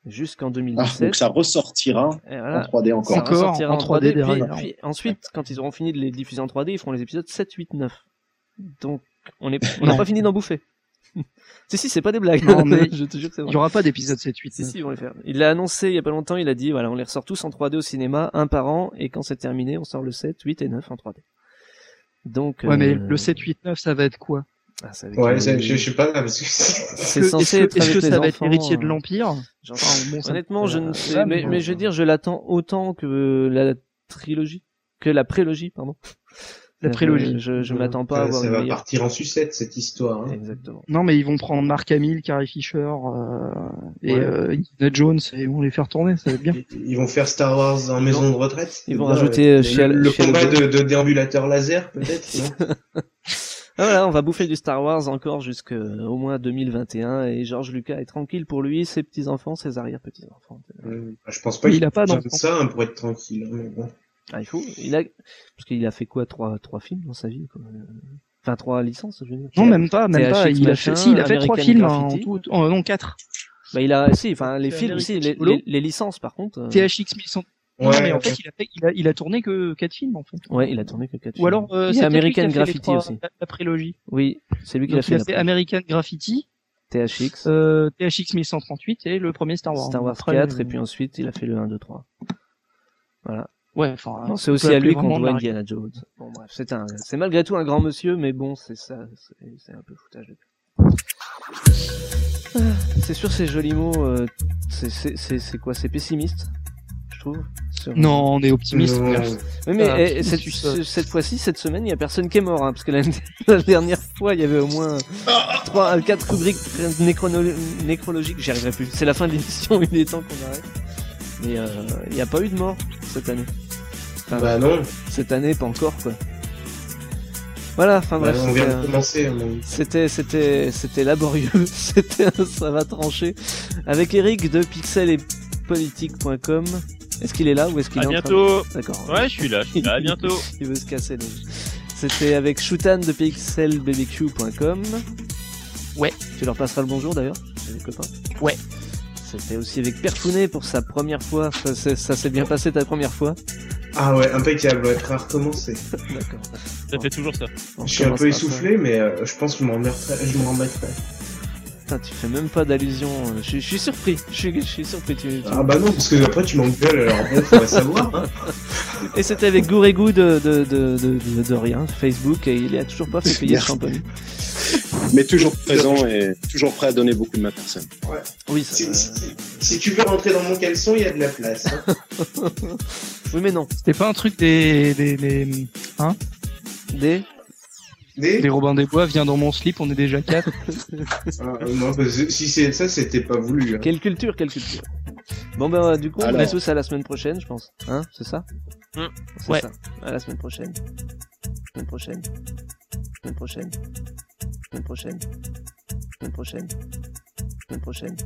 Speaker 2: jusqu'en
Speaker 3: Ah,
Speaker 2: 2017.
Speaker 3: donc ça ressortira
Speaker 2: voilà.
Speaker 3: en 3D encore.
Speaker 2: Ça ressortira
Speaker 1: en 3D
Speaker 2: puis-
Speaker 1: derrière.
Speaker 2: puis ensuite, quand ils auront fini de les diffuser en 3D, ils feront les épisodes 7, 8, 9. Donc, on est, on n'a pas fini d'en bouffer. si, si, c'est pas des blagues.
Speaker 1: Non, mais
Speaker 2: je te jure que c'est
Speaker 1: Il y aura pas d'épisode 7 8
Speaker 2: Si, si, ils vont les faire. Il l'a annoncé il y a pas longtemps, il a dit, voilà, on les ressort tous en 3D au cinéma, un par an, et quand c'est terminé, on sort le 7, 8 et 9 en 3D. Donc,
Speaker 1: Ouais, mais
Speaker 2: euh,
Speaker 1: le 7 8 9 ça va être quoi?
Speaker 2: Ah, ça va être,
Speaker 6: Ouais,
Speaker 2: euh,
Speaker 6: je, je sais pas là parce que
Speaker 2: c'est censé
Speaker 1: Est-ce
Speaker 2: être
Speaker 1: que, ça va être
Speaker 2: enfants,
Speaker 1: héritier de
Speaker 2: euh,
Speaker 1: l'Empire? Enfin, bon,
Speaker 2: Honnêtement, je ne sais, mais,
Speaker 1: bon,
Speaker 2: mais je veux dire, je l'attends autant que la trilogie, que la prélogie, pardon.
Speaker 1: La prélogie.
Speaker 2: Je, je m'attends pas à avoir
Speaker 6: ça va
Speaker 2: meilleure.
Speaker 6: partir en sucette cette histoire. hein.
Speaker 2: Exactement.
Speaker 1: Non, mais ils vont prendre Mark Hamill, Carrie Fisher euh, et
Speaker 6: Ouais.
Speaker 1: euh, Indiana Jones et ils vont les faire tourner, ça va être bien.
Speaker 6: Ils vont faire Star Wars en maison de retraite.
Speaker 2: ils vont
Speaker 6: Là,
Speaker 2: rajouter,
Speaker 6: euh,
Speaker 2: euh,
Speaker 6: le, combat de, de déambulateur laser peut-être.
Speaker 2: Ah voilà, on va bouffer du Star Wars encore jusqu'au moins 2021 et George Lucas est tranquille pour lui, ses petits enfants, ses arrière petits enfants.
Speaker 6: Euh, Je pense pas qu'il
Speaker 1: il a pas
Speaker 6: besoin
Speaker 1: d'enfant.
Speaker 6: de ça hein, pour être tranquille. mais bon.
Speaker 2: Ah il faut, il a parce qu'il a fait quoi trois trois films dans sa vie quoi. Enfin trois licences, je veux dire.
Speaker 1: Non, même pas, même
Speaker 2: THX
Speaker 1: pas. Il a fait, si, il a fait trois
Speaker 2: American
Speaker 1: films en
Speaker 2: Graffiti.
Speaker 1: tout, oh, non quatre.
Speaker 2: Bah il a si, enfin les films, si, les, les, les licences par contre. euh,
Speaker 1: THX 1100. Non,
Speaker 6: Ouais,
Speaker 1: mais en fait, il a, fait, il a, il a tourné que quatre films en fait.
Speaker 2: Ouais, il a tourné que quatre
Speaker 1: Ou alors, euh, c'est
Speaker 2: American
Speaker 1: a fait les
Speaker 2: Graffiti
Speaker 1: trois-
Speaker 2: aussi.
Speaker 1: La, la prélogie.
Speaker 2: Oui, c'est lui qui l'a fait.
Speaker 1: il a
Speaker 2: la
Speaker 1: fait
Speaker 2: première.
Speaker 1: American Graffiti,
Speaker 2: THX,
Speaker 1: euh, THX 1138 et le premier Star Wars.
Speaker 2: Star Wars
Speaker 1: Après,
Speaker 2: 4
Speaker 1: euh,
Speaker 2: et puis ensuite il a fait le 1 2 3. Voilà.
Speaker 1: Ouais, enfin.
Speaker 2: C'est aussi à lui qu'on doit
Speaker 1: la-
Speaker 2: Indiana Jones. Bon bref, c'est un, c'est malgré tout un grand monsieur, mais bon, c'est ça, c'est, un peu foutage de. Ah, C'est sûr, ces jolis mots, euh, c'est, c'est, c'est, c'est quoi C'est pessimiste, je trouve. sur-
Speaker 1: Non, on est optimiste.
Speaker 2: Oui, mais
Speaker 1: Ah,
Speaker 2: eh, cette, cette fois-ci, cette semaine, il y a personne qui est mort, hein, parce que la, la dernière fois, il y avait au moins trois, quatre rubriques nécrologiques. J'y arriverai plus. C'est la fin de l'émission, il est temps qu'on arrête. Mais euh, il n'y a pas eu de mort cette année. Enfin,
Speaker 6: Bah non.
Speaker 2: cette année, pas encore, quoi. Voilà, enfin
Speaker 6: Bah,
Speaker 2: bref.
Speaker 6: on vient
Speaker 2: c'était,
Speaker 6: de commencer. avis.
Speaker 2: C'était, c'était, c'était laborieux. C'était, un- ça va trancher. Avec Eric de pixeletpolitique.com. Est-ce qu'il est là ou est-ce qu'il
Speaker 4: À
Speaker 2: est en train de-
Speaker 4: bientôt.
Speaker 2: D'accord.
Speaker 4: Ouais, je suis là, je suis là. À bientôt.
Speaker 2: Il veut se casser les... C'était avec Shoutan de pixelbbq.com.
Speaker 1: Ouais.
Speaker 2: Tu leur passeras le bonjour d'ailleurs, des copains.
Speaker 1: Ouais.
Speaker 2: C'était aussi avec Perfounet pour sa première fois. Ça, s'est- ça s'est bien passé ta première fois?
Speaker 6: Ah ouais, impeccable. Ouais, très recommencer.
Speaker 2: D'accord.
Speaker 4: Ça fait toujours ça.
Speaker 2: On
Speaker 6: Je suis un peu essoufflé, mais euh, je pense que je m'en remettrai. Je m'en remettrai.
Speaker 2: Putain, tu fais même pas d'allusion. euh, Je, suis- je suis surpris. Je suis, je suis surpris. Tu, tu-
Speaker 6: Ah bah non, parce que après tu m'engueules. Alors bon, faudrait savoir. Hein.
Speaker 2: Et c'était avec Gourégou de, de, de, de, de, de rien, Facebook, et il a toujours pas fait payer le champagne.
Speaker 3: Mais toujours présent et toujours prêt à donner beaucoup de ma personne.
Speaker 2: Oui, ça,
Speaker 6: Si,
Speaker 2: euh,
Speaker 6: si- si tu veux rentrer dans mon caleçon, il y a de la place. hein.
Speaker 2: Oui, mais non.
Speaker 1: C'était pas un truc des, des, des, hein
Speaker 2: Des
Speaker 6: Des...
Speaker 1: Des Robin des Bois, viens dans mon slip, on est déjà quatre.
Speaker 6: Ah, non, parce que si c'est ça, c'était pas voulu. hein.
Speaker 2: Quelle culture, quelle culture. Bon ben du coup, on
Speaker 3: Alors.
Speaker 2: est tous à la semaine prochaine, je pense. Hein, c'est ça. C'est
Speaker 1: Ouais.
Speaker 2: ça. À la semaine prochaine. Semaine prochaine. Semaine prochaine. Semaine prochaine. Semaine prochaine. Semaine prochaine.